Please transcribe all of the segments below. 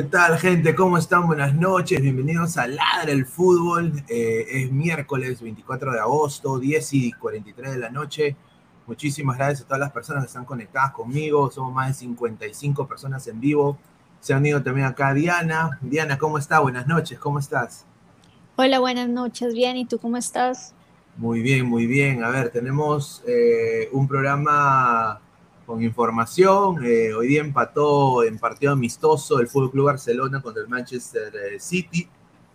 ¿Qué tal, gente? ¿Cómo están? Buenas noches. Bienvenidos a Ladra el Fútbol. Eh, es miércoles 24 de agosto, 10 y 43 de la noche. Muchísimas gracias a todas las personas que están conectadas conmigo. Somos más de 55 personas en vivo. Se han ido también acá Diana. Diana, ¿cómo está? Buenas noches. ¿Cómo estás? Hola, buenas noches. Bien, ¿y tú cómo estás? Muy bien, muy bien. A ver, tenemos eh, un programa con información. Eh, hoy día empató en partido amistoso el Fútbol Club Barcelona contra el Manchester eh, City,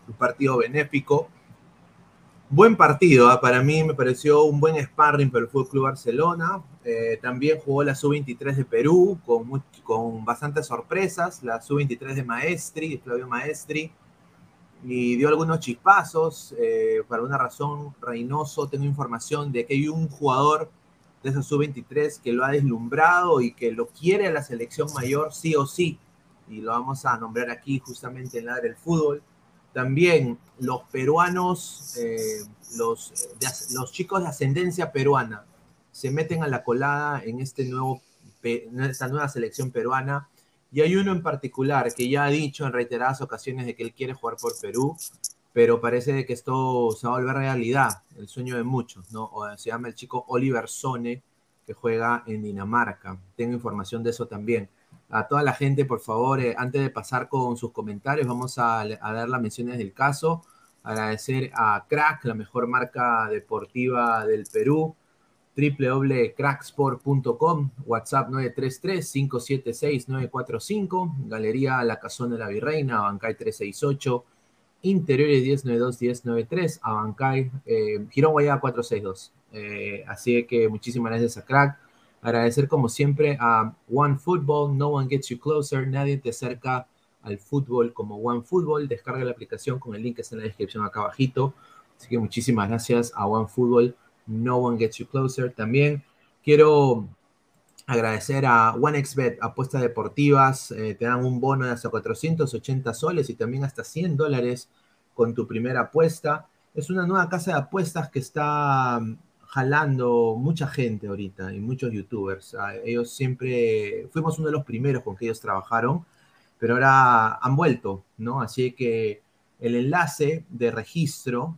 un partido benéfico. Buen partido, ¿ah? para mí me pareció un buen sparring para el Fútbol Club Barcelona. Eh, también jugó la Sub-23 de Perú con, con bastantes sorpresas. La Sub-23 de Maestri, Claudio Maestri, y dio algunos chispazos. por alguna razón, Reynoso, tengo información de que hay un jugador de esa sub-23 que lo ha deslumbrado y que lo quiere a la selección mayor sí o sí. Y lo vamos a nombrar aquí justamente en la del fútbol. También los peruanos, eh, los, los chicos de ascendencia peruana, se meten a la colada en, este nuevo, en esta nueva selección peruana. Y hay uno en particular que ya ha dicho en reiteradas ocasiones de que él quiere jugar por Perú pero parece que esto se va a volver realidad, el sueño de muchos, ¿no? se llama el chico Oliver Sone, que juega en Dinamarca. Tengo información de eso también. A toda la gente, por favor, eh, antes de pasar con sus comentarios, vamos a, dar las menciones del caso. Agradecer a Crack, la mejor marca deportiva del Perú, www.cracksport.com, WhatsApp 933-576-945, Galería La Casona de la Virreina, Bancay 368, Interiores 1092-1093, Abancay, eh, Girón Guayaba 462. Eh, así que muchísimas gracias a Crack. Agradecer como siempre a One Football, No One Gets You Closer, nadie te acerca al fútbol como One Football. Descarga la aplicación con el link que está en la descripción acá abajito. Así que muchísimas gracias a One Football, No One Gets You Closer. También quiero agradecer a OneXBet, apuestas deportivas, eh, te dan un bono de hasta 480 soles y también hasta 100 dólares con tu primera apuesta. es una nueva casa de apuestas que está mm, jalando mucha gente ahorita y muchos youtubers. Ah, ellos siempre, fuimos uno de los primeros con que ellos trabajaron, pero ahora han vuelto, ¿no? Así que el enlace de registro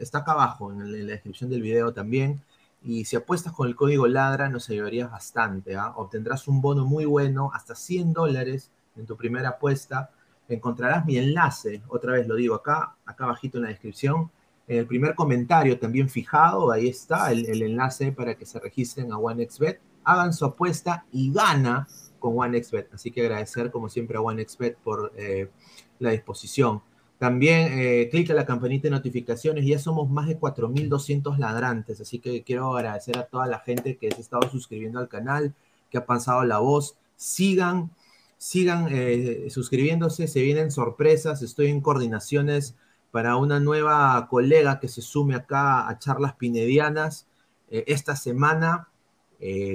está acá abajo en, la descripción del video también. Y si apuestas con el código LADRA nos ayudarías bastante. ¿ah? Obtendrás un bono muy bueno, hasta 100 dólares en tu primera apuesta. Encontrarás mi enlace, otra vez lo digo acá, acá abajito en la descripción. En el primer comentario también fijado, ahí está el, enlace para que se registren a OneXBet, hagan su apuesta y gana con OneXBet. Así que agradecer como siempre a OneXBet por eh, la disposición. También eh, clica la campanita de notificaciones. Ya somos más de 4.200 ladrantes, así que quiero agradecer a toda la gente que se ha estado suscribiendo al canal, que ha pasado la voz. Sigan, sigan eh, suscribiéndose, se vienen sorpresas. Estoy en coordinaciones para una nueva colega que se sume acá a charlas pinedianas eh, esta semana.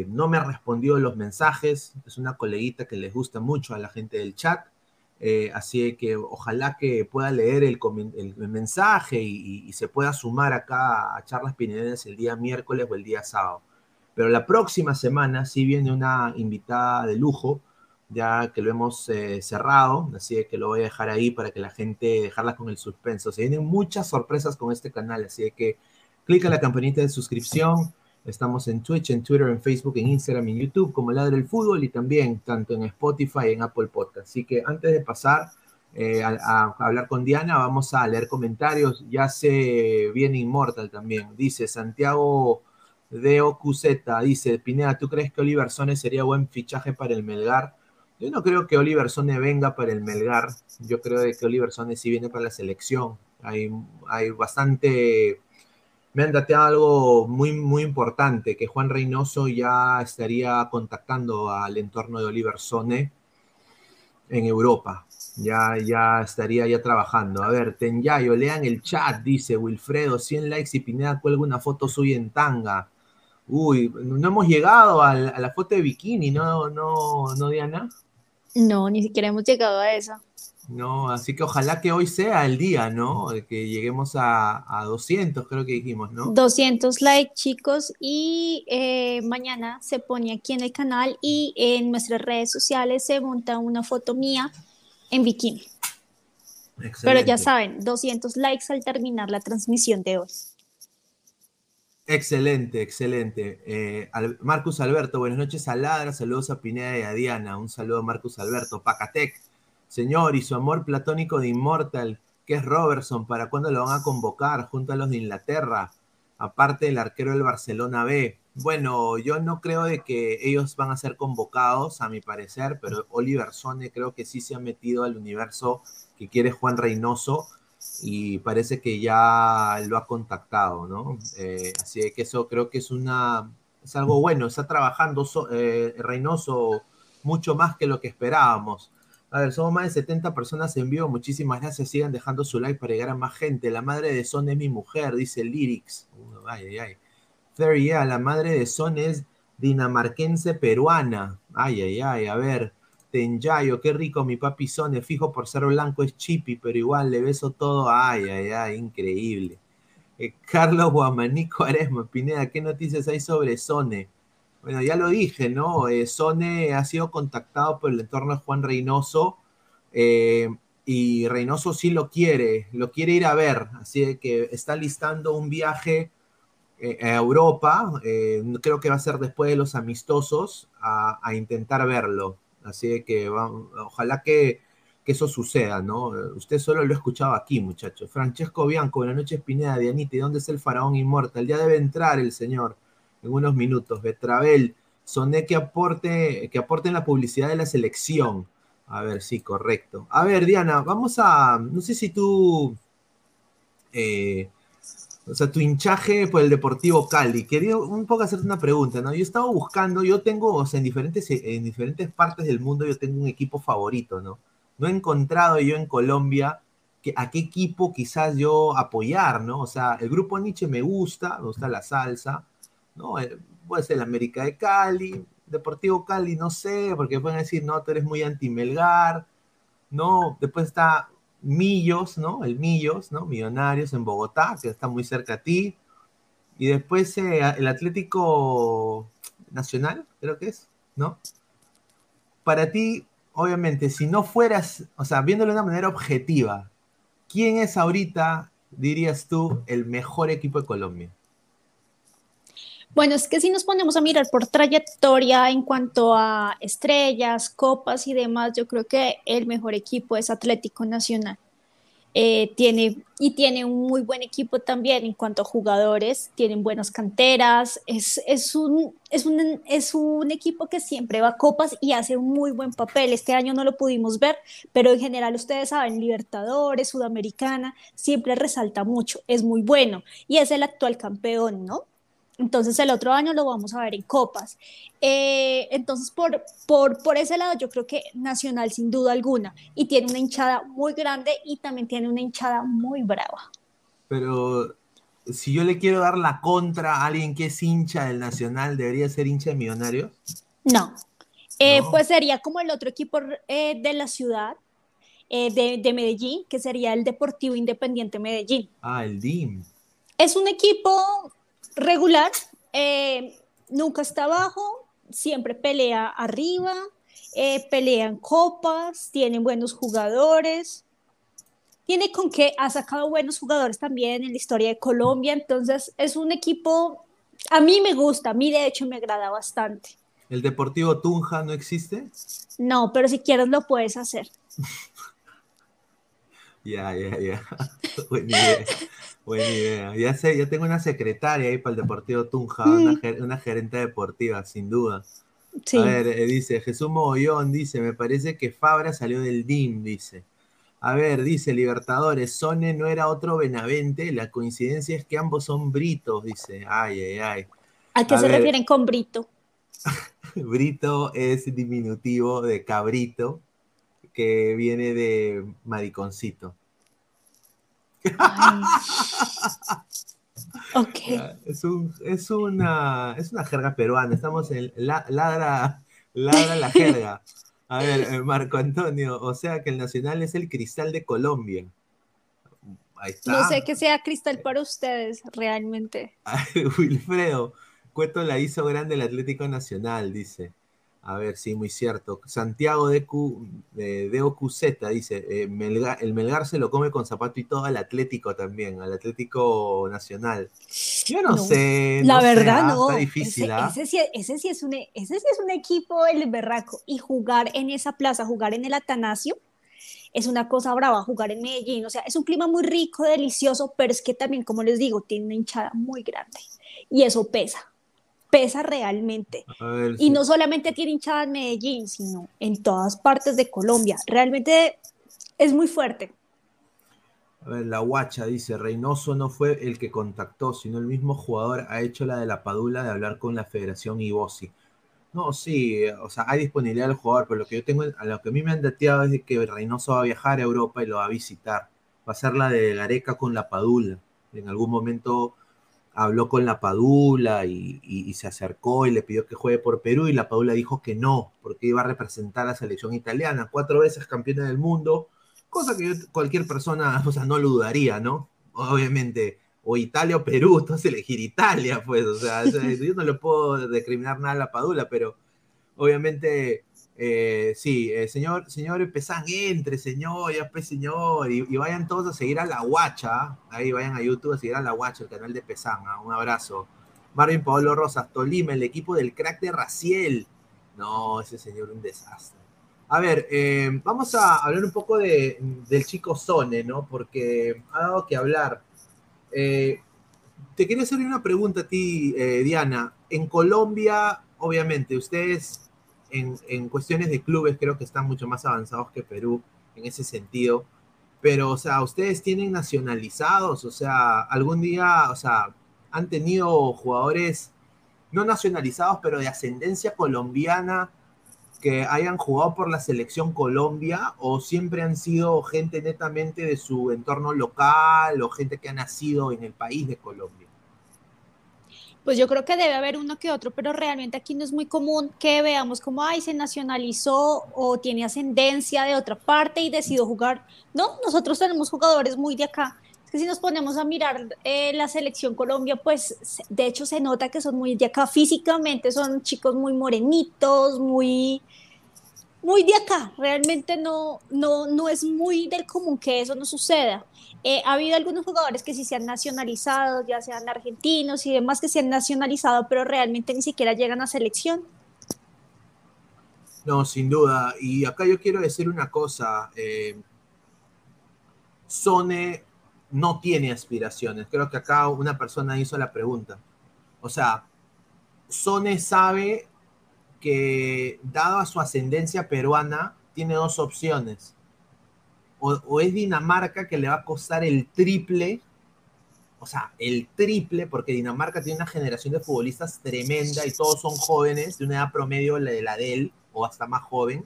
no me ha respondido los mensajes, es una coleguita que les gusta mucho a la gente del chat. Eh, así que ojalá que pueda leer el, mensaje y, se pueda sumar acá a charlas pinedes el día miércoles o el día sábado. Pero la próxima semana sí viene una invitada de lujo, ya que lo hemos eh, cerrado, así que lo voy a dejar ahí para que la gente dejarla con el suspenso. Se vienen muchas sorpresas con este canal, así que clica la campanita de suscripción Estamos en Twitch, en Twitter, en Facebook, en Instagram, en YouTube, como Ladre el Fútbol y también tanto en Spotify y en Apple Podcast. Así que antes de pasar eh, a, hablar con Diana, vamos a leer comentarios. Ya se viene Inmortal también. Dice Santiago de Ocuzeta, dice, Pineda, ¿tú crees que Oliver Sone sería buen fichaje para el Melgar? Yo no creo que Oliver Sone venga para el Melgar. Yo creo que Oliver Sone sí viene para la selección. Hay, hay bastante me han dateado algo muy, muy importante, que Juan Reynoso ya estaría contactando al entorno de Oliver Sone en Europa. Ya, ya estaría ya trabajando. A ver, Tenyayo, lean el chat, dice Wilfredo, 100 likes y Pineda cuelga una foto suya en tanga. Uy, no hemos llegado a la, a la foto de bikini, ¿no, no, no, Diana? No, ni siquiera hemos llegado a esa. No, así que ojalá que hoy sea el día, ¿no? Que lleguemos a, 200, creo que dijimos, ¿no? 200 likes, chicos, y eh, mañana se pone aquí en el canal y en nuestras redes sociales se monta una foto mía en bikini. Pero ya saben, 200 likes al terminar la transmisión de hoy. Excelente, excelente. Eh, Marcus Alberto, buenas noches a Ladra, saludos a Pineda y a Diana, un saludo a Marcus Alberto, Pacatec. Señor, y su amor platónico de Immortal, que es Robertson, ¿para cuándo lo van a convocar junto a los de Inglaterra? Aparte del arquero del Barcelona B. Bueno, yo no creo de que ellos van a ser convocados, a mi parecer, pero Oliver Sone creo que sí se ha metido al universo que quiere Juan Reynoso y parece que ya lo ha contactado, ¿no? Eh, así que eso creo que es una es algo bueno, está trabajando eh, Reynoso mucho más que lo que esperábamos. A ver, somos más de 70 personas en vivo. Muchísimas gracias. Sigan dejando su like para llegar a más gente. La madre de Son es mi mujer, dice Lyrics. ay, ay, ay. Very, yeah, la madre de Son es dinamarquense peruana. Ay, ay, ay. A ver, Tenyayo, qué rico mi papi Sone. Fijo por ser blanco es chipi, pero igual le beso todo. Ay, ay, ay, increíble. Eh, Carlos Guamanico Aresma, Pineda, ¿qué noticias hay sobre Sone? Bueno, ya lo dije, ¿no? Eh, Sone ha sido contactado por el entorno de Juan Reynoso eh, y Reynoso sí lo quiere, lo quiere ir a ver, así que está listando un viaje eh, a Europa, creo que va a ser después de los amistosos, a, intentar verlo. Así que ojalá que, que, eso suceda, ¿no? Usted solo lo ha escuchado aquí, muchachos. Francesco Bianco, buenas noches, Pineda, Dianita, ¿y dónde es el faraón inmortal? Ya debe entrar el señor en unos minutos. Betravel, soné que aporte, que aporte en la publicidad de la selección. A ver, sí, correcto. A ver, Diana, vamos a. No sé si tú. Eh, o sea, tu hinchaje por el Deportivo Cali. Quería un poco hacerte una pregunta, ¿no? Yo estaba buscando, yo tengo, o sea, en diferentes, en diferentes partes del mundo yo tengo un equipo favorito, ¿no? No he encontrado yo en Colombia que, a qué equipo quizás yo apoyar, ¿no? O sea, el grupo Nietzsche me gusta, me gusta la salsa, ¿no? Eh, puede ser el América de Cali, Deportivo Cali, no sé, porque pueden decir, no, tú eres muy anti-Melgar, ¿no? Después está Millos, ¿no? El Millos, ¿no? Millonarios en Bogotá, que está muy cerca a ti. Y después eh, el Atlético Nacional, creo que es, ¿no? Para ti, obviamente, si no fueras, o sea, viéndolo de una manera objetiva, ¿quién es ahorita, dirías tú, el mejor equipo de Colombia? Bueno, es que si nos ponemos a mirar por trayectoria en cuanto a estrellas, copas y demás, yo creo que el mejor equipo es Atlético Nacional. Eh, tiene, y tiene un muy buen equipo también en cuanto a jugadores, tienen buenas canteras, es, es, un, es, un, es un equipo que siempre va a copas y hace un muy buen papel. Este año no lo pudimos ver, pero en general ustedes saben, Libertadores, Sudamericana, siempre resalta mucho, es muy bueno y es el actual campeón, ¿no? Entonces el otro año lo vamos a ver en copas. Eh, entonces por, por, por ese lado yo creo que Nacional sin duda alguna y tiene una hinchada muy grande y también tiene una hinchada muy brava. Pero si yo le quiero dar la contra a alguien que es hincha del Nacional, ¿debería ser hincha de Millonarios? No. Eh, pues sería como el otro equipo eh, de la ciudad, de, de, Medellín, que sería el Deportivo Independiente Medellín. Ah, el DIM. Es un equipo regular, eh, nunca está abajo, siempre pelea arriba, eh, pelean copas, tienen buenos jugadores, tiene con que ha sacado buenos jugadores también en la historia de Colombia, entonces es un equipo, a mí me gusta, a mí de hecho me agrada bastante. ¿El Deportivo Tunja no existe? No, pero si quieres lo puedes hacer. Ya, ya, ya. Buena idea. Buena idea. Ya sé, ya tengo una secretaria ahí para el Deportivo Tunja, mm. una, gerente deportiva, sin duda. Sí. A ver, eh, dice Jesús Mogollón, dice, me parece que Fabra salió del DIM, dice. A ver, dice Libertadores, Sone no era otro Benavente, la coincidencia es que ambos son britos, dice. Ay, ay, ay. ¿A qué se refieren con brito? brito es diminutivo de cabrito, que viene de mariconcito. Es, un, es, una, es una jerga peruana. Estamos en la, ladra, ladra la jerga. A ver, eh, Marco Antonio, o sea que el Nacional es el cristal de Colombia. Ahí está. No sé que sea cristal para ustedes, realmente. Wilfredo, Cueto la hizo grande el Atlético Nacional, dice. A ver, sí, muy cierto. Santiago de, Q, de, dice, eh, el Melgar se lo come con zapato y todo al Atlético también, al Atlético Nacional. Yo no, sé. La verdad, ah, no. Está difícil. ¿ah? Ese, sí, es un, ese sí es un equipo, el berraco. Y jugar en esa plaza, jugar en el Atanasio, es una cosa brava jugar en Medellín. O sea, es un clima muy rico, delicioso, pero es que también, como les digo, tiene una hinchada muy grande. Y eso pesa pesa realmente. y no solamente tiene hinchada en Medellín, sino en todas partes de Colombia. Realmente es muy fuerte. A ver, la guacha dice, Reynoso no fue el que contactó, sino el mismo jugador ha hecho la de la Padula de hablar con la Federación Ibosi. No, sí, o sea, hay disponibilidad del jugador, pero lo que yo tengo, a lo que a mí me han dateado es de que Reynoso va a viajar a Europa y lo va a visitar. Va a ser la de Gareca con la Padula. En algún momento habló con la Padula y, se acercó y le pidió que juegue por Perú y la Padula dijo que no, porque iba a representar a la selección italiana, cuatro veces campeona del mundo, cosa que cualquier persona, o sea, no lo dudaría, ¿no? Obviamente, o Italia o Perú, entonces elegir Italia, pues, o sea, yo no le puedo discriminar nada a la Padula, pero obviamente eh, sí, eh, señor, señor Pesán, entre, señor, ya pues, señor, y, vayan todos a seguir a La Guacha, ahí vayan a YouTube a seguir a La Guacha, el canal de Pesán, ¿ah? un abrazo. Marvin Pablo Rosas, Tolima, el equipo del crack de Raciel. No, ese señor un desastre. A ver, eh, vamos a hablar un poco de, del chico Sone, ¿no? Porque ha dado que hablar. te quería hacer una pregunta a ti, Diana. En Colombia, obviamente, ustedes en, cuestiones de clubes creo que están mucho más avanzados que Perú en ese sentido. Pero, o sea, ustedes tienen nacionalizados, o sea, algún día, o sea, han tenido jugadores no nacionalizados, pero de ascendencia colombiana que hayan jugado por la selección Colombia o siempre han sido gente netamente de su entorno local o gente que ha nacido en el país de Colombia? Pues yo creo que debe haber uno que otro, pero realmente aquí no es muy común que veamos como, ay, se nacionalizó o tiene ascendencia de otra parte y decidió jugar. No, nosotros tenemos jugadores muy de acá. Es que si nos ponemos a mirar eh, la selección Colombia, pues de hecho se nota que son muy de acá físicamente, son chicos muy morenitos, muy, muy de acá. Realmente no, no, no es muy del común que eso no suceda. Eh, ha habido algunos jugadores que sí se han nacionalizado, ya sean argentinos y demás que se han nacionalizado, pero realmente ni siquiera llegan a selección. No, sin duda. Y acá yo quiero decir una cosa. Eh, Sone no tiene aspiraciones. Creo que acá una persona hizo la pregunta. O sea, Sone sabe que, dado a su ascendencia peruana, tiene dos opciones o, es Dinamarca que le va a costar el triple, o sea, el triple, porque Dinamarca tiene una generación de futbolistas tremenda y todos son jóvenes, de una edad promedio de la de él, o hasta más joven.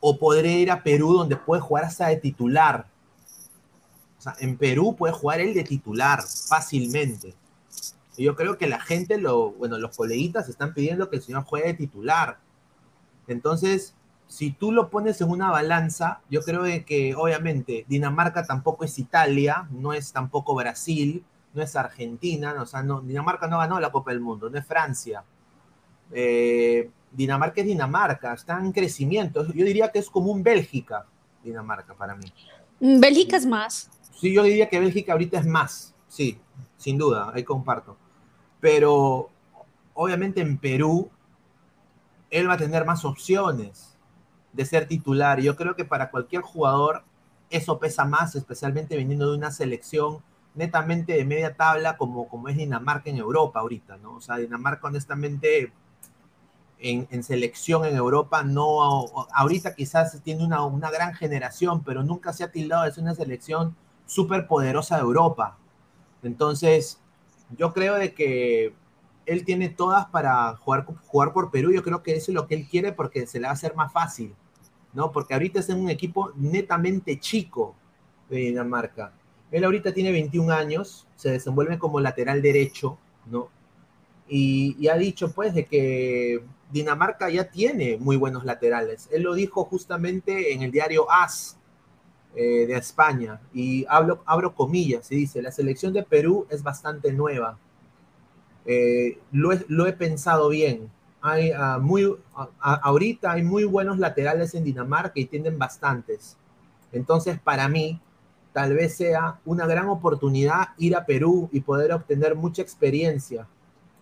O podré ir a Perú, donde puede jugar hasta de titular. O sea, en Perú puede jugar él de titular fácilmente. Y yo creo que la gente, lo, bueno, los coleguitas están pidiendo que el señor juegue de titular. Entonces, si tú lo pones en una balanza, yo creo que obviamente Dinamarca tampoco es Italia, no es tampoco Brasil, no es Argentina, o sea, no, Dinamarca no ganó la Copa del Mundo, no es Francia. Eh, Dinamarca es Dinamarca, está en crecimiento. Yo diría que es como un Bélgica, Dinamarca para mí. Mm, Bélgica es más. Sí, yo diría que Bélgica ahorita es más, sí, sin duda, ahí comparto. Pero obviamente en Perú, él va a tener más opciones de ser titular. Yo creo que para cualquier jugador eso pesa más, especialmente viniendo de una selección netamente de media tabla como, como es Dinamarca en Europa ahorita, ¿no? O sea, Dinamarca honestamente en, selección en Europa no, ahorita quizás tiene una, una, gran generación, pero nunca se ha tildado de ser una selección súper poderosa de Europa. Entonces, yo creo de que él tiene todas para jugar, jugar por Perú, yo creo que eso es lo que él quiere porque se le va a hacer más fácil. ¿No? Porque ahorita es en un equipo netamente chico de Dinamarca. Él ahorita tiene 21 años, se desenvuelve como lateral derecho, ¿no? Y, ha dicho, pues, de que Dinamarca ya tiene muy buenos laterales. Él lo dijo justamente en el diario AS eh, de España, y hablo, abro comillas, y dice, la selección de Perú es bastante nueva. Eh, lo he pensado bien, hay ah, muy, ahorita hay muy buenos laterales en Dinamarca y tienen bastantes. Entonces, para mí, tal vez sea una gran oportunidad ir a Perú y poder obtener mucha experiencia.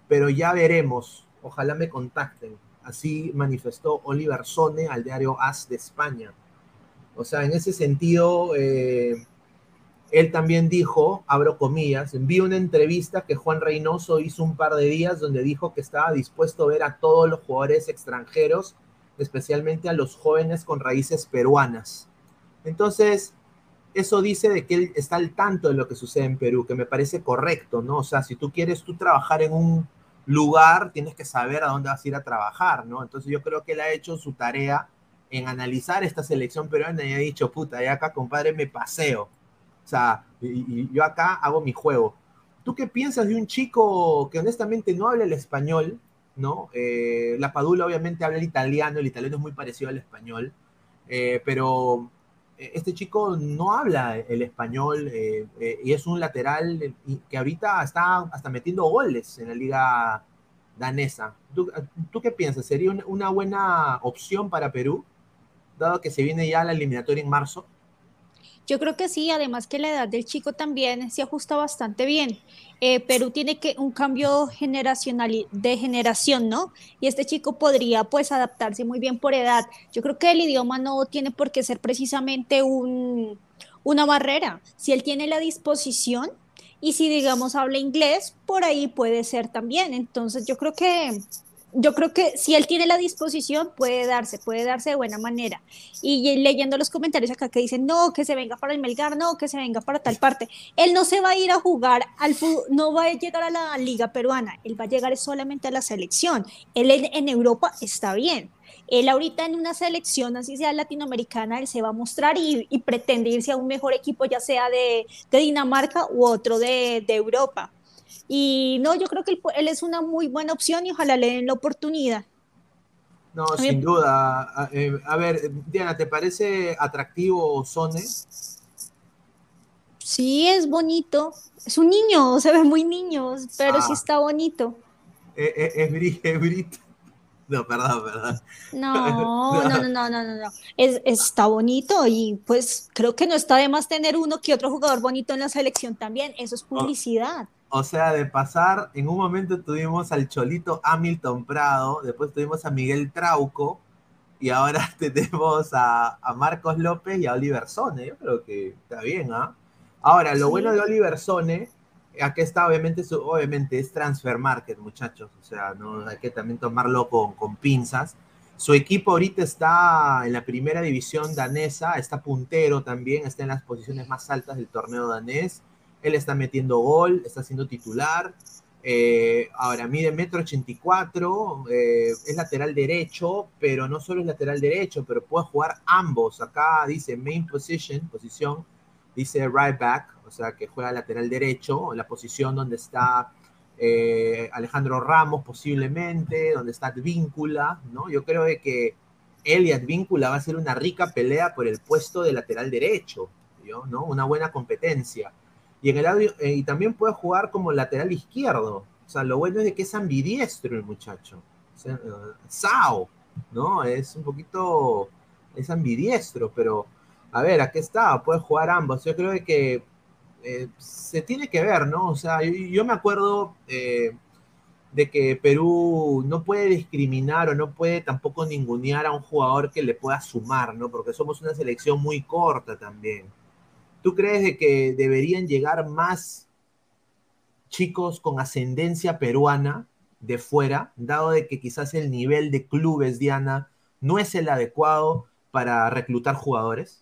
Pero ya veremos. Ojalá me contacten. Así manifestó Oliver Sone al diario AS de España. O sea, en ese sentido, eh, él también dijo, abro comillas, vi una entrevista que Juan Reynoso hizo un par de días donde dijo que estaba dispuesto a ver a todos los jugadores extranjeros, especialmente a los jóvenes con raíces peruanas. Entonces, eso dice de que él está al tanto de lo que sucede en Perú, que me parece correcto, ¿no? O sea, si tú quieres tú trabajar en un lugar, tienes que saber a dónde vas a ir a trabajar, ¿no? Entonces yo creo que él ha hecho su tarea en analizar esta selección peruana y ha dicho, puta, ya acá, compadre, me paseo o sea, y, yo acá hago mi juego. ¿Tú qué piensas de un chico que honestamente no habla el español, ¿no? Eh, la Padula obviamente habla el italiano, el italiano es muy parecido al español, eh, pero eh, este chico no habla el español y es un lateral que ahorita está hasta metiendo goles en la liga danesa. ¿Tú, qué piensas? ¿Sería una buena opción para Perú, dado que se viene ya la eliminatoria en marzo? Yo creo que sí, además que la edad del chico también se ajusta bastante bien. Eh, Perú tiene que un cambio generacional de generación, ¿no? Y este chico podría pues adaptarse muy bien por edad. Yo creo que el idioma no tiene por qué ser precisamente un, una barrera. Si él tiene la disposición y si digamos habla inglés, por ahí puede ser también. Entonces yo creo que yo creo que si él tiene la disposición, puede darse, puede darse de buena manera. Y leyendo los comentarios acá que dicen, no, que se venga para el Melgar, no, que se venga para tal parte. Él no se va a ir a jugar al fútbol, no va a llegar a la liga peruana, él va a llegar solamente a la selección. Él en, Europa está bien. Él ahorita en una selección, así sea latinoamericana, él se va a mostrar y, pretende irse a un mejor equipo, ya sea de, Dinamarca u otro de, de Europa Y no, yo creo que él, es una muy buena opción y ojalá le den la oportunidad. No, sin duda. Eh, a, ver, Diana, ¿te parece atractivo Sone? Sí, es bonito. Es un niño, se ve muy niño, pero sí ah. está bonito. Eh, eh, es, es, Brito. No, perdón, perdón. No, no, no, no, no, no, no. Es, está bonito y pues creo que no está de más tener uno que otro jugador bonito en la selección también. Eso es publicidad. O, sea, de pasar, en un momento tuvimos al Cholito Hamilton Prado, después tuvimos a Miguel Trauco y ahora tenemos a, a Marcos López y a Oliver Sone. Yo creo que está bien, ¿ah? Ahora, lo bueno de Oliver Sone aquí está, obviamente, obviamente es transfer market, muchachos. O sea, no hay que también tomarlo con, con pinzas. Su equipo ahorita está en la primera división danesa, está puntero también, está en las posiciones más altas del torneo danés. Él está metiendo gol, está siendo titular. Eh, ahora mide metro 84, eh, es lateral derecho, pero no solo es lateral derecho, pero puede jugar ambos. Acá dice main position, posición, dice right back, o sea, que juega lateral derecho, la posición donde está eh, Alejandro Ramos posiblemente, donde está Advíncula, ¿no? Yo creo que él y Advíncula va a ser una rica pelea por el puesto de lateral derecho, ¿no? Una buena competencia. Y, en el eh, y también puede jugar como lateral izquierdo. O sea, lo bueno es de que es ambidiestro el muchacho. O eh, Sao, ¿no? Es un poquito, es ambidiestro, pero a ver, aquí está, puede jugar ambos. Yo creo que eh, se tiene que ver, ¿no? O sea, yo, me acuerdo de que Perú no puede discriminar o no puede tampoco ningunear a un jugador que le pueda sumar, ¿no? Porque somos una selección muy corta también. ¿Tú crees de que deberían llegar más chicos con ascendencia peruana de fuera, dado de que quizás el nivel de clubes, Diana, no es el adecuado para reclutar jugadores?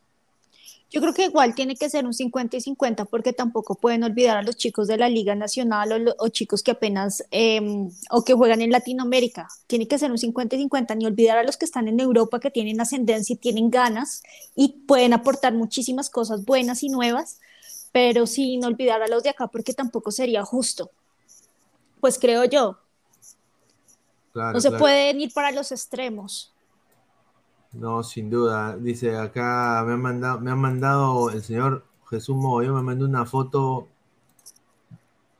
Yo creo que igual tiene que ser un 50 y 50 porque tampoco pueden olvidar a los chicos de la Liga Nacional o, chicos que apenas em, o que juegan en Latinoamérica. Tiene que ser un 50 y 50, ni olvidar a los que están en Europa que tienen ascendencia y tienen ganas y pueden aportar muchísimas cosas buenas y nuevas, pero sin olvidar a los de acá porque tampoco sería justo. Pues creo yo. no se pueden ir para los extremos. No, sin duda. Dice acá, me ha mandado, me ha mandado el señor Jesús Mogollón, me mandó una foto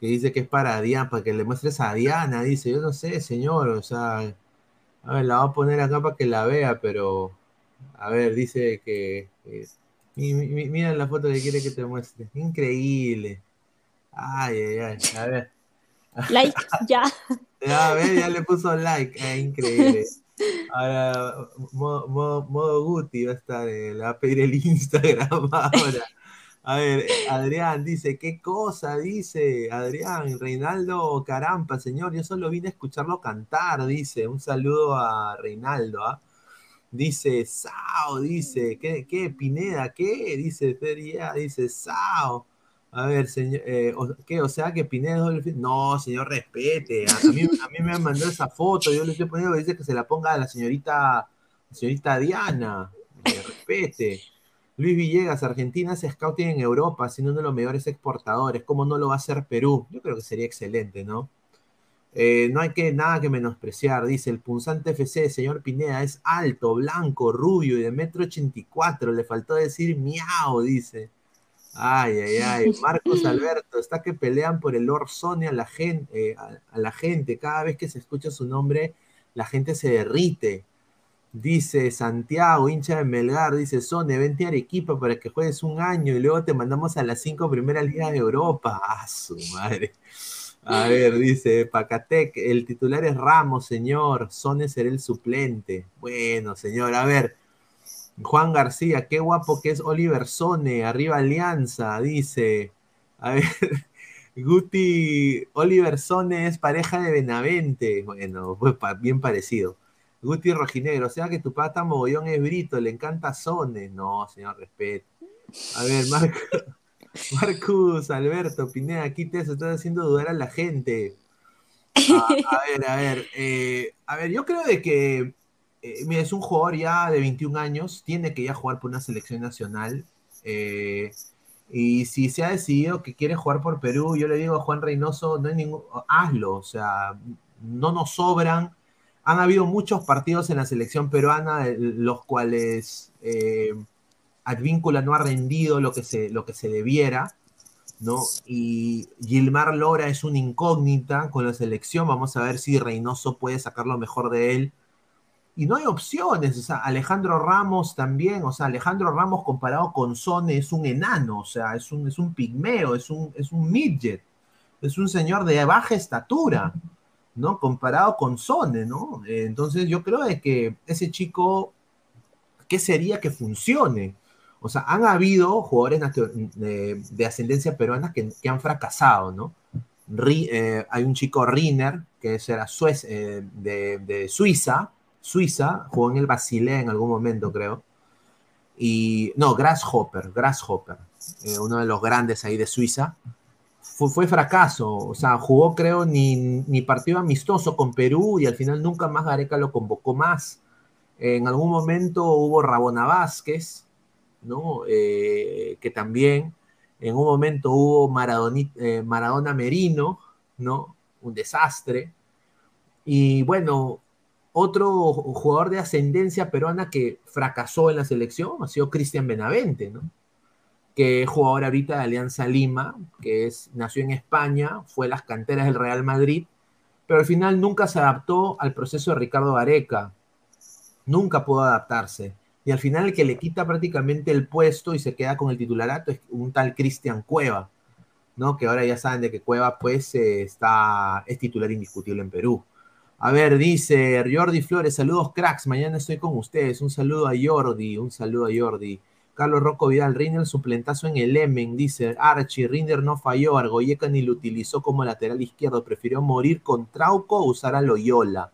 que dice que es para Diana, para que le muestres a Diana. Dice, yo no sé, señor, o sea, a ver, la voy a poner acá para que la vea, pero, a ver, dice que, mira la foto que quiere que te muestre. Increíble. Ay, ay, ay, a ver. Like, ya. Ya, a ver, ya le puso like, ah, increíble. Ahora, modo, Guti va a estar, le va a pedir el Instagram ahora. A ver, Adrián dice, ¿qué cosa? Dice Adrián, Reinaldo Carampa, señor, yo solo vine a escucharlo cantar, dice. Un saludo a Reinaldo, ¿ah? Dice, Sao, dice, ¿qué, qué, Pineda, qué? Dice, Feria, dice, Sao. A ver, señor, eh, ¿qué? O sea que Pineda No, señor, respete. A, mí, a mí me han mandado esa foto, yo le estoy poniendo dice que se la ponga a la señorita, señorita Diana. respete. Luis Villegas, Argentina hace scouting en Europa, siendo uno de los mejores exportadores. ¿Cómo no lo va a hacer Perú? Yo creo que sería excelente, ¿no? Eh, no hay que nada que menospreciar, dice el punzante FC, señor Pineda, es alto, blanco, rubio y de metro ochenta y cuatro. Le faltó decir miau, dice. Ay, ay, ay. Marcos Alberto, está que pelean por el Lord Sony a la gente, eh, a, la gente. Cada vez que se escucha su nombre, la gente se derrite. Dice Santiago, hincha de Melgar, dice Sony, vente a Arequipa para que juegues un año y luego te mandamos a las cinco primeras ligas de Europa. ¡Ah, su madre! A ver, dice Pacatec, el titular es Ramos, señor. Sone será el suplente. Bueno, señor, a ver. Juan García, qué guapo que es Oliver Sone, arriba Alianza, dice. A ver, Guti, Oliver Sone es pareja de Benavente. Bueno, pues bien parecido. Guti Rojinegro, o sea que tu pata mogollón es Brito, le encanta Sone. No, señor, respeto. A ver, Marco, Marcus Alberto Pineda, aquí te estás haciendo dudar a la gente. Ah, a ver, a ver, eh, a ver, yo creo de que eh, mira, es un jugador ya de 21 años, tiene que ya jugar por una selección nacional. Eh, Y si se ha decidido que quiere jugar por Perú, yo le digo a Juan Reynoso, no hay ningún, hazlo, o sea, no nos sobran. Han habido muchos partidos en la selección peruana, los cuales eh, Advíncula no ha rendido lo que se, lo que se debiera, ¿no? Y Gilmar Lora es una incógnita con la selección, vamos a ver si Reynoso puede sacar lo mejor de él y no hay opciones. O sea, Alejandro Ramos también, o sea, Alejandro Ramos comparado con Sone es un enano, o sea, es un, es un pigmeo, es un, es un midget, es un señor de baja estatura, ¿no? Comparado con Sone, ¿no? entonces yo creo de que ese chico, ¿qué sería que funcione? O sea, han habido jugadores de, ascendencia peruana que, han fracasado, ¿no? Eh, hay un chico Riner, que era eh, de Suiza, Suiza, jugó en el Basilea en algún momento, creo. Y no, Grasshopper, Grasshopper, eh, uno de los grandes ahí de Suiza. Fue, fracaso, o sea, jugó creo ni, ni, partido amistoso con Perú y al final nunca más Gareca lo convocó más. En algún momento hubo Rabona Vázquez, ¿no? Eh, que también, en un momento hubo eh, Maradona Merino, ¿no? Un desastre. Y bueno, otro jugador de ascendencia peruana que fracasó en la selección ha sido Cristian Benavente, ¿no? que es jugador ahorita de Alianza Lima, que es, nació en España, fue las canteras del Real Madrid, pero al final nunca se adaptó al proceso de Ricardo Areca, nunca pudo adaptarse. Y al final el que le quita prácticamente el puesto y se queda con el titularato es un tal Cristian Cueva, ¿no? Que ahora ya saben de que Cueva pues eh, está, es titular indiscutible en Perú. A ver, dice Jordi Flores, saludos cracks, mañana estoy con ustedes. Un saludo a Jordi, un saludo a Jordi. Carlos Rocco Vidal, Rinder suplentazo en el Emen, dice Archie, Rinder no falló, Argoyeca ni lo utilizó como lateral izquierdo, prefirió morir con Trauco o usar a Loyola.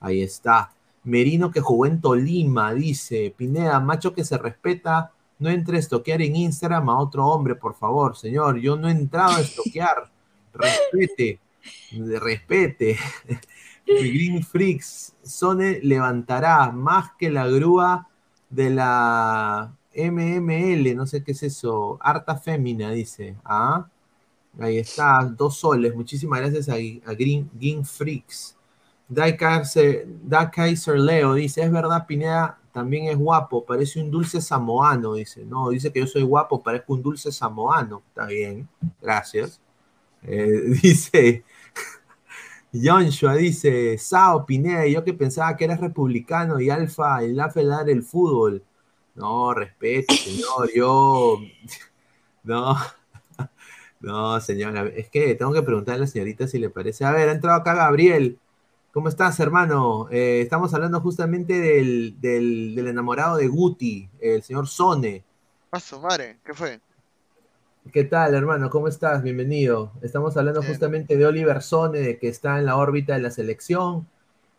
Ahí está. Merino que jugó en Tolima, dice Pineda, macho que se respeta, no entre a estoquear en Instagram a otro hombre, por favor, señor. Yo no he entrado a estoquear. Respete, respete. Green Freaks, Sone levantará más que la grúa de la MML, no sé qué es eso, Harta Fémina, dice. Ah, ahí está, dos soles. Muchísimas gracias a, Green, Freaks. Da Kaiser Leo dice: Es verdad, Pineda también es guapo, parece un dulce samoano. Dice: No, dice que yo soy guapo, parezco un dulce samoano. Está bien, gracias. Eh, dice Joshua dice, Sao Pineda, yo que pensaba que eras republicano y Alfa, el AFE dar el fútbol. No, respeto, señor, yo... No, no, señora, es que tengo que preguntarle a la señorita si le parece. A ver, ha entrado acá Gabriel. ¿Cómo estás, hermano? Eh, estamos hablando justamente del, del, enamorado de Guti, el señor Sone. Paso, madre, ¿qué fue? ¿Qué tal, hermano? ¿Cómo estás? Bienvenido. Estamos hablando justamente de Oliver Sone, que está en la órbita de la selección,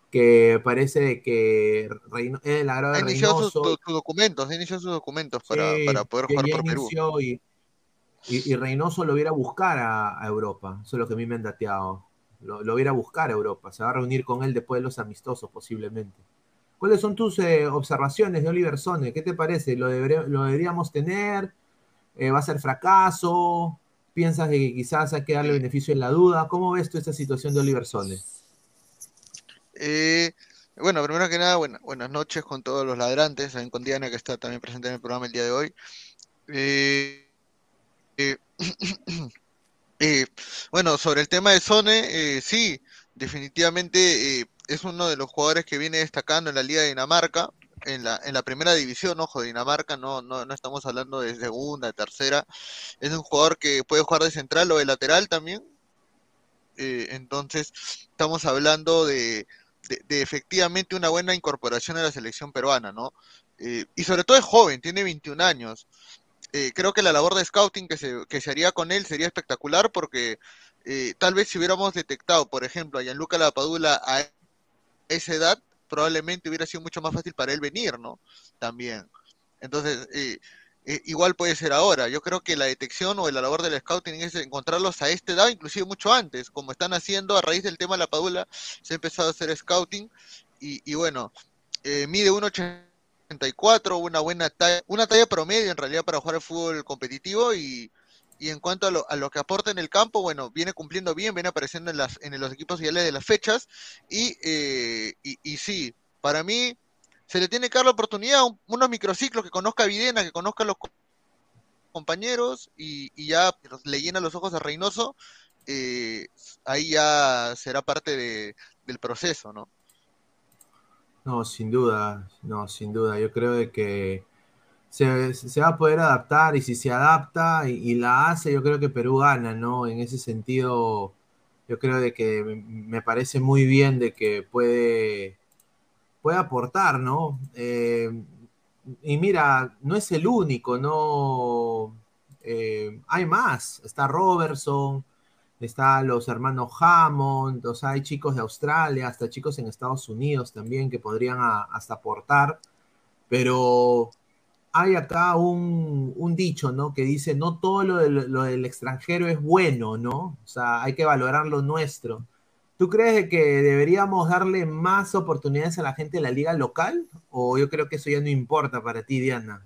que parece que Reino, eh, la ha iniciado sus, documentos, ha iniciado sus documentos para, poder jugar por Perú. Y, y, Reynoso lo viera a buscar a, Europa, eso es lo que a mí me han dateado. Lo, lo viera a buscar a Europa, se va a reunir con él después de los amistosos posiblemente. ¿Cuáles son tus eh, observaciones de Oliver Sone? ¿Qué te parece? ¿Lo, ¿Lo deberíamos tener? Eh, va a ser fracaso, piensas que quizás hay que darle beneficio en la duda. ¿Cómo ves tú esta situación de Oliver Sone? Eh, bueno, primero que nada, buenas noches con todos los ladrantes, con Diana que está también presente en el programa el día de hoy. Eh, bueno, sobre el tema de Sone, sí, definitivamente es uno de los jugadores que viene destacando en la Liga de Dinamarca en la, en la primera división, ojo, Dinamarca, no, no, no estamos hablando de segunda, de tercera. Es un jugador que puede jugar de central o de lateral también. Eh, entonces, estamos hablando de, de, efectivamente una buena incorporación a la selección peruana, ¿no? Eh, y sobre todo es joven, tiene 21 años. Eh, creo que la labor de scouting que se, que se haría con él sería espectacular porque tal vez si hubiéramos detectado, por ejemplo, a Gianluca Lapadula a esa edad, probablemente hubiera sido mucho más fácil para él venir, ¿no? También. Entonces, eh, eh, igual puede ser ahora. Yo creo que la detección o la labor del scouting es encontrarlos a esta edad, inclusive mucho antes, como están haciendo a raíz del tema de la padula, se ha empezado a hacer scouting y, bueno, eh, mide 1,83 64, una buena talla, una talla promedio en realidad para jugar el fútbol competitivo y, en cuanto a lo, a lo, que aporta en el campo, bueno, viene cumpliendo bien, viene apareciendo en, las, en los equipos ideales de las fechas y, eh, y, sí, para mí se le tiene que dar la oportunidad, unos microciclos, que conozca a Videna, que conozca a los compañeros y, ya le llena los ojos a Reynoso, eh, ahí ya será parte de, del proceso, ¿no? No, sin duda, no, sin duda. Yo creo de que se, va a poder adaptar y si se adapta y, la hace, yo creo que Perú gana, ¿no? En ese sentido, yo creo de que me parece muy bien de que puede, puede aportar, ¿no? Eh, y mira, no es el único, ¿no? Eh, hay más, está Robertson, Está los hermanos Hammond, o sea, hay chicos de Australia, hasta chicos en Estados Unidos también que podrían hasta aportar, pero hay acá un, dicho, ¿no? Que dice, no todo lo del, extranjero es bueno, ¿no? O sea, hay que valorar lo nuestro. ¿Tú crees que deberíamos darle más oportunidades a la gente de la liga local? ¿O yo creo que eso ya no importa para ti, Diana?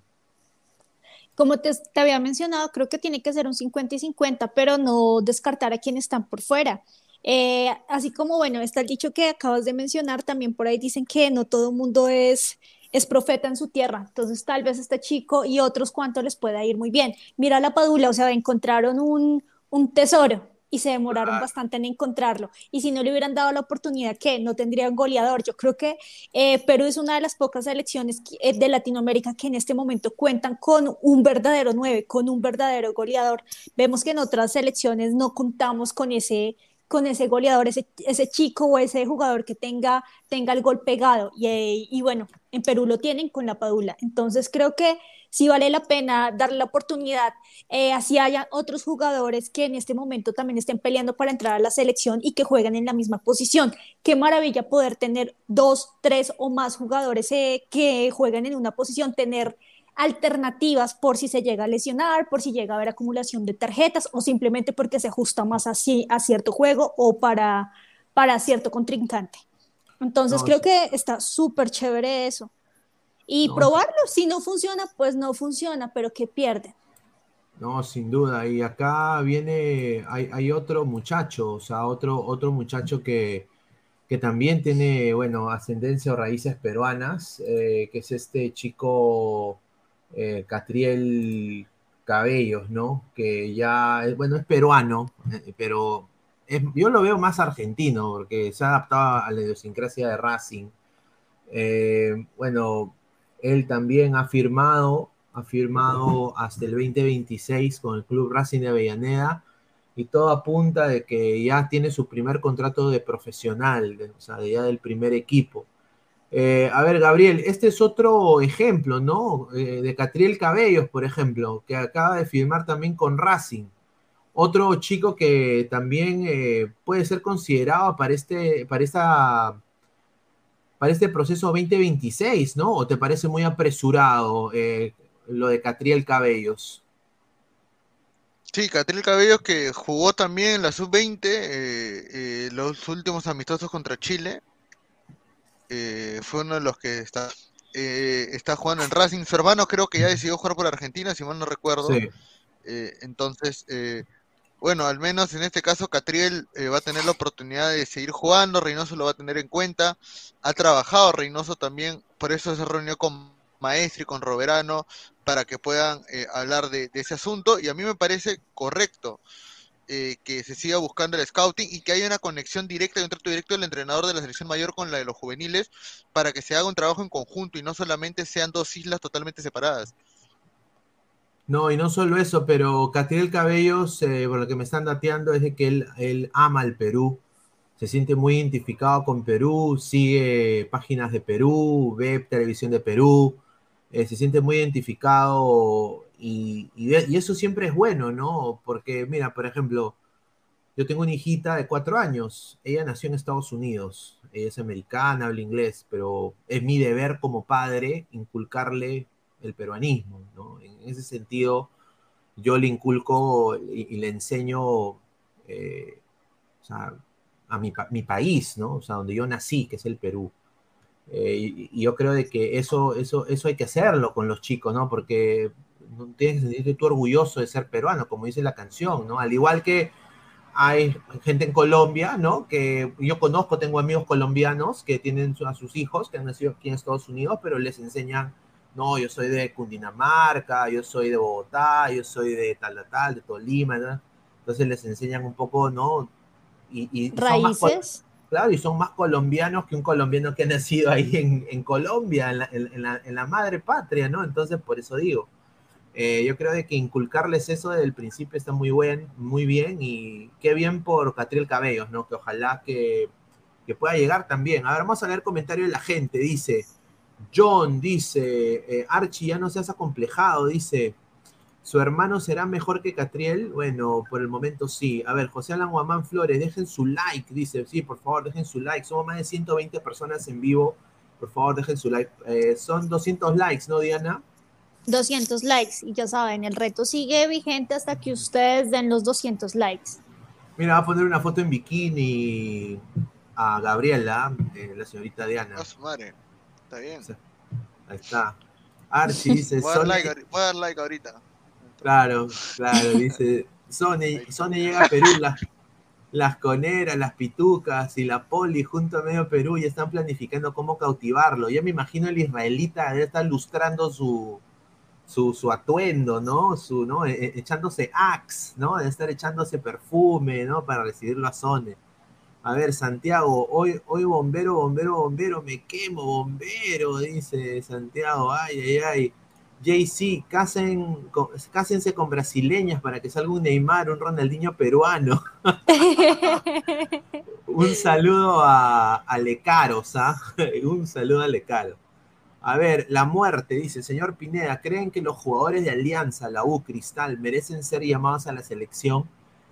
Como te, había mencionado, creo que tiene que ser un 50 y 50, pero no descartar a quienes están por fuera. Eh, así como, bueno, está el dicho que acabas de mencionar, también por ahí dicen que no todo el mundo es, es profeta en su tierra. Entonces, tal vez este chico y otros cuantos les pueda ir muy bien. Mira la Padula, o sea, encontraron un, un tesoro y se demoraron bastante en encontrarlo. Y si no le hubieran dado la oportunidad, que no tendría un goleador. Yo creo que eh, Perú es una de las pocas selecciones eh, de Latinoamérica que en este momento cuentan con un verdadero 9, con un verdadero goleador. Vemos que en otras selecciones no contamos con ese con ese goleador, ese, ese chico o ese jugador que tenga, tenga el gol pegado. Y, y bueno, en Perú lo tienen con la Padula. Entonces creo que si vale la pena darle la oportunidad, eh, así haya otros jugadores que en este momento también estén peleando para entrar a la selección y que jueguen en la misma posición. Qué maravilla poder tener dos, tres o más jugadores eh, que jueguen en una posición, tener alternativas por si se llega a lesionar, por si llega a haber acumulación de tarjetas o simplemente porque se ajusta más así a cierto juego o para, para cierto contrincante. Entonces creo que está súper chévere eso. Y probarlo, si no funciona, pues no funciona, pero que pierde. No, sin duda. Y acá viene, hay, otro muchacho, o sea, otro, otro muchacho que, que también tiene, bueno, ascendencia o raíces peruanas, eh, que es este chico eh, Catriel Cabellos, ¿no? Que ya, es, bueno, es peruano, eh, pero yo lo veo más argentino, porque se ha adaptado a la idiosincrasia de Racing. bueno, él también ha firmado, ha firmado hasta el 2026 con el Club Racing de Avellaneda y todo apunta de que ya tiene su primer contrato de profesional, o sea, ya del primer equipo. Eh, a ver, Gabriel, este es otro ejemplo, ¿no? Eh, de Catriel Cabellos, por ejemplo, que acaba de firmar también con Racing. Otro chico que también eh, puede ser considerado para, este, para esta para este proceso 2026, ¿no? ¿O te parece muy apresurado lo de Catriel Cabellos? Sí, Catriel Cabellos que jugó también en la sub-20 eh, eh, los últimos amistosos contra Chile. Fue uno de los que está, está jugando en Racing. Su hermano creo que ya decidió jugar por Argentina, si mal no recuerdo. Sí. entonces, bueno, al menos en este caso Catriel eh, va a tener la oportunidad de seguir jugando, Reynoso lo va a tener en cuenta, ha trabajado Reynoso también, por eso se reunió con Maestri, con Roberano, para que puedan eh, hablar de, ese asunto, y a mí me parece correcto eh, que se siga buscando el scouting y que haya una conexión directa y un trato directo del entrenador de la selección mayor con la de los juveniles, para que se haga un trabajo en conjunto y no solamente sean dos islas totalmente separadas. No, y no solo eso, pero Catriel Cabellos, eh, por lo que me están dateando, es de que él, ama el Perú, se siente muy identificado con Perú, sigue páginas de Perú, ve televisión de Perú, eh, se siente muy identificado y, y, eso siempre es bueno, ¿no? Porque, mira, por ejemplo, yo tengo una hijita de cuatro años, ella nació en Estados Unidos, ella es americana, habla inglés, pero es mi deber como padre inculcarle el peruanismo, ¿no? En ese sentido, yo le inculco y, le enseño eh, a mi, país, ¿no? O sea, donde yo nací, que es el Perú. Eh, y, yo creo de que eso, eso, eso hay que hacerlo con los chicos, ¿no? Porque tienes que sentirte tú orgulloso de ser peruano, como dice la canción, ¿no? Al igual que hay gente en Colombia, ¿no? Que yo conozco, tengo amigos colombianos que tienen a sus hijos que han nacido aquí en Estados Unidos, pero les enseñan, no, yo soy de Cundinamarca, yo soy de Bogotá, yo soy de tal, tal, de Tolima, ¿no? Entonces les enseñan un poco, ¿no? Y, Raíces claro, y son más colombianos que un colombiano que ha nacido ahí en, Colombia, en la, madre patria, ¿no? Entonces, por eso digo, eh, yo creo de que inculcarles eso desde el principio está muy, buen, muy bien y qué bien por Catriel Cabellos, ¿no? Que ojalá que, pueda llegar también. A ver, vamos a leer comentarios de la gente, dice... John dice, eh, Archie, ya no seas acomplejado, dice, ¿Su hermano será mejor que Catriel? Bueno, por el momento sí. A ver, José Alan Guamán Flores, dejen su like, dice. Sí, por favor, dejen su like. Somos más de 120 personas en vivo. Por favor, dejen su like. Eh, son 200 likes, ¿no, Diana? 200 likes. Y ya saben, el reto sigue vigente hasta que ustedes den los 200 likes. Mira, va a poner una foto en bikini a Gabriela, eh, la señorita Diana. su madre. Está bien. Ahí está. Archie dice... voy a dar like ahorita. Claro, claro, dice, Sony, Sony llega a Perú, las, las coneras, las pitucas y la poli junto a medio Perú y están planificando cómo cautivarlo. Ya me imagino el israelita debe estar lustrando su, su, atuendo, ¿no? Su, ¿no? E, e, echándose axe, ¿no? Debe estar echándose perfume, ¿no? Para recibirlo a Sony. A ver, Santiago, hoy, hoy bombero, bombero, bombero, me quemo, bombero, dice Santiago, ay, ay, ay. JC, casen, cásense con brasileñas para que salga un Neymar, un Ronaldinho peruano. un saludo a, a Lecaros, ¿ah? un saludo a Lecaro. A ver, la muerte, dice, señor Pineda, ¿creen que los jugadores de Alianza, la U, Cristal, merecen ser llamados a la selección?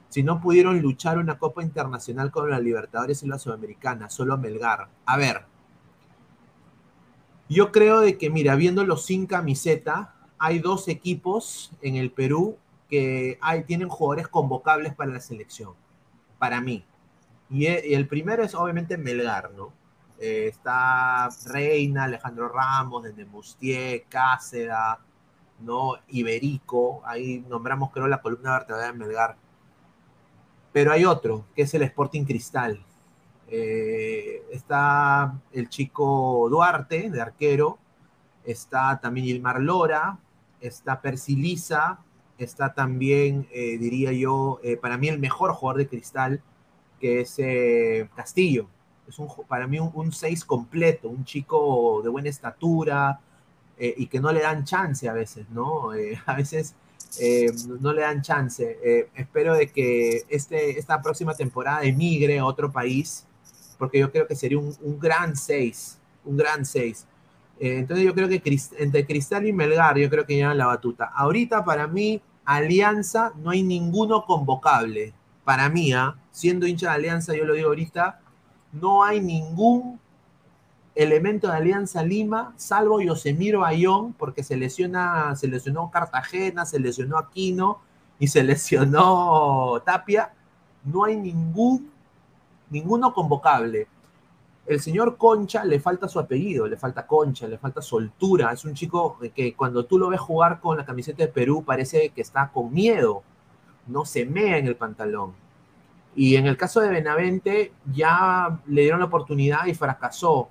Si no pudieron luchar una Copa Internacional con la Libertadores y la Sudamericana, solo Melgar. A ver, yo creo de que, mira, viéndolo sin camiseta, hay dos equipos en el Perú que hay, tienen jugadores convocables para la selección, para mí. Y, e, el primero es obviamente Melgar, ¿no? Eh, está Reina, Alejandro Ramos, desde Mustier, Cáceres, ¿no? Iberico, ahí nombramos creo la columna vertebral de Melgar. Pero hay otro, que es el Sporting Cristal, eh, está el chico Duarte, de arquero. Está también Ilmar Lora. Está Persilisa. Está también, eh, diría yo, para mí el mejor jugador de cristal, que es Castillo. Es un, para mí un 6 completo, un chico de buena estatura y que no le dan chance a veces, ¿no? a veces no le dan chance. espero de que este, esta próxima temporada emigre a otro país porque yo creo que sería un, gran 6, un gran 6. Eh, entonces yo creo que entre Cristal y Melgar, yo creo que llevan la batuta. Ahorita para mí, Alianza, no hay ninguno convocable. Para mí, ¿ah? siendo hincha de Alianza, yo lo digo ahorita, no hay ningún elemento de Alianza Lima, salvo Yosemiro Ayón, porque se lesiona, se lesionó Cartagena, se lesionó Aquino y se lesionó Tapia. No hay ningún ninguno convocable. El señor Concha le falta su apellido, le falta Concha, le falta soltura. Es un chico que cuando tú lo ves jugar con la camiseta de Perú parece que está con miedo, no se mea en el pantalón. Y en el caso de Benavente ya le dieron la oportunidad y fracasó.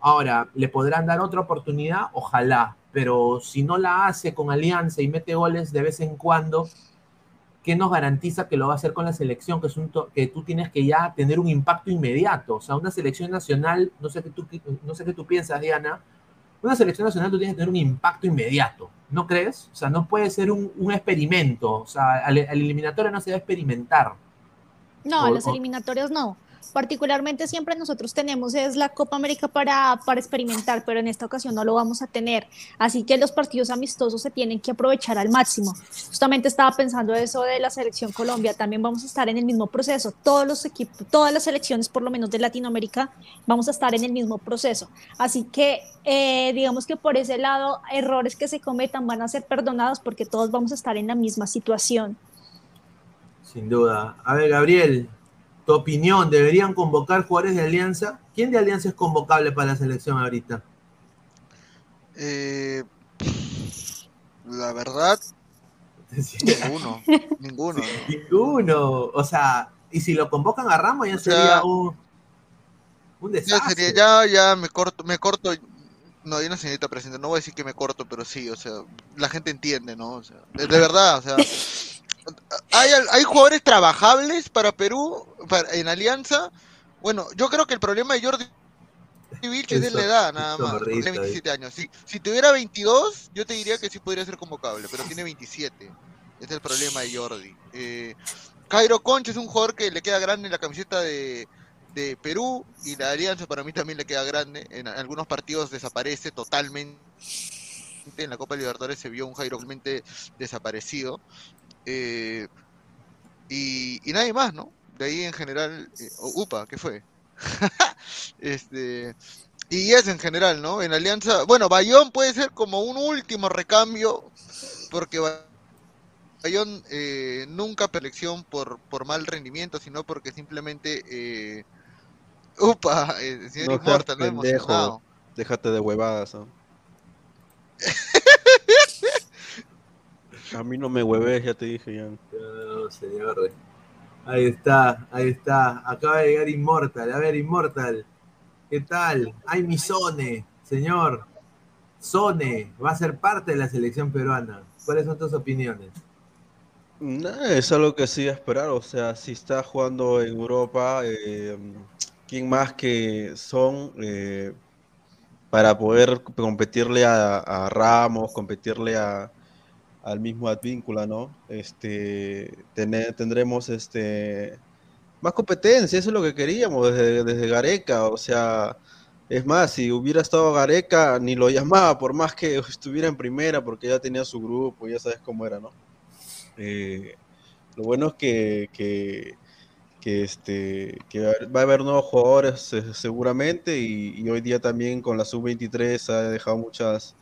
Ahora, ¿le podrán dar otra oportunidad? Ojalá, pero si no la hace con Alianza y mete goles de vez en cuando, ¿qué nos garantiza que lo va a hacer con la selección? Que, es un que tú tienes que ya tener un impacto inmediato. O sea, una selección nacional, no sé qué tú, no sé qué tú piensas, Diana, una selección nacional tú tienes que tener un impacto inmediato, ¿no crees? O sea, no puede ser un, experimento. O sea, al, eliminatorio no se va a experimentar. No, las eliminatorias no particularmente siempre nosotros tenemos es la Copa América para, para experimentar, pero en esta ocasión no lo vamos a tener. Así que los partidos amistosos se tienen que aprovechar al máximo. Justamente estaba pensando eso de la selección Colombia, también vamos a estar en el mismo proceso. Todos los equipos, todas las selecciones, por lo menos de Latinoamérica, vamos a estar en el mismo proceso. Así que eh, digamos que por ese lado, errores que se cometan van a ser perdonados porque todos vamos a estar en la misma situación. Sin duda. A ver, Gabriel, tu opinión, ¿deberían convocar jugadores de Alianza? ¿Quién de Alianza es convocable para la selección ahorita? Eh, la verdad, ninguno, ninguno. ninguno, o sea, y si lo convocan a Ramos ya sería un, un desastre. Ya, sería, ya, ya me corto, me corto, no, hay una señorita presente, no voy a decir que me corto, pero sí, o sea, la gente entiende, ¿no? O sea, de, verdad, o sea, hay, hay jugadores trabajables para Perú, en Alianza. Bueno, yo creo que el problema de Jordi Vilches es de la edad, nada más. Tiene 27 años. Si, si tuviera 22, yo te diría que sí podría ser convocable, pero tiene 27. Ese es el problema de Jordi. Eh, Cairo Concha es un jugador que le queda grande en la camiseta de, de Perú y la Alianza para mí también le queda grande. En algunos partidos desaparece totalmente. En la Copa Libertadores se vio un Jairo realmente desaparecido. Eh, y, nadie más, ¿no? De ahí en general, eh, UPA, ¿qué fue? este, y es en general, ¿no? En Alianza, bueno, Bayón puede ser como un último recambio, porque Bayón eh, nunca elección por, por mal rendimiento, sino porque simplemente eh, Upa, el señor no, Inmortal, lo emocionado. Déjate de huevadas. A mí no me hueves, ya te dije, ya. No, señor. Ahí está, ahí está. Acaba de llegar Inmortal. A ver, Inmortal. ¿Qué tal? Ay, mi Sone, señor. Sone va a ser parte de la selección peruana. ¿Cuáles son tus opiniones? es algo que sí esperar. O sea, si está jugando en Europa, eh, quién más que son eh, para poder competirle a, Ramos, competirle a, al mismo Advíncula, ¿no? Este, tendremos este, más competencia, eso es lo que queríamos desde, desde Gareca, o sea, es más, si hubiera estado Gareca, ni lo llamaba, por más que estuviera en primera, porque ya tenía su grupo, ya sabes cómo era, ¿no? Eh, lo bueno es que, que este que va a haber nuevos jugadores eh, seguramente y, hoy día también con la sub-23 ha dejado muchas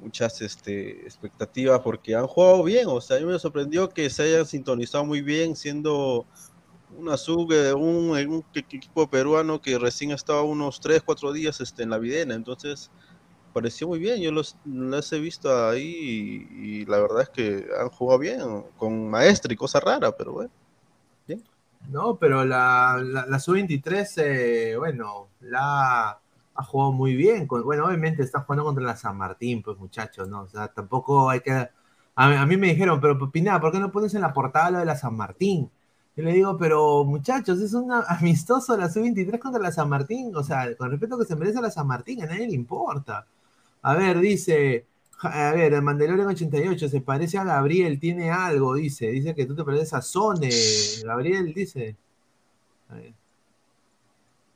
muchas este, expectativas porque han jugado bien, o sea, a mí me sorprendió que se hayan sintonizado muy bien siendo una sub de un, un, equipo peruano que recién estaba unos 3, 4 días este, en la videna, entonces pareció muy bien, yo los, los he visto ahí y, y, la verdad es que han jugado bien, con maestro y cosa rara, pero bueno. No, pero la, la, sub-23, eh, bueno, la ha jugado muy bien. bueno, obviamente está jugando contra la San Martín, pues muchachos, ¿no? O sea, tampoco hay que... A, mí me dijeron, pero Pina, ¿por qué no pones en la portada lo de la San Martín? Yo le digo, pero muchachos, es un amistoso la sub-23 contra la San Martín. O sea, con respeto que se merece a la San Martín, a nadie le importa. A ver, dice, a ver, el Mandalorian 88 se parece a Gabriel, tiene algo, dice. Dice que tú te pareces a Sone. Gabriel dice. Ahí,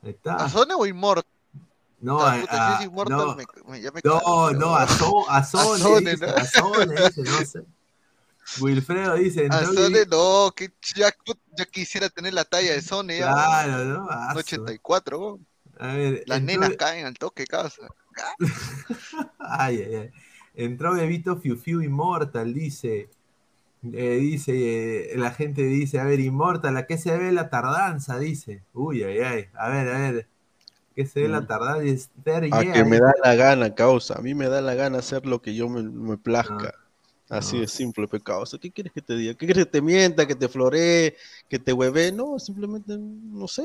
está. ¿A Sone o Immortal? No, a, a, no, no, no, a, so, a dice, ¿no? a dice, no sé. Wilfredo dice. A Sone no, que ya, ya, quisiera tener la talla de Sone. Claro, ¿no? 84. A ver, Las nenas caen al toque, casa. ay, ay, ay. Entró Bebito Fiu Fiu Immortal, dice. Eh, dice, eh, la gente dice, a ver, Immortal, ¿a qué se ve la tardanza? Dice. Uy, ay, ay. A ver, a ver. ¿Qué se ve la mm. tardanza? A que me da la gana, causa. A mí me da la gana hacer lo que yo me, plazca. Ah, Así de simple, pecado. ¿Qué quieres que te diga? ¿Qué quieres que te mienta, que te floree, que te hueve? No, simplemente, no sé,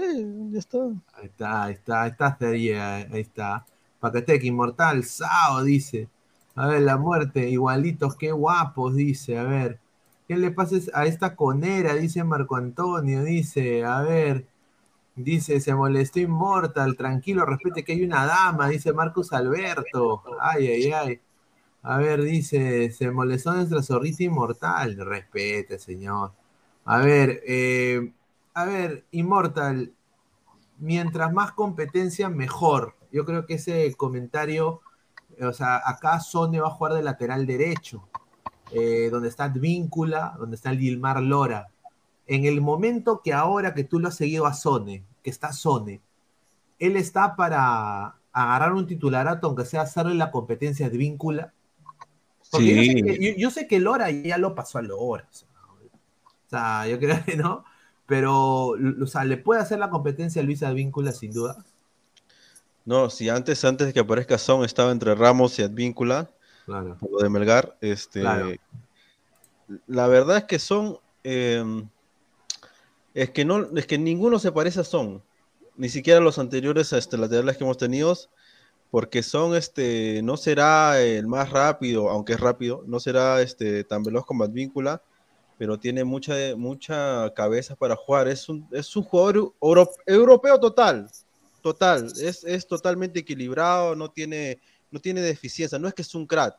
ya está. Ahí está, ahí está, ahí está, ahí está. Paquetec, Inmortal, Sao, dice. A ver, la muerte, igualitos, qué guapos, dice. A ver, ¿qué le pasa a esta conera? Dice Marco Antonio, dice. A ver, dice, se molestó Inmortal, tranquilo, respete que hay una dama, dice Marcos Alberto. Ay, ay, ay. A ver, dice, se molestó nuestra zorrita inmortal. Respete, señor. A ver, eh, a ver, Inmortal, mientras más competencia, mejor. Yo creo que ese comentario o sea, acá Sone va a jugar de lateral derecho, eh, donde está Víncula, donde está el Gilmar Lora. En el momento que ahora que tú lo has seguido a Sone, que está Sone, él está para agarrar un titularato, aunque sea hacerle la competencia de Víncula. sí. yo, sé que, Lora ya lo pasó a Lora. O sea, yo creo que no. pero, o sea, ¿le puede hacer la competencia a Luis Advíncula sin duda? No, si antes, antes de que aparezca Son estaba entre Ramos y Advíncula, claro. lo de Melgar, este, la verdad es que Son, em, es que no, es que ninguno se parece a Son, ni siquiera los anteriores este, laterales que hemos tenido, porque Son, este, no será el más rápido, aunque es rápido, no será este, tan veloz como Advíncula, pero tiene mucha, mucha cabeza para jugar. Es un, es un jugador europeo total, total. Es, es, totalmente equilibrado, no tiene, no tiene deficiencia. No es que es un crack,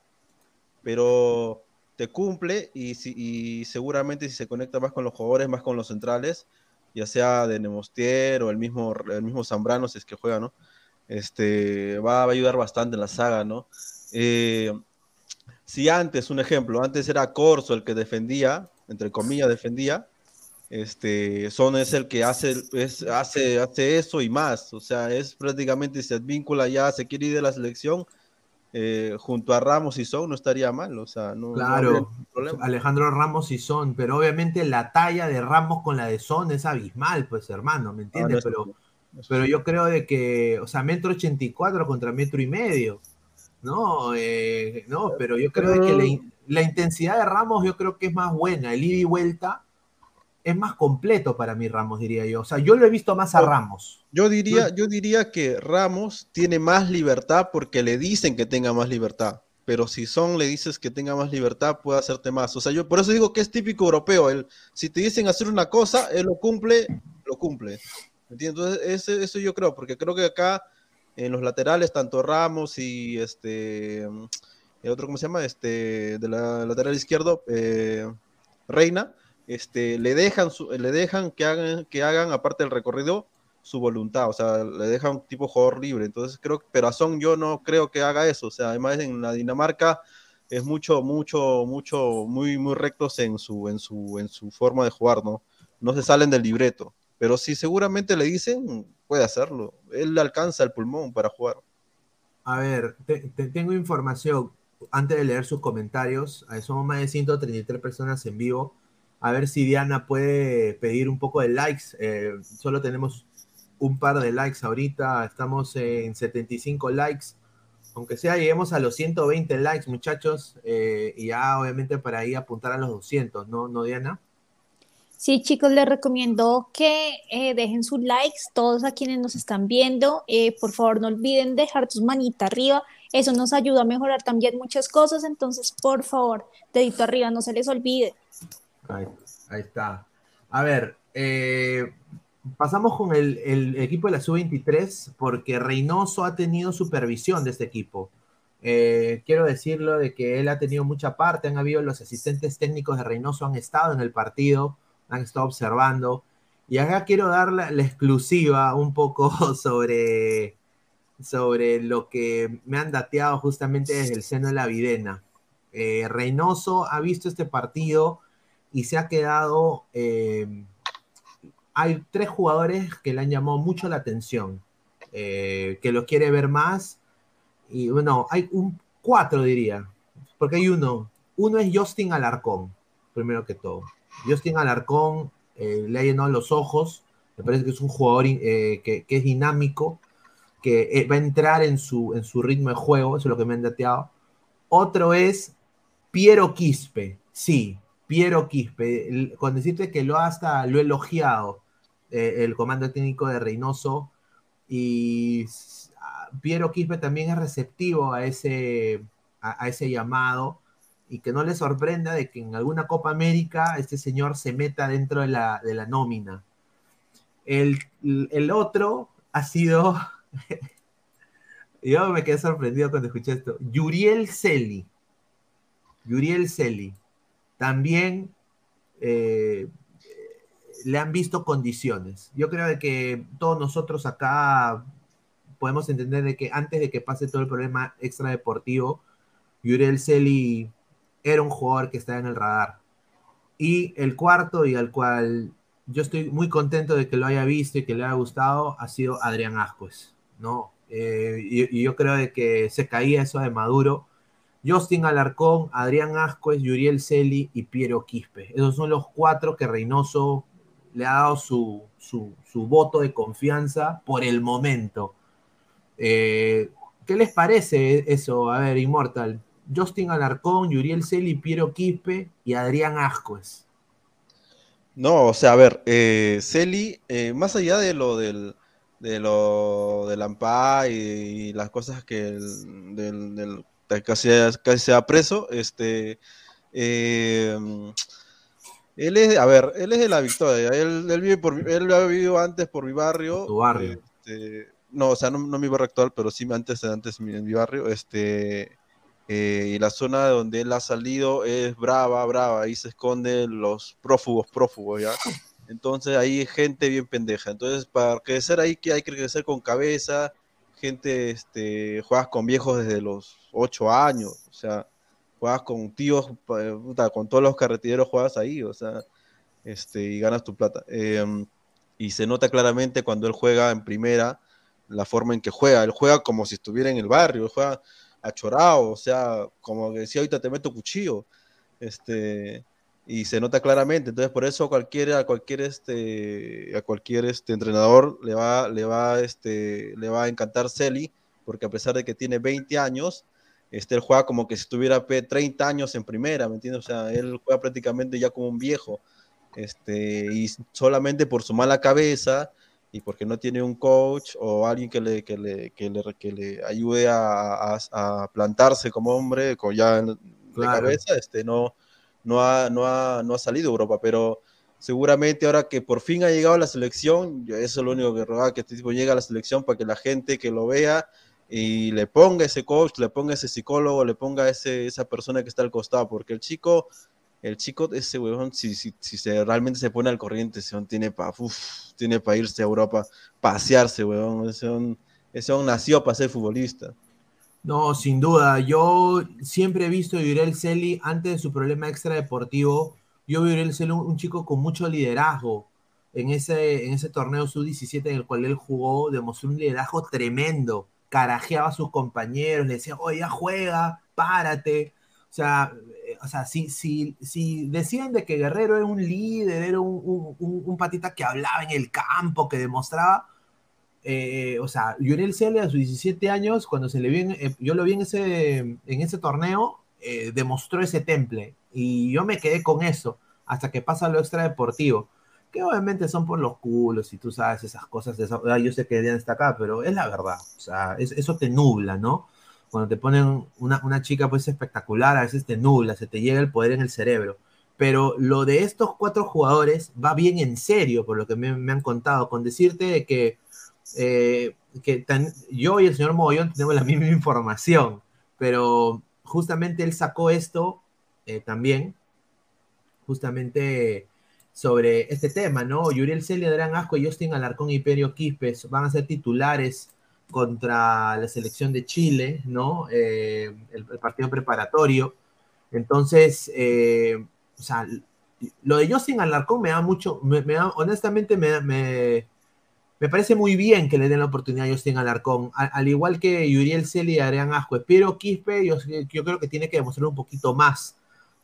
pero te cumple y, si, seguramente si se conecta más con los jugadores, más con los centrales, ya sea de Nemostier o el mismo, el mismo Zambrano, si es que juega, ¿no? Este, va, a ayudar bastante en la saga, ¿no? Eh, si antes, un ejemplo, antes era Corso el que defendía, entre comillas, defendía, este, Son es el que hace, es, hace, hace eso y más. O sea, es prácticamente, se vincula ya, se quiere ir de la selección, eh, junto a Ramos y Son no estaría mal. O sea, no. Claro, Alejandro Ramos y Son, pero obviamente la talla de Ramos con la de Son es abismal, pues hermano, ¿me entiendes? pero, pero yo creo de que, o sea, metro 84 contra metro y medio. No, eh, no, pero yo creo que la, intensidad de Ramos yo creo que es más buena. El ida y vuelta es más completo para mí Ramos, diría yo. O sea, yo lo he visto más a Ramos. Yo diría, yo diría que Ramos tiene más libertad porque le dicen que tenga más libertad. Pero si son le dices que tenga más libertad, puede hacerte más. O sea, yo por eso digo que es típico europeo. Él, si te dicen hacer una cosa, él lo cumple, lo cumple. ¿Entiendes? Entonces, eso yo creo, porque creo que acá en los laterales, tanto Ramos y este, el otro, ¿cómo se llama? Este, de la lateral izquierdo, eh, Reina, este, le dejan, le dejan que hagan, que hagan, aparte del recorrido, su voluntad, o sea, le dejan un tipo jugador libre. Entonces creo que Perazón yo no creo que haga eso. O sea, además en la Dinamarca es mucho, mucho, mucho, muy, muy rectos en su, en su, en su forma de jugar, ¿no? No se salen del libreto. Pero si seguramente le dicen, puede hacerlo. Él le alcanza el pulmón para jugar. A ver, tengo información. Antes de leer sus comentarios, somos más de 133 personas en vivo. A ver si Diana puede pedir un poco de likes. Eh, solo tenemos un par de likes ahorita. Estamos en 75 likes. Aunque sea, lleguemos a los 120 likes, muchachos. Eh, y ya, obviamente, para ahí apuntar a los 200, ¿no, ¿No Diana? Sí, chicos, les recomiendo que eh, dejen sus likes, todos a quienes nos están viendo. Por favor, no olviden dejar tus manitas arriba. Eso nos ayuda a mejorar también muchas cosas. Entonces, por favor, dedito arriba, no se les olvide. Ahí, está. A ver, eh, pasamos con el, el, equipo de la Sub-23 porque Reynoso ha tenido supervisión de este equipo. quiero decirlo de que él ha tenido mucha parte, han habido los asistentes técnicos de Reynoso han estado en el partido, han estado observando. Y acá quiero dar la, exclusiva un poco sobre, sobre lo que me han dateado justamente desde el seno de la Videna. Eh, Reynoso ha visto este partido y se ha quedado... Eh, hay tres jugadores que le han llamado mucho la atención, eh, que lo quiere ver más. Y bueno, hay un cuatro diría, porque hay uno. Uno es Justin Alarcón, primero que todo. Justin Alarcón eh, le ha llenado los ojos, me parece que es un jugador eh, que, es dinámico, que va a entrar en su, en su ritmo de juego, eso es lo que me han dateado. Otro es Piero Quispe, sí, Piero Quispe, con decirte que lo hasta lo elogiado el comando técnico de Reynoso y Piero Quispe también es receptivo a ese, a ese llamado y que no le sorprenda de que en alguna Copa América este señor se meta dentro de la, de la nómina. El, el, otro ha sido, yo me quedé sorprendido cuando escuché esto, Yuriel Celi. Yuriel Celi. También eh, le han visto condiciones. Yo creo que todos nosotros acá podemos entender de que antes de que pase todo el problema extradeportivo, Yuriel Celi era un jugador que estaba en el radar. Y el cuarto, y al cual yo estoy muy contento de que lo haya visto y que le haya gustado, ha sido Adrián Ascuez, ¿no? Eh, y, yo creo de que se caía eso de Maduro. Justin Alarcón, Adrián Ascuez, Yuriel Celi y Piero Quispe. Esos son los cuatro que Reynoso le ha dado su, su, voto de confianza por el momento. Eh, ¿Qué les parece eso? A ver, Immortal. Justin Alarcón, Yuriel Celi, Piero Quispe y Adrián Ascuez. No, o sea, a ver, eh, Celi, eh, más allá de lo del de lo AMPA y, las cosas que el, del, casi, casi se ha preso, este eh, él es, a ver, él es de la Victoria, él, él vive por él ha vivido antes por mi barrio. Tu barrio. Este, no, o sea, no, no mi barrio actual, pero sí antes, antes en mi barrio, este eh, y la zona donde él ha salido es brava, brava, ahí se esconden los prófugos, prófugos, ¿ya? Entonces ahí hay gente bien pendeja. Entonces, para crecer ahí que hay que crecer con cabeza, gente, este, juegas con viejos desde los 8 años, o sea, juegas con tíos, con todos los carreteros juegas ahí, o sea, este, y ganas tu plata. Em, y se nota claramente cuando él juega en primera, la forma en que juega. Él juega como si estuviera en el barrio, juega achorado, o sea, como decía, ahorita te meto cuchillo, este, y se nota claramente, entonces por eso cualquier, a cualquier, este, a cualquier este, entrenador le va, le, va, este, le va a encantar Celi, porque a pesar de que tiene 20 años, este, él juega como que si tuviera 30 años en primera, ¿me entiendes? O sea, él juega prácticamente ya como un viejo, este, y solamente por su mala cabeza, y porque no tiene un coach o alguien que le, que le, que le, que le ayude a, a, plantarse como hombre, con ya de cabeza, este, no, no, ha, no, ha, no ha salido Europa, pero seguramente ahora que por fin ha llegado a la selección, eso es lo único que roba, que este tipo llegue a la selección para que la gente que lo vea y le ponga ese coach, le ponga ese psicólogo, le ponga ese, esa persona que está al costado, porque el chico el chico, ese huevón, si, si, si se, realmente se pone al corriente, ese tiene para tiene para irse a Europa, pasearse, huevón. Ese huevón, nació para ser futbolista. No, sin duda. Yo siempre he visto a Yurel Celi, antes de su problema extra deportivo, yo vi a Yurel Celi un, chico con mucho liderazgo. En ese, en ese torneo sub-17 en el cual él jugó, demostró un liderazgo tremendo. Carajeaba a sus compañeros, le decía, oye, ya juega, párate. O sea, eh, o sea, si, si, si decían de que Guerrero era un líder, era un, patita que hablaba en el campo, que demostraba, eh, o sea, Lionel Cele a sus 17 años, cuando se le vi, eh, yo lo vi en ese, en ese torneo, demostró ese temple. Y yo me quedé con eso, hasta que pasa lo extra deportivo. Que obviamente son por los culos, y tú sabes esas cosas. yo sé que Diana está acá, pero es la verdad. O sea, eso te nubla, ¿no? cuando te ponen una, chica pues espectacular, a veces te nubla, se te llega el poder en el cerebro. Pero lo de estos cuatro jugadores va bien en serio, por lo que me, han contado, con decirte que, eh, que yo y el señor Mogollón tenemos la misma información, pero justamente él sacó esto eh, también, justamente sobre este tema, ¿no? Yuriel Celia, Adrián Asco, Justin Alarcón y Perio Quispes van a ser titulares contra la selección de Chile, ¿no? Eh, el, partido preparatorio. Entonces, eh, o sea, lo de Justin Alarcón me da mucho, me, da, honestamente me, me, me, parece muy bien que le den la oportunidad a Justin Alarcón, al, igual que Yuriel Celi y Adrián Asco. Pero Quispe, yo, yo creo que tiene que demostrar un poquito más.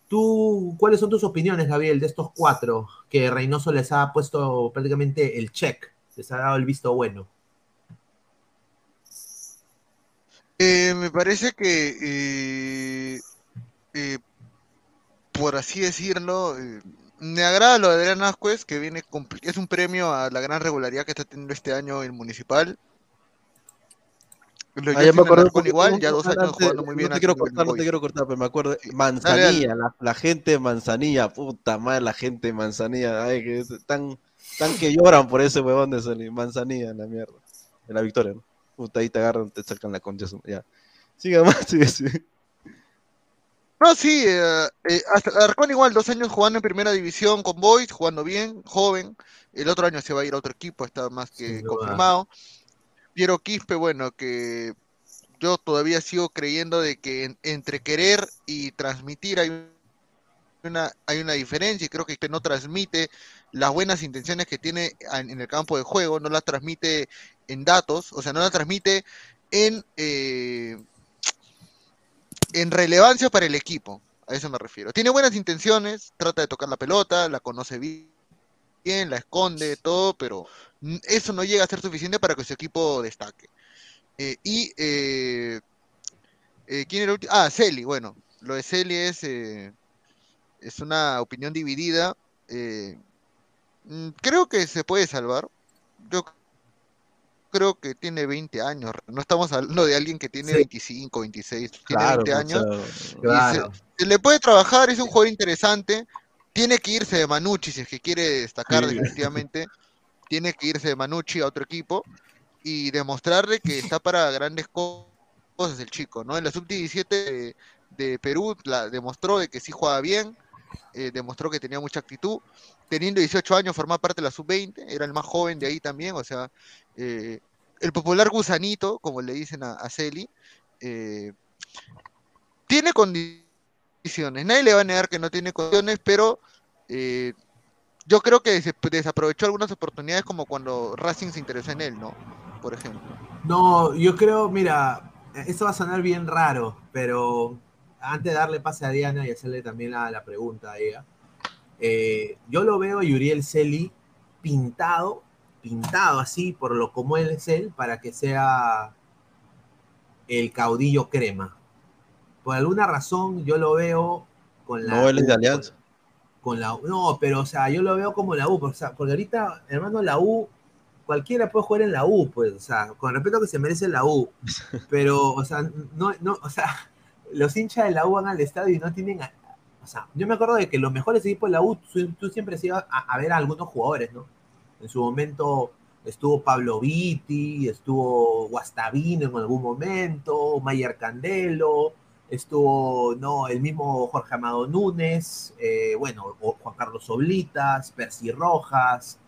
¿Tú, cuáles son tus opiniones, Gabriel, de estos cuatro que Reynoso les ha puesto prácticamente el check, les ha dado el visto bueno? Eh, me parece que, eh, eh, por así decirlo, me agrada lo de Adrián Ascuez, que viene es un premio a la gran regularidad que está teniendo este año el municipal. Lo ah, ya me acuerdo con igual, ya dos años jugando muy bien. No te quiero cortar, no te quiero cortar, pero me acuerdo. Manzanilla, La, gente de Manzanilla, puta madre, la gente de Manzanilla, ay, que tan, tan que lloran por ese huevón de salir. Manzanilla, la mierda, de la victoria, ¿no? puta, ahí te agarran, te sacan la concha. Ya. Sigue más, sigue, sigue. No, sí, eh, eh, hasta Arcón igual, dos años jugando en primera división con Boys, jugando bien, joven. El otro año se va a ir a otro equipo, está más que confirmado. Piero Quispe, bueno, que yo todavía sigo creyendo de que entre querer y transmitir hay una, hay una diferencia y creo que no transmite las buenas intenciones que tiene en el campo de juego, no las transmite en datos, o sea, no la transmite en, eh, en relevancia para el equipo. A eso me refiero. Tiene buenas intenciones, trata de tocar la pelota, la conoce bien, la esconde, todo, pero eso no llega a ser suficiente para que su equipo destaque. Eh, y, eh, eh, ¿quién era el último? Ah, Celi, bueno, lo de Celi es, es una opinión dividida. Mm, creo que se puede salvar. Yo creo que tiene 20 años. No estamos hablando de alguien que tiene 25, 26, tiene 20 años. se, le puede trabajar, es un juego interesante. Tiene que irse de Manucci si es que quiere destacar definitivamente. Tiene que irse de Manucci a otro equipo y demostrarle que está para grandes cosas el chico, ¿no? En la sub-17 de, Perú la demostró de que sí juega bien, eh, demostró que tenía mucha actitud. Teniendo 18 años, formaba parte de la sub-20, era el más joven de ahí también, o sea, eh, el popular gusanito, como le dicen a, Celi, eh, tiene condiciones. Nadie le va a negar que no tiene condiciones, pero yo creo que desaprovechó algunas oportunidades como cuando Racing se interesó en él, ¿no? Por ejemplo. No, yo creo, mira, esto va a sonar bien raro, pero antes de darle pase a Diana y hacerle también la, pregunta a ella, eh, yo lo veo a Yuriel Celi pintado, pintado así por lo como él es él, para que sea el caudillo crema. Por alguna razón yo lo veo con la... No, él es de Alianza. Con, la No, pero o sea, yo lo veo como la U, porque, porque ahorita, hermano, la U cualquiera puede jugar en la U, pues, o sea, con respeto que se merece la U, pero, o sea, no, no, o sea, los hinchas de la U van al estadio y no tienen, o sea, yo me acuerdo de que los mejores equipos de la U, tú, siempre se ibas a, ver a algunos jugadores, ¿no? En su momento estuvo Pablo Vitti, estuvo Guastavino en algún momento, Mayer Candelo, estuvo, no, el mismo Jorge Amado Núñez, eh, bueno, Juan Carlos Oblitas, Percy Rojas,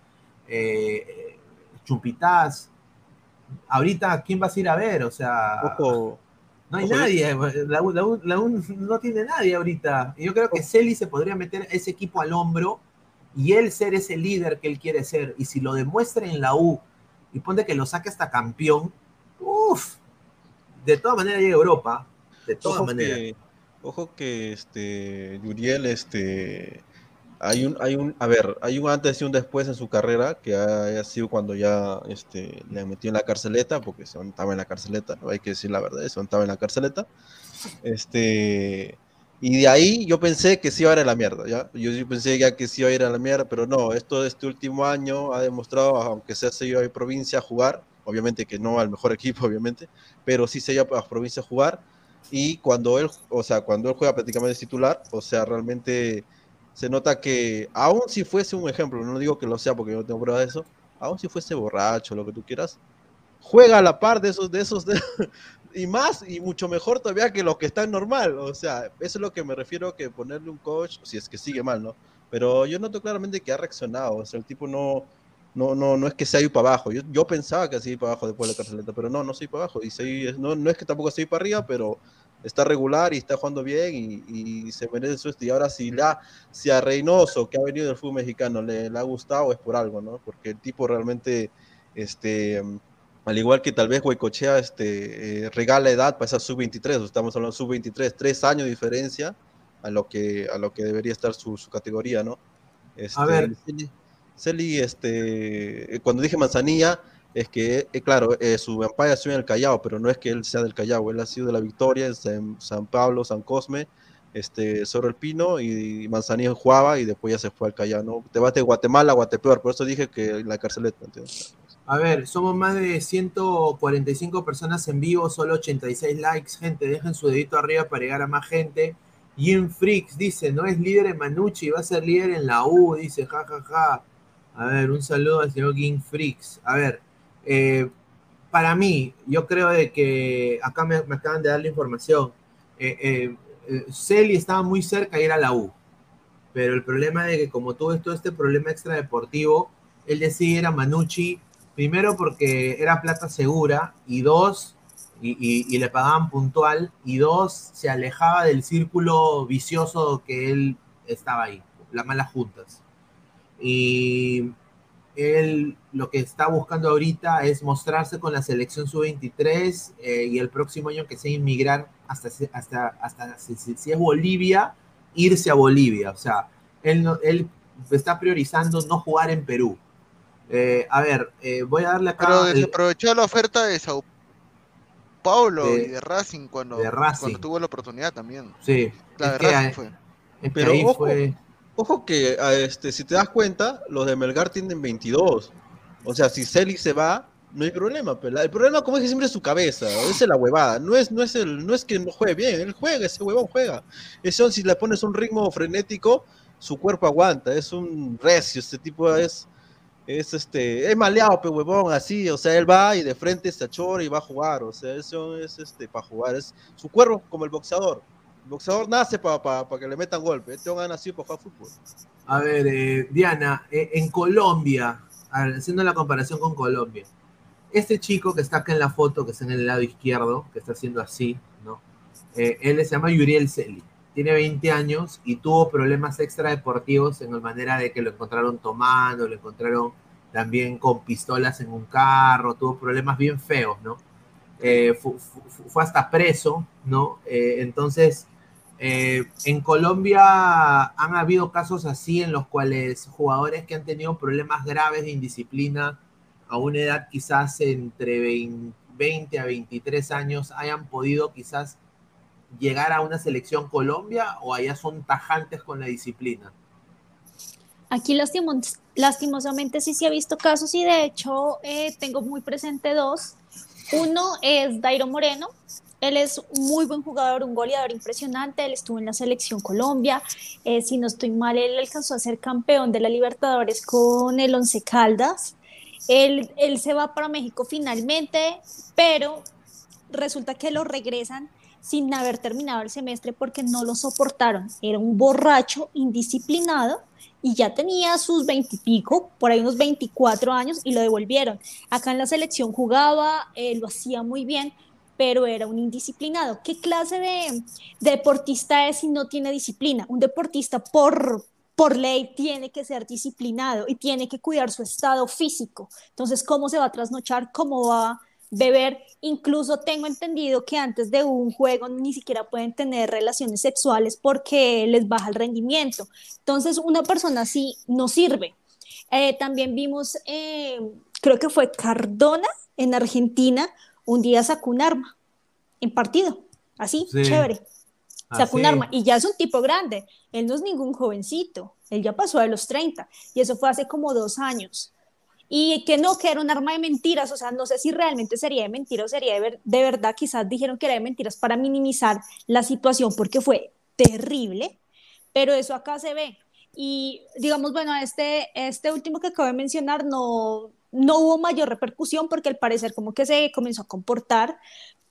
eh, Chumpitas. Ahorita, ¿quién vas a ir a ver? O sea, no hay nadie. La, no tiene nadie ahorita. yo creo que Celi se podría meter ese equipo al hombro y él ser ese líder que él quiere ser. Y si lo demuestra en la U y pone que lo saque hasta campeón, uff, de todas maneras llega a Europa. De todas maneras. ojo que este Yuriel, este hay un, hay un, a ver, hay un antes y un después en su carrera, que ha, sido cuando ya este, le metió en la carceleta, porque se estaba en la carceleta, hay que decir la verdad, se estaba en la carceleta. Este, y de ahí yo pensé que sí iba a ir a la mierda, ¿ya? Yo, pensé ya que sí iba a ir a la mierda, pero no, esto este último año ha demostrado, aunque sea se iba a provincia a jugar, obviamente que no al mejor equipo, obviamente, pero sí se iba a provincia a jugar, y cuando él, o sea, cuando él juega prácticamente titular, o sea, realmente se nota que, aún si fuese un ejemplo, no digo que lo sea porque yo no tengo pruebas de eso, aún si fuese borracho, lo que tú quieras, juega a la par de esos, de esos, y más, y mucho mejor todavía que los que están normal. O sea, eso es lo que me refiero que ponerle un coach, si es que sigue mal, ¿no? Pero yo noto claramente que ha reaccionado, o sea, el tipo no, no, no, no es que se haya ido para abajo. Yo, yo pensaba que iba para abajo después de la carceleta, pero no, no soy para abajo. Y no, no es que tampoco se para arriba, pero está regular y está jugando bien y, se merece su Y ahora si, la, si a Reynoso, que ha venido del fútbol mexicano, le, ha gustado, es por algo, ¿no? Porque el tipo realmente, este, al igual que tal vez Huecochea, este, eh, regala edad para esa sub-23, estamos hablando de sub-23, tres años de diferencia a lo que, a lo que debería estar su, categoría, ¿no? Este, a ver. Celi, este, cuando dije Manzanilla, es que, eh, claro, eh, su ha sido en el Callao, pero no es que él sea del Callao, él ha sido de la Victoria, en San, Pablo, San Cosme, este, Cerro el Pino y, Manzanillo jugaba y después ya se fue al Callao, ¿no? Te vas de Guatemala a Guatepeor, por eso dije que la carceleta. A ver, somos más de 145 personas en vivo, solo 86 likes, gente, dejen su dedito arriba para llegar a más gente. Jim Freaks dice, no es líder en Manucci, va a ser líder en la U, dice, jajaja. Ja, ja. A ver, un saludo al señor Jim Freaks. A ver, eh, para mí, yo creo de que acá me, acaban de dar la información. Eh, eh, Celi estaba muy cerca y era la U. Pero el problema de que como tuvo todo este problema extradeportivo, él decía era Manucci, primero porque era plata segura, y dos, y, le pagaban puntual, y dos, se alejaba del círculo vicioso que él estaba ahí, las malas juntas. Y él lo que está buscando ahorita es mostrarse con la selección sub-23 eh, y el próximo año que sea inmigrar hasta, hasta, hasta si, es Bolivia, irse a Bolivia. O sea, él, él está priorizando no jugar en Perú. Eh, a ver, eh, voy a darle acá. Pero desaprovechó la oferta de Sao Paulo y de Racing cuando, cuando tuvo la oportunidad también. Sí, la de Racing fue. Pero ojo, ojo que este, si te das cuenta, los de Melgar tienen 22. O sea, si Celi se va, no hay problema. Pero el problema, como es que siempre es su cabeza, es la huevada. No es, no es, el, no es que no juegue bien, él juega, ese huevón juega. Eso, si le pones un ritmo frenético, su cuerpo aguanta. Es un recio, este tipo es es este, es maleado, pe huevón, así, o sea, él va y de frente se achora y va a jugar, o sea, eso es este para jugar, es su cuerpo como el boxeador. El boxeador nace para que le metan golpe, este hombre nacido para jugar fútbol. A ver, eh, Diana, eh, en Colombia, haciendo la comparación con Colombia, este chico que está acá en la foto, que está en el lado izquierdo, que está haciendo así, ¿no? Eh, él se llama Yuriel Celi tiene 20 años y tuvo problemas extradeportivos en la manera de que lo encontraron tomando, lo encontraron también con pistolas en un carro, tuvo problemas bien feos, ¿no? Eh, fue hasta preso, ¿no? Eh, entonces, eh, en Colombia han habido casos así en los cuales jugadores que han tenido problemas graves de indisciplina a una edad quizás entre 20 a 23 años hayan podido quizás llegar a una selección Colombia o allá son tajantes con la disciplina? Aquí lastimosamente sí se ha visto casos y de hecho eh, tengo muy presente dos. Uno es Dairo Moreno. Él es muy buen jugador, un goleador impresionante. Él estuvo en la selección Colombia. Eh, si no estoy mal, él alcanzó a ser campeón de la Libertadores con el Once Caldas. Él se va para México finalmente, pero resulta que lo regresan sin haber terminado el semestre porque no lo soportaron. Era un borracho indisciplinado y ya tenía sus veintipico, por ahí unos 24 años y lo devolvieron. Acá en la selección jugaba, eh, lo hacía muy bien, pero era un indisciplinado. ¿Qué clase de, deportista es si no tiene disciplina? Un deportista por, por ley tiene que ser disciplinado y tiene que cuidar su estado físico. Entonces, ¿cómo se va a trasnochar? ¿Cómo va beber. Incluso tengo entendido que antes de un juego ni siquiera pueden tener relaciones sexuales porque les baja el rendimiento. Entonces, una persona así no sirve. Eh, también vimos, eh, creo que fue Cardona en Argentina, un día sacó un arma en partido, así, chévere. Sacó un arma y ya es un tipo grande, él no es ningún jovencito, él ya pasó de los 30 y eso fue hace como dos años y que no, que era un arma de mentiras, o sea, no sé si realmente sería de mentira o sería de, de verdad, quizás dijeron que era de mentiras para minimizar la situación porque fue terrible, pero eso acá se ve. Y digamos, bueno, este, este último que acabo de mencionar no, no hubo mayor repercusión porque al parecer como que se comenzó a comportar.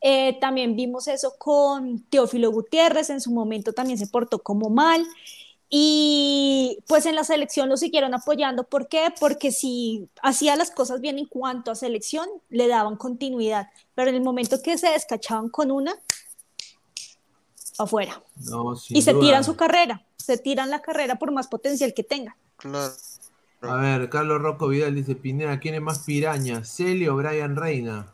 Eh, también vimos eso con Teófilo Gutiérrez, en su momento también se portó como mal. Y pues en la selección lo siguieron apoyando. ¿Por qué? Porque si hacía las cosas bien en cuanto a selección, le daban continuidad. Pero en el momento que se descachaban con una, afuera. y se tiran su carrera. Se tiran la carrera por más potencial que tenga. A ver, Carlos Rocco Vidal dice: Pineda, ¿quién es más piraña? ¿Celio o Brian Reina?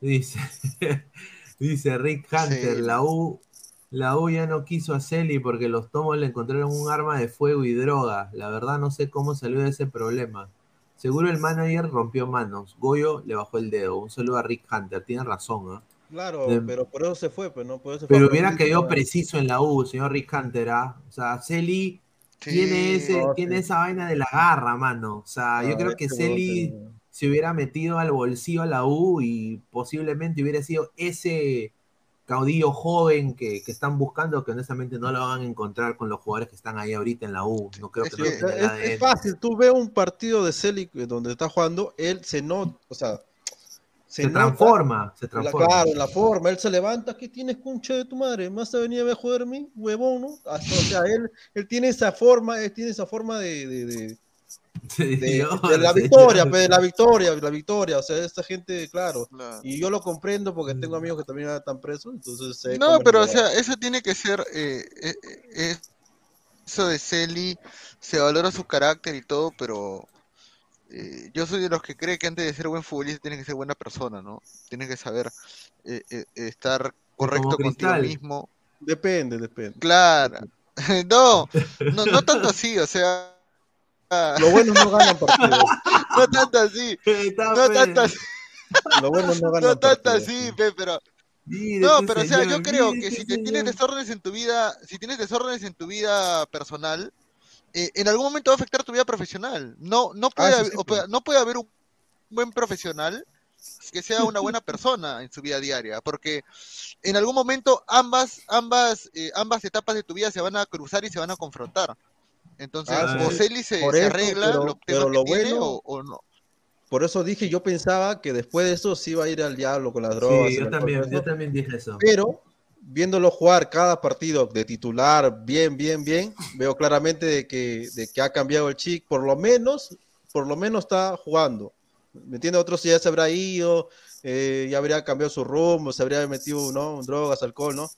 Dice, dice Rick Hunter, la U la U ya no quiso a Celi porque los tomos le encontraron un arma de fuego y droga. La verdad no sé cómo salió de ese problema. Seguro el manager rompió manos. Goyo le bajó el dedo. Un saludo a Rick Hunter. Tiene razón, ¿ah? Claro, pero por eso se fue, pues, ¿no? pero hubiera quedado preciso en la U, señor Rick Hunter, ¿ah? O sea, Celi tiene, ese, tiene esa vaina de la garra, mano. O sea, yo creo que Celi se hubiera metido al bolsillo a la U y posiblemente hubiera sido ese caudillo joven que, están buscando, que honestamente no lo van a encontrar con los jugadores que están ahí ahorita en la U. No creo que es, fácil, tú ves un partido de Celic donde está jugando, él se nota, o sea, se, transforma, se transforma. claro, en la forma, él se levanta, ¿qué tienes, concha de tu madre? ¿Más te venía a joderme, huevón, no? O sea, él, él tiene esa forma, él tiene esa forma de de, la victoria, de la victoria, la victoria, o sea, esta gente, claro, y yo lo comprendo porque tengo amigos que también están presos, entonces... no, pero o sea, eso tiene que ser, eh, eh, eh, eso de Celi, se valora su carácter y todo, pero yo soy de los que cree que antes de ser buen futbolista tiene que ser buena persona, ¿no? Tiene que saber estar correcto contigo mismo. Depende, depende. Claro. no, no, no tanto así, o sea Lo bueno no ganan partidos. no tanto así. no tanto así. Lo bueno no ganan No tanto así, pero. no, pero o sea, yo creo que si te tienes desórdenes en tu vida, si tienes desórdenes en tu vida personal, eh, en algún momento va a afectar tu vida profesional. No, no puede, ah, haber, no puede haber un buen profesional que sea una buena persona en su vida diaria, porque en algún momento ambas, ambas, eh, ambas etapas de tu vida se van a cruzar y se van a confrontar. Entonces, ah, o Celi se, arregla pero, lo, bueno, o, no. Por eso dije, yo pensaba que después de eso sí iba a ir al diablo con las drogas. Sí, yo también, yo también dije eso. Pero viéndolo jugar cada partido de titular bien, bien, bien, veo claramente de que, de que ha cambiado el chic, por lo menos, por lo menos está jugando. ¿Me entiendes? Otros ya se habrá ido, eh, ya habría cambiado su rumbo, se habría metido, ¿no? Drogas, alcohol, ¿no?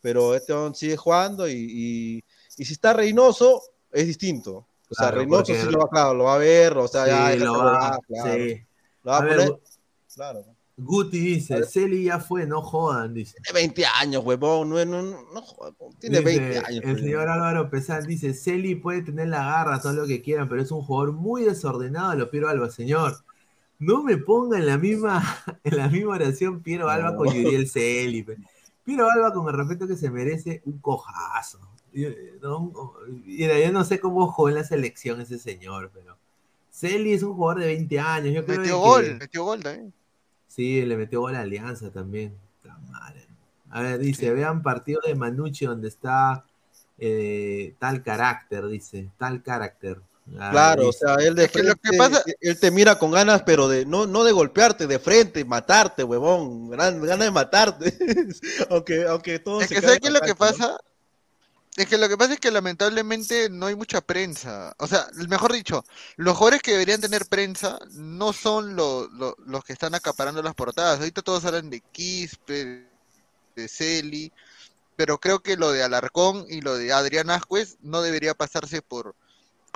Pero este sigue jugando y, y, si está Reynoso, es distinto. O sea, Reynoso sí lo va, lo va a ver, o sea, ya lo va, claro. sí. lo va a, poner. Claro. Guti dice, Celi ya fue, no jodan, dice. Tiene 20 años, huevón, no, no, no, tiene 20 años. El señor Álvaro Pesán dice, Celi puede tener la garra, todo lo que quieran, pero es un jugador muy desordenado, lo Piero Alba, señor. No me ponga en la misma, en la misma oración Piero Alba con Yuriel Celi. Piero Alba, con el respeto que se merece, un cojazo. Yo no, yo no sé cómo jugó en la selección ese señor, pero Celi es un jugador de 20 años. Yo creo metió gol, metió gol también. Sí, le metió gol a Alianza también. A ver, dice, vean partido de Manucci donde está eh, tal carácter, dice, tal carácter. claro, o sea, él de frente, pasa... él te mira con ganas, pero de no, no de golpearte, de frente, matarte, huevón, ganas de matarte. aunque, aunque todo Es que ¿sabes qué es lo que pasa? Es que lo que pasa es que lamentablemente no hay mucha prensa. O sea, mejor dicho, los jugadores que deberían tener prensa no son los que están acaparando las portadas. Ahorita todos hablan de Quispe, de Celi, pero creo que lo de Alarcón y lo de Adrián Ascuez no debería pasarse por,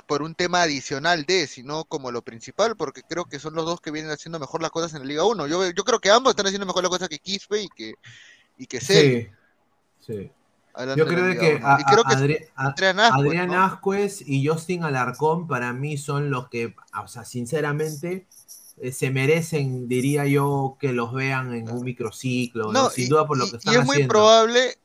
por un tema adicional de, sino como lo principal, porque creo que son los dos que vienen haciendo mejor las cosas en la Liga 1. Yo, yo creo que ambos están haciendo mejor las cosas que Quispe y que, y que Celi. Sí, sí. Yo creo que, Adrián, Ascuez, y Justin Alarcón para mí son los que, o sea, sinceramente, eh, se merecen, diría yo, que los vean en un microciclo, no, sin duda por lo que están y es muy probable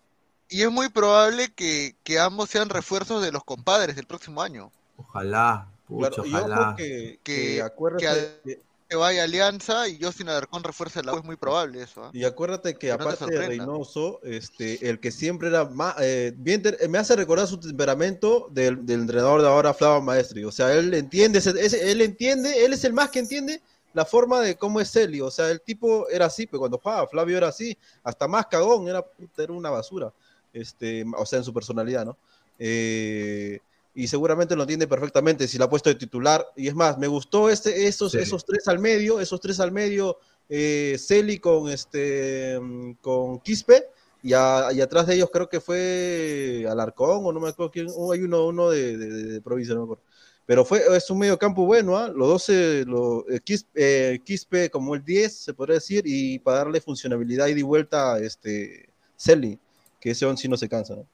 y es muy probable que, ambos sean refuerzos de los compadres del próximo año. Ojalá, ojalá. que, que, que, que vaya Alianza y Justin Alarcón refuerce la U, es muy probable eso. ¿ah? Y acuérdate que aparte de Reynoso, este, el que siempre era más, eh, bien, me hace recordar su temperamento del, entrenador de ahora, Flava Maestri. O sea, él entiende, él entiende, él es el más que entiende la forma de cómo es Celio. O sea, el tipo era así, pero cuando jugaba, Flavio era así, hasta más cagón, era, era una basura. Este, o sea, en su personalidad, ¿no? Eh, y seguramente lo entiende perfectamente si lo ha puesto de titular. Y es más, me gustó este, esos, esos tres al medio, esos tres al medio, eh, Celi con, este, con Quispe, y, y, atrás de ellos creo que fue Alarcón, o no me acuerdo quién, hay uno, uno de, de, provincia, no me acuerdo. Pero fue, es un medio campo bueno, ¿ah? los 12, lo, eh, eh, Quispe, como el 10, se podría decir, y para darle funcionabilidad y de vuelta a este, Celi, que ese 11 no se cansa, ¿no?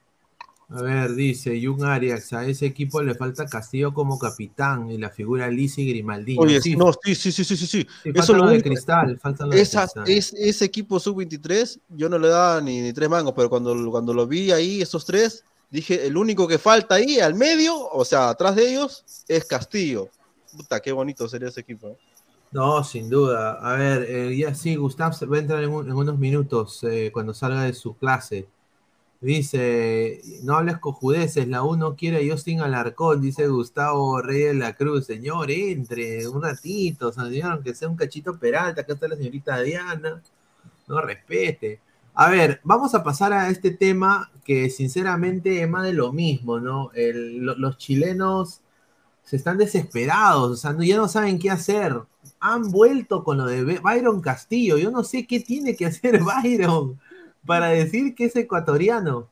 A ver, dice Jung Arias, a ese equipo le falta Castillo como capitán y la figura Lisi Grimaldi. Oye, sí, no, sí, sí, sí, sí, sí. Eso lo de cristal, faltan los Esa, Es, ese equipo sub-23, yo no le daba ni, ni, tres mangos, pero cuando, cuando lo vi ahí, esos tres, dije, el único que falta ahí, al medio, o sea, atrás de ellos, es Castillo. Puta, qué bonito sería ese equipo. ¿eh? No, sin duda. A ver, eh, ya sí, Gustav va a entrar en, unos minutos eh, cuando salga de su clase. Dice, no hables cojudeces, la uno quiere a Justin Alarcón, dice Gustavo Reyes de la Cruz. Señor, entre un ratito, señor, aunque sea un cachito peralta, acá está la señorita Diana. No respete. A ver, vamos a pasar a este tema que sinceramente es más de lo mismo, ¿no? los chilenos se están desesperados, o sea, ya no saben qué hacer. Han vuelto con lo de Byron Castillo. Yo no sé qué tiene que hacer Byron para decir que es ecuatoriano.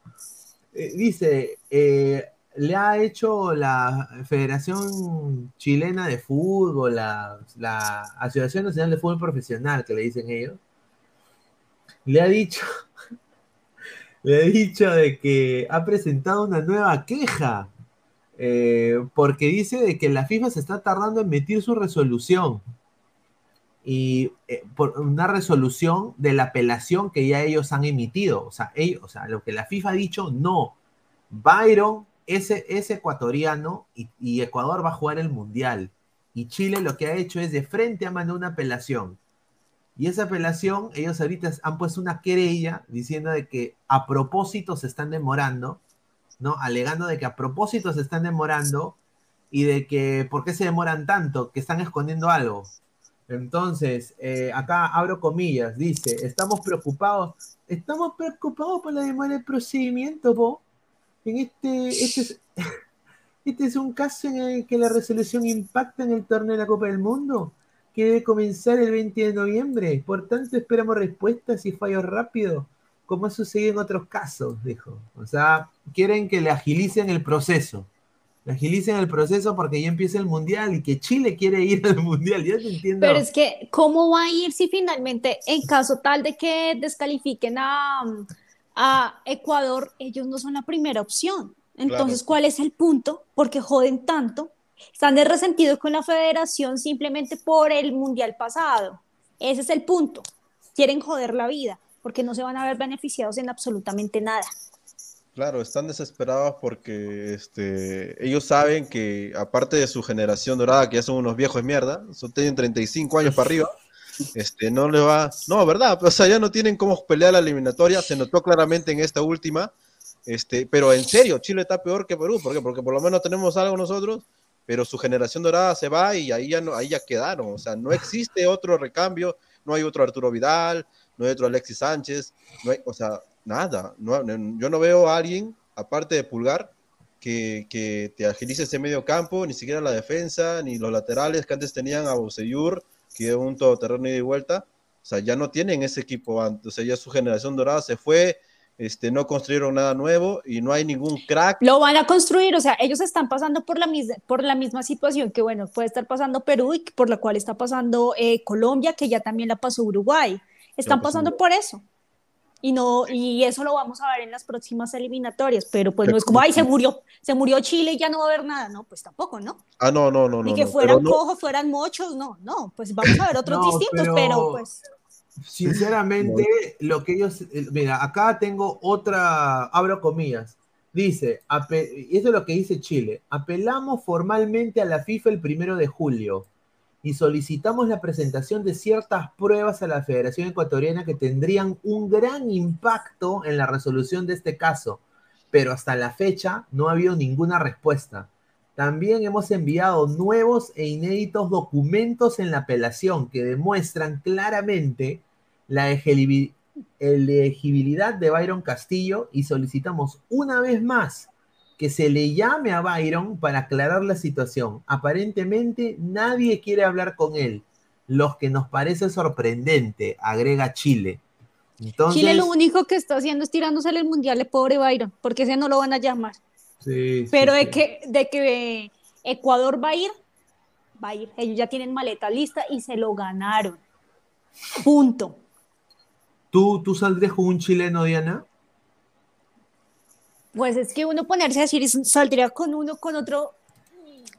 Eh, dice, eh, le ha hecho la Federación Chilena de Fútbol, la, Asociación Nacional de Fútbol Profesional, que le dicen ellos, le ha dicho, le ha dicho de que ha presentado una nueva queja Eh, porque dice de que la FIFA se está tardando en emitir su resolución. Y eh, por una resolución de la apelación que ya ellos han emitido. O sea, ellos, o sea, lo que la FIFA ha dicho, no. Byron ese, es ecuatoriano y, y Ecuador va a jugar el Mundial. Y Chile lo que ha hecho es de frente a mandar una apelación. Y esa apelación, ellos ahorita han puesto una querella diciendo de que a propósito se están demorando, ¿no? Alegando de que a propósito se están demorando y de que, ¿por qué se demoran tanto? Que están escondiendo algo. Entonces, eh, acá abro comillas, dice, estamos preocupados, estamos preocupados por la demora del procedimiento, po. En este, este es, este es un caso en el que la resolución impacta en el torneo de la Copa del Mundo que debe comenzar el 20 de noviembre. Por tanto, esperamos respuestas y fallos rápidos, como ha sucedido en otros casos, dijo. O sea, quieren que le agilicen el proceso. Le agilicen el proceso porque ya empieza el mundial y que Chile quiere ir al mundial. Ya te entiendo. Pero es que, ¿cómo va a ir si finalmente, en caso tal de que descalifiquen a, a Ecuador, ellos no son la primera opción? Entonces, ¿cuál es el punto? Porque joden tanto están de resentidos con la federación simplemente por el mundial pasado. Ese es el punto. Quieren joder la vida porque no se van a ver beneficiados en absolutamente nada. Claro, están desesperados porque este, ellos saben que aparte de su generación dorada, que ya son unos viejos de mierda, son, tienen 35 años para arriba, este, no le va, no, verdad, o sea, ya no tienen cómo pelear la eliminatoria, se notó claramente en esta última, este, pero en serio, Chile está peor que Perú, ¿por qué? Porque por lo menos tenemos algo nosotros, pero su generación dorada se va y ahí ya, no, ahí ya quedaron. O sea, no existe otro recambio, no hay otro Arturo Vidal, no hay otro Alexis Sánchez, no hay, o sea, nada. No, yo no veo a alguien, aparte de Pulgar, que, que, te agilice ese medio campo, ni siquiera la defensa, ni los laterales que antes tenían a Boseyur, que es un todoterreno y de vuelta. O sea, ya no tienen ese equipo antes. O sea, ya su generación dorada se fue, este, no construyeron nada nuevo y no hay ningún crack. Lo van a construir, o sea, ellos están pasando por la, misma, por la misma situación que, bueno, puede estar pasando Perú y por la cual está pasando eh, Colombia, que ya también la pasó Uruguay. Están pasando por eso. Y, no, y eso lo vamos a ver en las próximas eliminatorias, pero pues no es como, ay, se murió, se murió Chile y ya no va a haber nada, no, pues tampoco, ¿no? Ah, no, no, no. Ni que fueran cojos, fueran mochos, no, no, pues vamos a ver otros distintos, pero pues... Sinceramente, lo que ellos. Eh, mira, acá tengo otra. Abro comillas. Dice, y eso es lo que dice Chile. Apelamos formalmente a la FIFA el primero de julio y solicitamos la presentación de ciertas pruebas a la Federación Ecuatoriana que tendrían un gran impacto en la resolución de este caso, pero hasta la fecha no ha habido ninguna respuesta. También hemos enviado nuevos e inéditos documentos en la apelación que demuestran claramente la elegibilidad de Byron Castillo y solicitamos una vez más que se le llame a Byron para aclarar la situación. Aparentemente nadie quiere hablar con él, lo que nos parece sorprendente, agrega Chile. Chile lo único que está haciendo es tirándose el mundial de pobre Byron, porque ese no lo van a llamar. Pero de, Que, de que Ecuador va a ir, va a ir. Ellos ya tienen maleta lista y se lo ganaron. Punto. ¿Tú, tú saldrías con un chileno, Diana? Pues es que uno ponerse a decir, saldría con uno, con otro.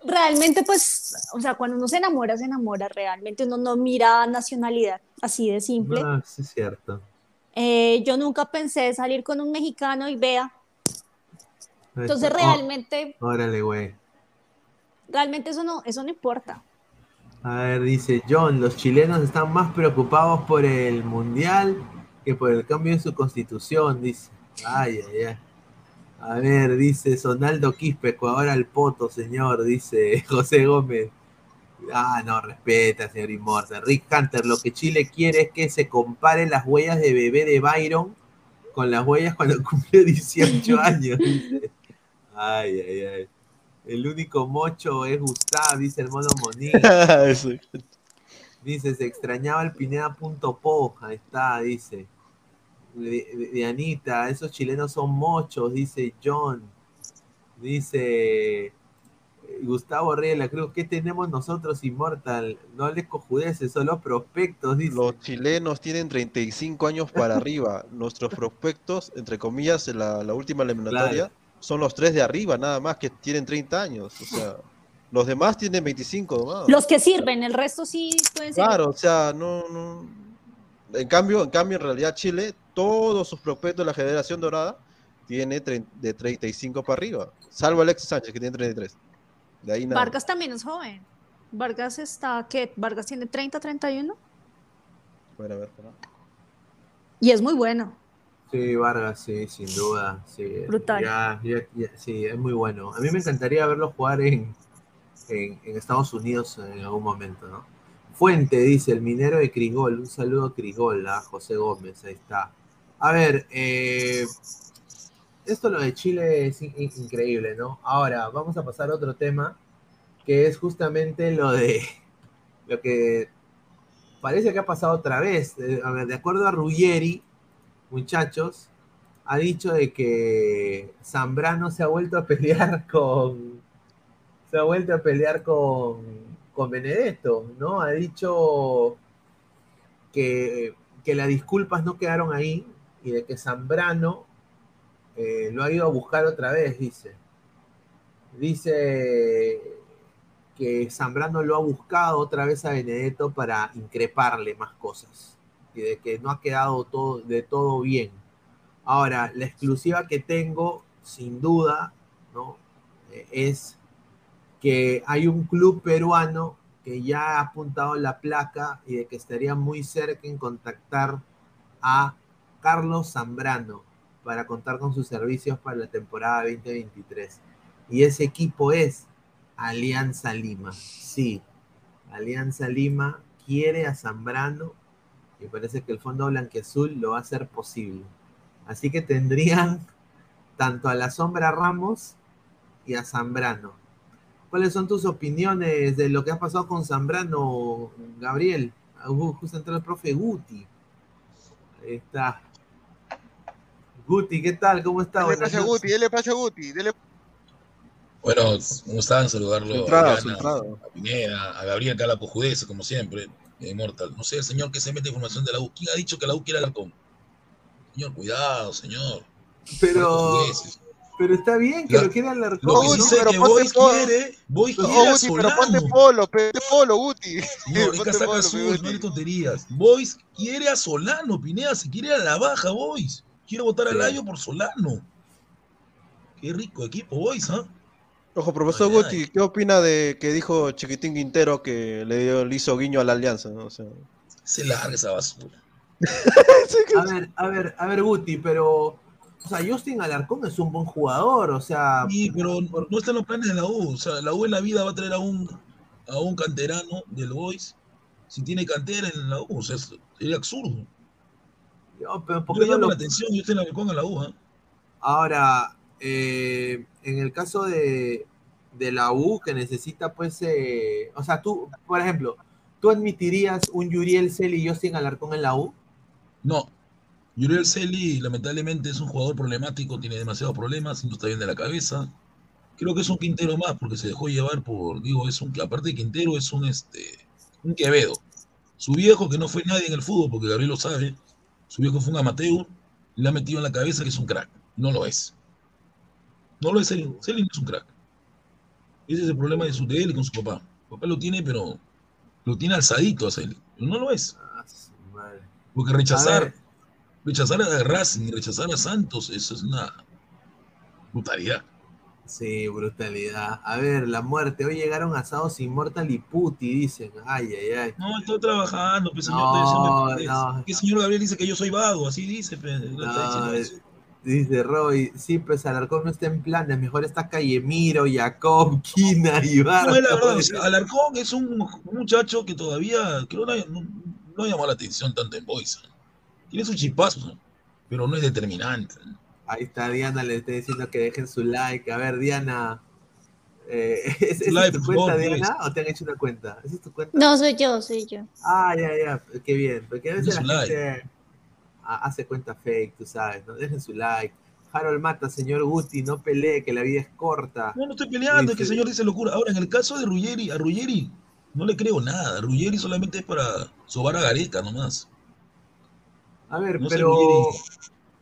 Realmente, pues, o sea, cuando uno se enamora, se enamora. Realmente uno no mira nacionalidad, así de simple. Ah, sí, es cierto. Eh, yo nunca pensé salir con un mexicano y vea, entonces oh, realmente... órale, güey. Realmente eso no, eso no importa. A ver, dice John, los chilenos están más preocupados por el mundial que por el cambio en su constitución, dice. Ay, ay, ay. A ver, dice Sonaldo Quispeco, ahora el poto, señor, dice José Gómez. Ah, no, respeta, señor Immortal. Rick Hunter, lo que Chile quiere es que se comparen las huellas de bebé de Byron con las huellas cuando cumplió 18 años. Dice. Ay, ay, ay. El único mocho es Gustav, dice el mono Monique. dice, se extrañaba el Pineda.po. Ahí está, dice. Dianita, esos chilenos son mochos, dice John. Dice Gustavo Reyes la Cruz, ¿qué tenemos nosotros, Inmortal? No les cojudeces, son los prospectos, dice. Los chilenos tienen 35 años para arriba. Nuestros prospectos, entre comillas, en la, última eliminatoria, son los tres de arriba, nada más, que tienen 30 años. O sea, los demás tienen 25 nomás. Los que sirven, el resto sí pueden ser. Claro, o sea, no, no. En cambio, en cambio, en realidad Chile, todos sus prospectos de la generación dorada tiene de 35 para arriba, salvo Alexis Sánchez que tiene 33. De ahí Vargas también es joven. Vargas está, ¿qué? Vargas tiene 30, 31. Bueno, a ver, Y es muy bueno. Sí, Vargas, sí, sin duda. Sí. Brutal. sí, es muy bueno. A mí me encantaría verlo jugar en, en, Estados Unidos en algún momento, ¿no? Fuente dice, el minero de Crigol. Un saludo a Crigol, a José Gómez, ahí está. A ver, eh, esto lo de Chile es increíble, ¿no? Ahora, vamos a pasar a otro tema, que es justamente lo de lo que parece que ha pasado otra vez. Eh, a ver, de acuerdo a Ruggeri, muchachos, ha dicho de que Zambrano se ha vuelto a pelear con. Se ha vuelto a pelear con, con Benedetto, ¿no? Ha dicho que, que las disculpas no quedaron ahí y de que Zambrano eh, lo ha ido a buscar otra vez, dice. Dice que Zambrano lo ha buscado otra vez a Benedetto para increparle más cosas y de que no ha quedado todo, de todo bien. Ahora, la exclusiva que tengo, sin duda, ¿no? Eh, es que hay un club peruano que ya ha apuntado la placa y de que estaría muy cerca en contactar a Carlos Zambrano para contar con sus servicios para la temporada 2023. Y ese equipo es Alianza Lima. Sí, Alianza Lima quiere a Zambrano y parece que el Fondo Blanquiazul lo va a hacer posible. Así que tendrían tanto a la Sombra Ramos y a Zambrano. ¿Cuáles son tus opiniones de lo que ha pasado con Zambrano, Gabriel? Justo entró el profe Guti. Ahí está. Guti, ¿qué tal? ¿Cómo está? Dele pase a Guti, dele pase a Guti. Bueno, ¿cómo están? Saludarlo a, a Pineda, a Gabriel Calapujudez, como siempre. Inmortal. No sé, el señor que se mete información de la U. ¿Quién ha dicho que la U quiere Alarcón? Señor, cuidado, señor. Pero. Pero está bien que lo quiera Alarcón. Lo que dice que Boys quiere, Boys quiere a Solano. Pero ponte polo, ponte polo, Guti. Señor, es casaca azul, no hay tonterías. Boys quiere a Solano, Pineda, se quiere a la baja, Boys. Quiere votar al Ayo por Solano. Qué rico equipo, Boys, ¿ah? Ojo, profesor Guti, ¿qué opina de que dijo Chiquitín Quintero que le, dio, le hizo guiño a la alianza? ¿no? Se larga esa basura. a ver, a ver, a ver, Guti, pero. O sea, Justin Alarcón es un buen jugador, o sea. Sí, pero no están los planes de la U. O sea, la U en la vida va a traer a un, a un canterano del Boys si tiene cantera en la U. O sea, sería absurdo. Yo, pero ¿por qué no llama la atención Justin Alarcón en la U. ¿eh? Ahora, eh, en el caso de, la U que necesita, pues, eh, o sea, tú, por ejemplo, ¿tú admitirías un Yuriel Celi y Justin Alarcón en la U? No. Yuriel Celi, lamentablemente, es un jugador problemático, tiene demasiados problemas, no está bien de la cabeza. Creo que es un Quintero más, porque se dejó llevar por, digo, es un, aparte de Quintero, es un, este, un Quevedo. Su viejo, que no fue nadie en el fútbol, porque Gabriel lo sabe, su viejo fue un amateur, le ha metido en la cabeza que es un crack. No lo es. No lo es Selin. Selin es un crack. Ese es el problema de, su, de él con su papá. Su papá lo tiene, pero lo tiene alzadito a Selin. no lo es. Ah, Porque rechazar, rechazar a Racing y rechazar a Santos, eso es una brutalidad. Sí, brutalidad. A ver, la muerte. Hoy llegaron asados Inmortal y Puti, dicen. Ay, ay, ay. No, estoy trabajando, pues, señor. No, ¿Qué señor Gabriel dice que yo soy vago? Así dice, pues, Dice Roy, sí, pues Alarcón no está en planes, mejor está Callemiro, Jacob, Quina y Barco. No, la verdad, Alarcón es un muchacho que todavía creo no, no, llamó la atención tanto en Boys. Tiene su chispazo, pero no es determinante. Ahí está Diana, le estoy diciendo que dejen su like. A ver, Diana, eh, ¿es, tu cuenta, Diana, pues. o te han hecho una cuenta? ¿Es tu cuenta? No, soy yo, soy yo. Ah, ya, ya, qué bien. Porque a veces la gente hace cuenta fake, tú sabes, ¿no? Dejen su like. Harold Mata, señor Guti, no pelee, que la vida es corta. No, no estoy peleando, es que el señor dice locura. Ahora, en el caso de Ruggeri, a Ruggeri no le creo nada. Ruggeri solamente es para sobar a Gareca nomás. A ver, pero...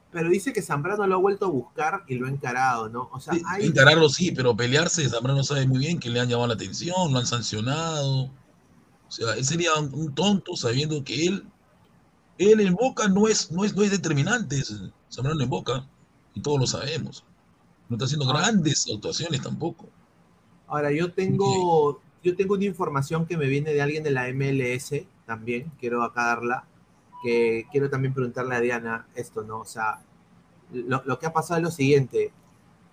pero dice que Zambrano lo ha vuelto a buscar y lo ha encarado, ¿no? O sea, hay... Encararlo sí, pero pelearse, Zambrano sabe muy bien que le han llamado la atención, lo han sancionado. O sea, él sería un tonto sabiendo que él, él en Boca no es, no es, no es determinante, Zambrano en Boca, y todos lo sabemos. No está haciendo grandes actuaciones tampoco. Ahora, yo tengo, yo tengo una información que me viene de alguien de la MLS también, quiero acá darla que quiero también preguntarle a Diana esto, ¿no? O sea, lo, que ha pasado es lo siguiente,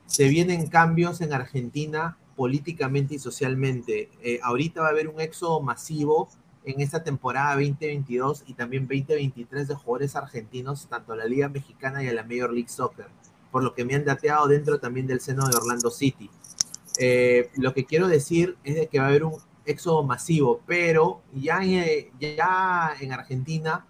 se vienen cambios en Argentina políticamente y socialmente. Eh, ahorita va a haber un éxodo masivo en esta temporada 2022 y también 2023 de jugadores argentinos, tanto a la Liga Mexicana y a la Major League Soccer, por lo que me han dateado dentro también del seno de Orlando City. Eh, lo que quiero decir es de que va a haber un éxodo masivo, pero ya ya en Argentina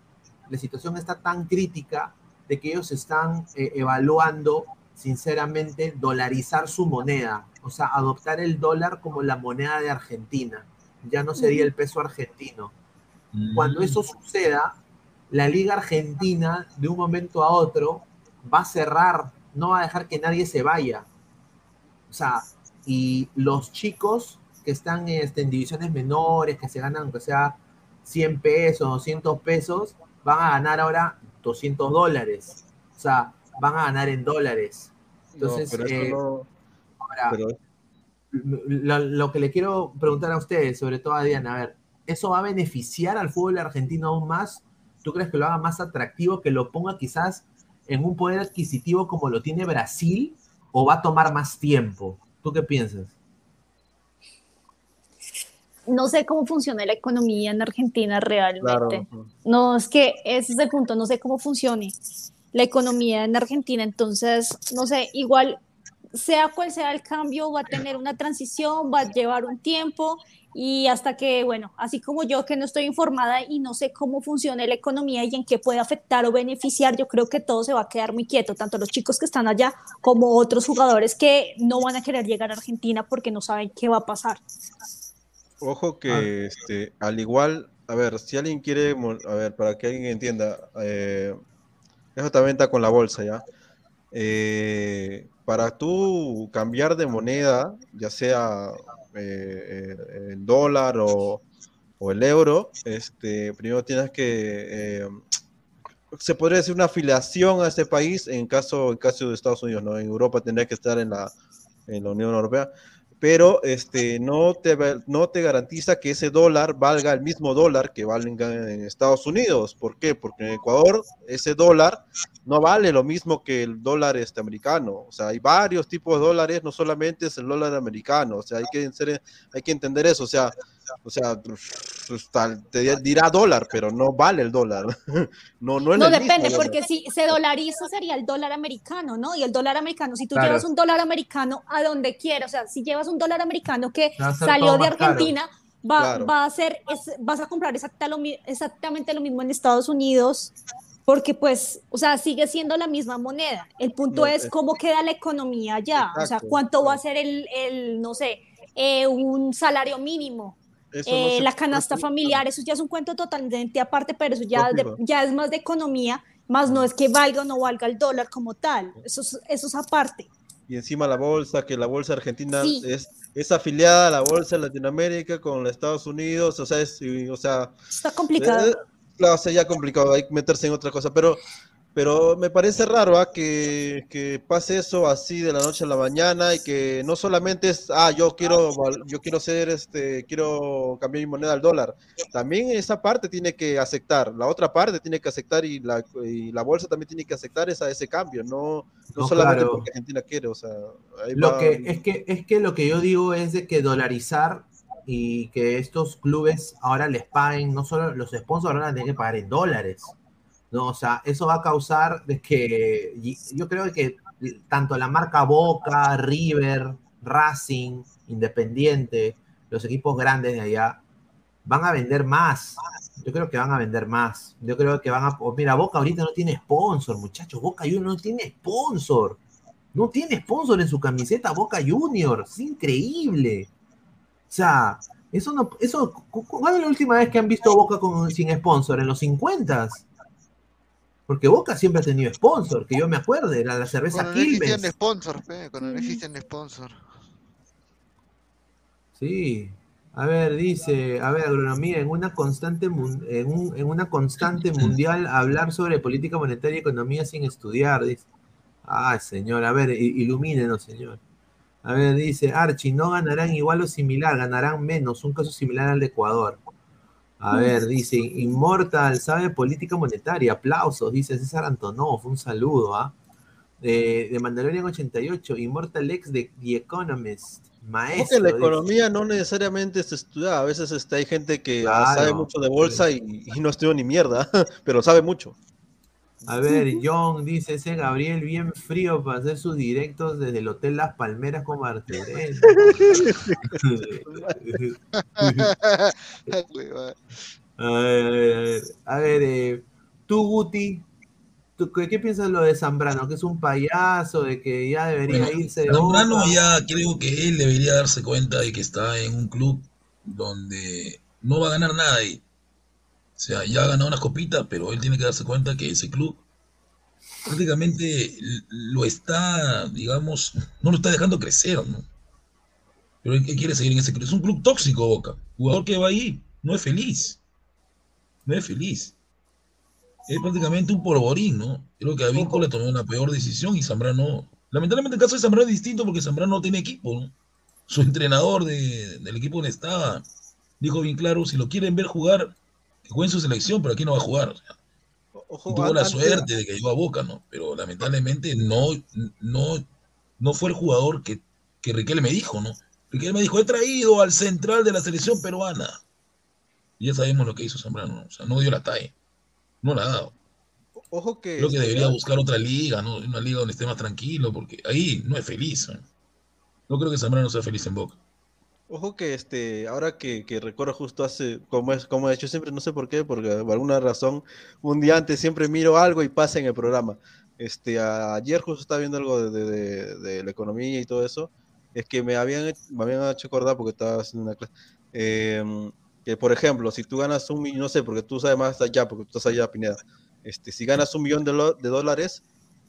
la situación está tan crítica de que ellos están eh, evaluando, sinceramente, dolarizar su moneda, o sea, adoptar el dólar como la moneda de Argentina. Ya no sería el peso argentino. Cuando eso suceda, la Liga Argentina, de un momento a otro, va a cerrar, no va a dejar que nadie se vaya. O sea, y los chicos que están este, en divisiones menores, que se ganan, aunque sea 100 pesos, 200 pesos, van a ganar ahora 200 dólares. O sea, van a ganar en dólares. Entonces, eh, ahora, lo, que le quiero preguntar a ustedes, sobre todo a Diana, a ver, ¿eso va a beneficiar al fútbol argentino aún más? ¿Tú crees que lo haga más atractivo, que lo ponga quizás en un poder adquisitivo como lo tiene Brasil, o va a tomar más tiempo? ¿Tú qué piensas? No sé cómo funciona la economía en Argentina realmente. No, es que ese es el punto, no sé cómo funcione la economía en Argentina, entonces, no sé, igual sea cual sea el cambio, va a tener una transición, va a llevar un tiempo y hasta que, bueno, así como yo que no estoy informada y no sé cómo funciona la economía y en qué puede afectar o beneficiar, yo creo que todo se va a quedar muy quieto, tanto los chicos que están allá como otros jugadores que no van a querer llegar a Argentina porque no saben qué va a pasar. Ojo que ah. este, al igual, a ver, si alguien quiere, a ver, para que alguien entienda, eh, eso también está con la bolsa ya. Eh, para tú cambiar de moneda, ya sea eh, el dólar o, el euro, este, primero tienes que, se podría decir una afiliación a ese país en caso, en caso de Estados Unidos, ¿no? En Europa tendría que estar en la, en la Unión Europea pero este, no, te, no te garantiza que ese dólar valga el mismo dólar que vale en Estados Unidos. ¿Por qué? Porque en Ecuador ese dólar no vale lo mismo que el dólar este, americano. O sea, hay varios tipos de dólares, no solamente es el dólar americano. O sea, hay que, hay que entender eso. O sea, o sea, pues, te dirá dólar, pero no vale el dólar. No, no, no depende, porque si se dolariza sería el dólar americano, ¿no? Y el dólar americano, si tú llevas un dólar americano a donde quieras, o sea, si llevas un dólar americano que salió de Argentina, va, va, a ser, vas a comprar exactamente lo mismo en Estados Unidos, porque pues, o sea, sigue siendo la misma moneda. El punto es cómo queda la economía allá, o sea, cuánto va a ser el, el no sé, eh, un salario mínimo eh, la canasta familiar, eso ya es un cuento totalmente aparte, pero eso ya, ya es más de economía, más no es que valga o no valga el dólar como tal, eso es, eso es aparte. Y encima la bolsa, que la bolsa argentina es, es afiliada a la bolsa de Latinoamérica con los Estados Unidos, o sea, es, o sea... Está complicado. Eh, claro, ya complicado, hay que meterse en otra cosa, pero pero me parece raro ¿ah? que, que, pase eso así de la noche a la mañana y que no solamente es, ah, yo quiero, yo quiero ser, este, quiero cambiar mi moneda al dólar. También esa parte tiene que aceptar, la otra parte tiene que aceptar y la, y la bolsa también tiene que aceptar esa, ese cambio, no, no, solamente porque Argentina quiere, o sea. lo que, es, que, es que lo que yo digo es de que dolarizar y que estos clubes ahora les paguen, no solo los sponsors van a tener que pagar en dólares. ¿No? O sea, eso va a causar de que yo creo que tanto la marca Boca, River, Racing, Independiente, los equipos grandes de allá, van a vender más. Yo creo que van a vender más. Yo creo que van a... Mira, Boca ahorita no tiene sponsor, muchachos. Boca Junior no tiene sponsor. No tiene sponsor en su camiseta Boca Junior. Es increíble. O sea, eso no... Eso, ¿Cuándo es la última vez que han visto Boca con, sin sponsor? ¿En los 50? Porque Boca siempre ha tenido sponsor, que yo me acuerdo, era la cerveza Cuando no Quilmes. existían sponsor, pe, cuando no existían sponsor. Sí. A ver, dice, a ver, agronomía, en una constante en, un- en una constante mundial hablar sobre política monetaria y economía sin estudiar, dice. Ay, señor, a ver, ilumínenos, señor. A ver, dice, Archie, no ganarán igual o similar, ganarán menos, un caso similar al de Ecuador. A ver, dice, Inmortal, sabe política monetaria, aplausos, dice César Antonov, un saludo, ¿ah? De, de Mandalorian 88, Immortal X de The Economist, maestro. Porque la dice. economía no necesariamente se estudia, a veces este, hay gente que ah, Claro. sabe mucho de bolsa y, y no estudia ni mierda, pero sabe mucho. A ver, John dice ese Gabriel bien frío para hacer sus directos desde el Hotel Las Palmeras con. Hueva. a ver, a ver, a ver, a ver, eh, tú Guti, ¿tú qué, qué piensas de lo de Zambrano? Que es un payaso, de que ya debería Bueno, irse de Zambrano Boca? ya creo que él debería darse cuenta de que está en un club donde no va a ganar nada ahí. O sea, ya ha ganado unas copitas, pero él tiene que darse cuenta que ese club prácticamente lo está, digamos, no lo está dejando crecer, ¿no? Pero él, quiere seguir en ese club. Es un club tóxico, Boca. Jugador que va ahí no es feliz. No es feliz. Es prácticamente un polvorín, ¿no? Creo que Avícola tomó una peor decisión y Zambrano. Lamentablemente el caso de Zambrano es distinto porque Zambrano no tiene equipo, ¿no? Su entrenador de- del equipo donde estaba dijo bien claro: si lo quieren ver jugar, que juegue en su selección, pero aquí no va a jugar. O sea, Ojo, tuvo la suerte de que llegó a Boca, ¿no? Pero lamentablemente no, no, no fue el jugador que, que Riquelme me dijo, ¿no? Riquelme me dijo, he traído al central de la selección peruana. Y ya sabemos lo que hizo Zambrano, ¿no? O sea, no dio la talla. No la ha dado. Ojo que. Creo que debería buscar otra liga, ¿no? Una liga donde esté más tranquilo, porque ahí no es feliz. ¿no? No creo que Zambrano sea feliz en Boca. Ojo que este, ahora que, que recuerdo justo hace, como es, como he hecho siempre, no sé por qué, porque por alguna razón, un día antes siempre miro algo y pasa en el programa. Este, a- ayer justo estaba viendo algo de, de- de- la economía y todo eso, es que me habían, me habían hecho acordar porque estaba haciendo una clase, em, que por ejemplo, si tú ganas un millón, no sé, porque tú sabes más allá, porque tú estás allá, Pineda, este, si ganas un millón de, lo- de dólares,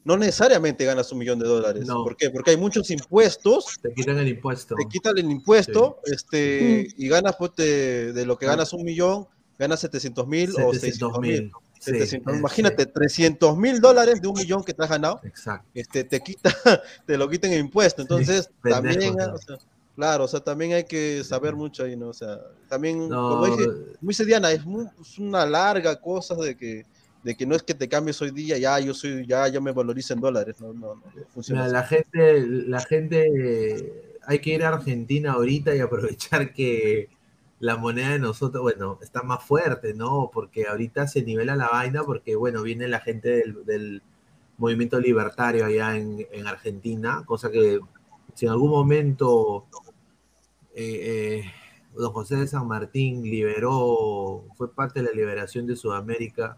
no necesariamente ganas un millón de dólares. No. ¿Por qué? Porque hay muchos impuestos Te quitan el impuesto. te quitan el impuesto este, y ganas pues, de, de lo que ganas un millón, ganas 700 mil o 600 mil. Sí, 700, imagínate, 300 mil dólares de un millón que te has ganado, Exacto. este, te quita, te lo quitan el impuesto. Entonces, pendejo, también, sí. o sea, claro, o sea, también hay que saber mucho ahí, ¿no? O sea, también, No, como dije, como dice Diana, es, muy- es una larga cosa de que, de que no es que te cambies hoy día, ya yo soy, ya yo me valorizo en dólares, no, no, no funciona Mira, así. la gente, la gente, hay que ir a Argentina ahorita y aprovechar que la moneda de nosotros, bueno, está más fuerte, ¿no? Porque ahorita se nivela la vaina porque, bueno, viene la gente del, del movimiento libertario allá en, en Argentina, cosa que si en algún momento eh, eh, don José de San Martín liberó, fue parte de la liberación de Sudamérica,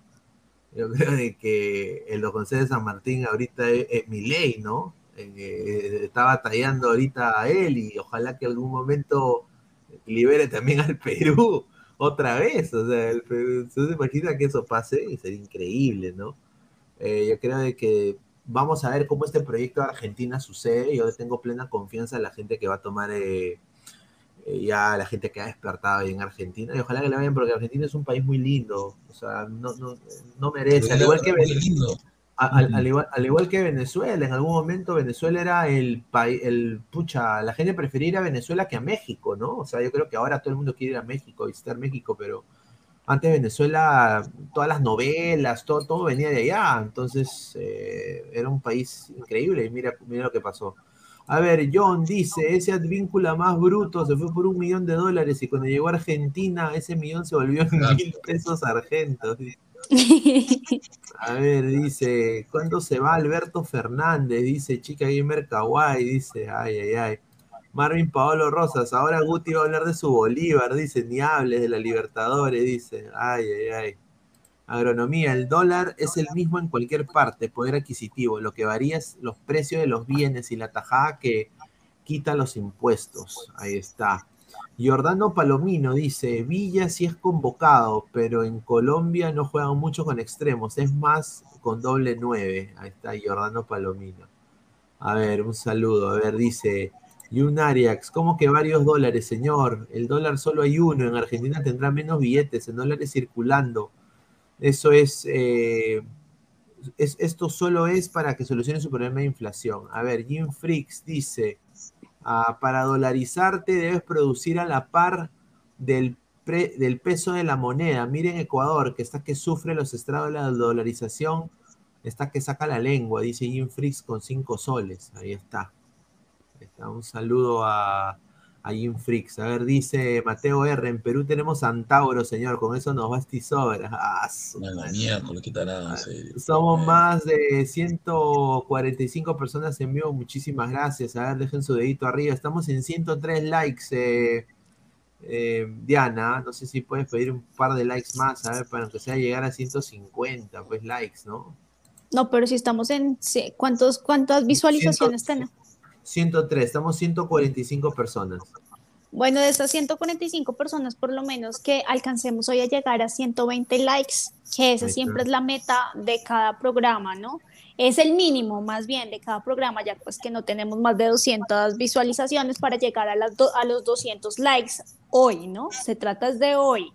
yo creo de que el don José de San Martín ahorita es, mi ley, ¿no? Eh, está batallando ahorita a él y ojalá que algún momento libere también al Perú otra vez. O sea, el Perú, ¿usted se que eso pase? Y sería increíble, ¿no? Eh, yo creo de que vamos a ver cómo este proyecto de Argentina sucede. Yo tengo plena confianza en la gente que va a tomar eh, eh, ya la gente que ha despertado ahí en Argentina. Y ojalá que le vayan, porque Argentina es un país muy lindo. O sea, no, no, no merece. Al igual que Qué lindo. a- al, al igual, al igual que Venezuela, en algún momento Venezuela era el país, el pucha, la gente prefería ir a Venezuela que a México, ¿no? O sea, yo creo que ahora todo el mundo quiere ir a México, visitar México, pero antes Venezuela, todas las novelas, todo, todo venía de allá, entonces eh, era un país increíble y mira, mira lo que pasó. A ver, John dice, ese advíncula más bruto se fue por un millón de dólares y cuando llegó a Argentina ese millón se volvió en mil pesos argentos. A ver, dice, ¿cuándo se va Alberto Fernández? Dice Chica Gamer Kawaii, dice, ay, ay, ay. Marvin Paolo Rosas, ahora Guti va a hablar de su Bolívar, dice, ni hables de la Libertadores, dice, ay, ay, ay. Agronomía, el dólar es el mismo en cualquier parte, poder adquisitivo, lo que varía es los precios de los bienes y la tajada que quita los impuestos, ahí está. Jordano Palomino dice, Villa sí es convocado, pero en Colombia no juegan mucho con extremos, es más con doble nueve. Ahí está Jordano Palomino. A ver, un saludo. A ver, dice, y un Ariax, ¿cómo que varios dólares, señor? El dólar solo hay uno, en Argentina tendrá menos billetes, en dólares circulando. Eso es, eh, es, esto solo es para que solucione su problema de inflación. A ver, Jim Freaks dice, ah, para dolarizarte debes producir a la par del, peso de la moneda. Miren Ecuador, que está que sufre los estragos de la dolarización, está que saca la lengua, dice Jim Freaks con cinco soles. Ahí está. Un saludo a, a Jim Fricks. A ver, dice Mateo R. En Perú tenemos Antauro, señor. Con eso nos basta y sobra. Ah, nada, Somos más de 145 personas en vivo. Muchísimas gracias. A ver, dejen su dedito arriba. Estamos en 103 likes. Eh, eh, Diana, no sé si puedes pedir un par de likes más, a ver, para que sea llegar a 150, pues likes, ¿no? No, pero si estamos en, ¿cuántos, ¿cuántas visualizaciones tenemos? 103, estamos 145 personas. Bueno, de esas 145 personas, por lo menos que alcancemos hoy a llegar a 120 likes, que esa siempre es la meta de cada programa, ¿no? Es el mínimo más bien de cada programa, ya pues que no tenemos más de 200 visualizaciones para llegar a, las a los 200 likes hoy, ¿no? Se trata de hoy.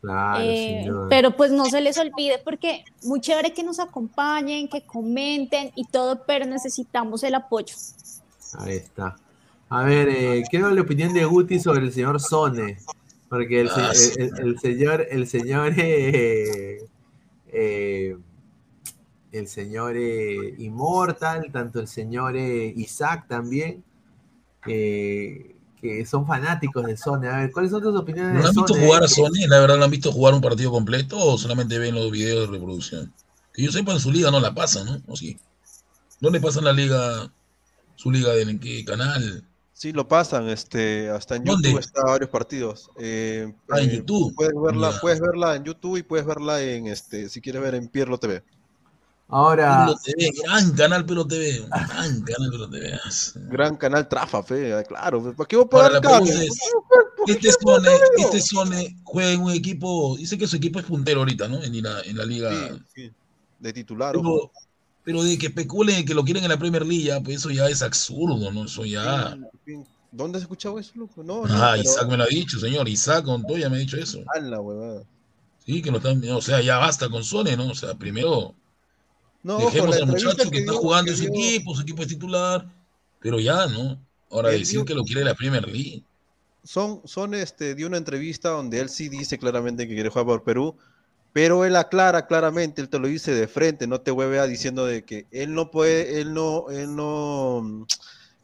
Claro, eh, pero pues no se les olvide porque muy chévere que nos acompañen, que comenten y todo, pero necesitamos el apoyo. Ahí está. A ver, eh, quiero la opinión de Guti sobre el señor Sone. Porque el, ah, señor, el señor, eh, eh, el señor Immortal, tanto el señor Isaac también, que son fanáticos de Sone. A ver, ¿cuáles son tus opiniones ¿No han visto jugar a Sone? ¿La verdad no han visto jugar un partido completo o solamente ven los videos de reproducción? Que yo sepa, en su liga no la pasan, ¿no? ¿O sí? ¿Dónde pasan la liga su liga de qué canal. Sí, lo pasan, este, hasta en YouTube está varios partidos. Eh, ah, en eh, YouTube. Puedes verla, puedes verla en YouTube y puedes verla en este, si quieres ver en Pierlo TV. Ahora. TV, gran canal Pero TV, gran canal Pero TV. Gran canal Trafa, fe, claro. ¿Para qué voy a pagar cable? Este Sone, este Sone juega en un equipo, dice que su equipo es puntero ahorita, ¿no? En la, en la liga. Sí, De titular. Pero de que especulen que lo quieren en la Primer Liga, pues eso ya es absurdo, ¿no? Eso ya. ¿Dónde has escuchado eso, loco? No, ah, Isaac me lo ha dicho, señor. Isaac ya me ha dicho eso. Ah, la huevada. Sí, que lo están. O sea, ya basta con Sone, ¿no? O sea, primero. No, dejemos al muchacho que, está jugando en su equipo, su equipo es titular. Pero ya, ¿no? Ahora decir que lo quiere en la Premier League. Son, son este, dio una entrevista donde él sí dice claramente que quiere jugar por Perú pero él aclara claramente, él te lo dice de frente, no te huevea diciendo de que él no puede, él no, él no,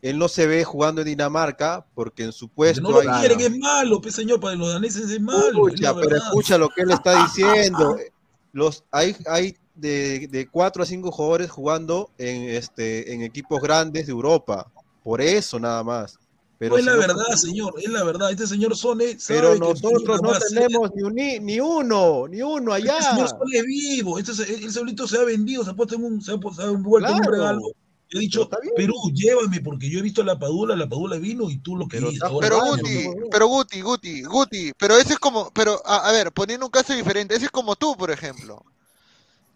él no se ve jugando en Dinamarca porque en su puesto. No lo quieren, es malo, pues señor, para los daneses es malo. Escucha, pero escucha lo que él está diciendo. Los, hay, hay de, de cuatro a cinco jugadores jugando en, este, en equipos grandes de Europa. Por eso nada más. Pero es la verdad, señor, es la verdad. Este señor Sone sabe Pero nosotros no tenemos ni, ni, uno, ni uno allá. Este señor Sone es vivo. Este, el solito se ha vendido, se ha puesto en un, se ha, se ha vuelto un regalo. He dicho, Perú, llévame, porque yo he visto la Padula, la Padula vino y tú lo que Pero, pero Guti, pero Guti, Guti, Guti, pero ese es como, pero a, a, ver, poniendo un caso diferente, ese es como tú, por ejemplo.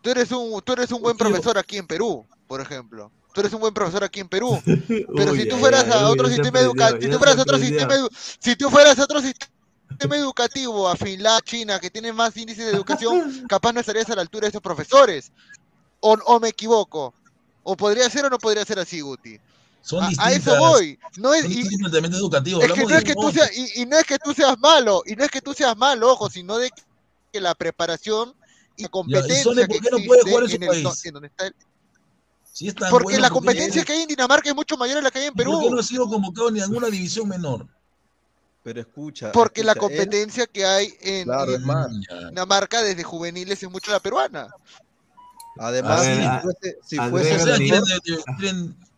Tú eres un, tú eres un buen profesor aquí en Perú, por ejemplo tú eres un buen profesor aquí en Perú. Pero si tú fueras a otro sistema educativo, si tú fueras a otro sistema si tú fueras a otro sistema educativo, a Finlandia, China, que tiene más índice de educación, capaz no estarías a la altura de esos profesores. O, me equivoco. O podría ser o no podría ser así, Guti. a, eso voy. No es, y, educativo. Es que no es que tú seas, y, no es que tú seas malo, y no es que tú seas malo, ojo, sino de que la preparación y competencia ¿por qué no puede jugar en su país? en donde está el, porque la competencia que hay en Dinamarca es mucho mayor a la que hay en Perú. ¿Por qué no ha sido convocado ni alguna división menor? Pero escucha. Porque la competencia que hay en, Dinamarca desde juveniles es mucho la peruana. Además, si fuese,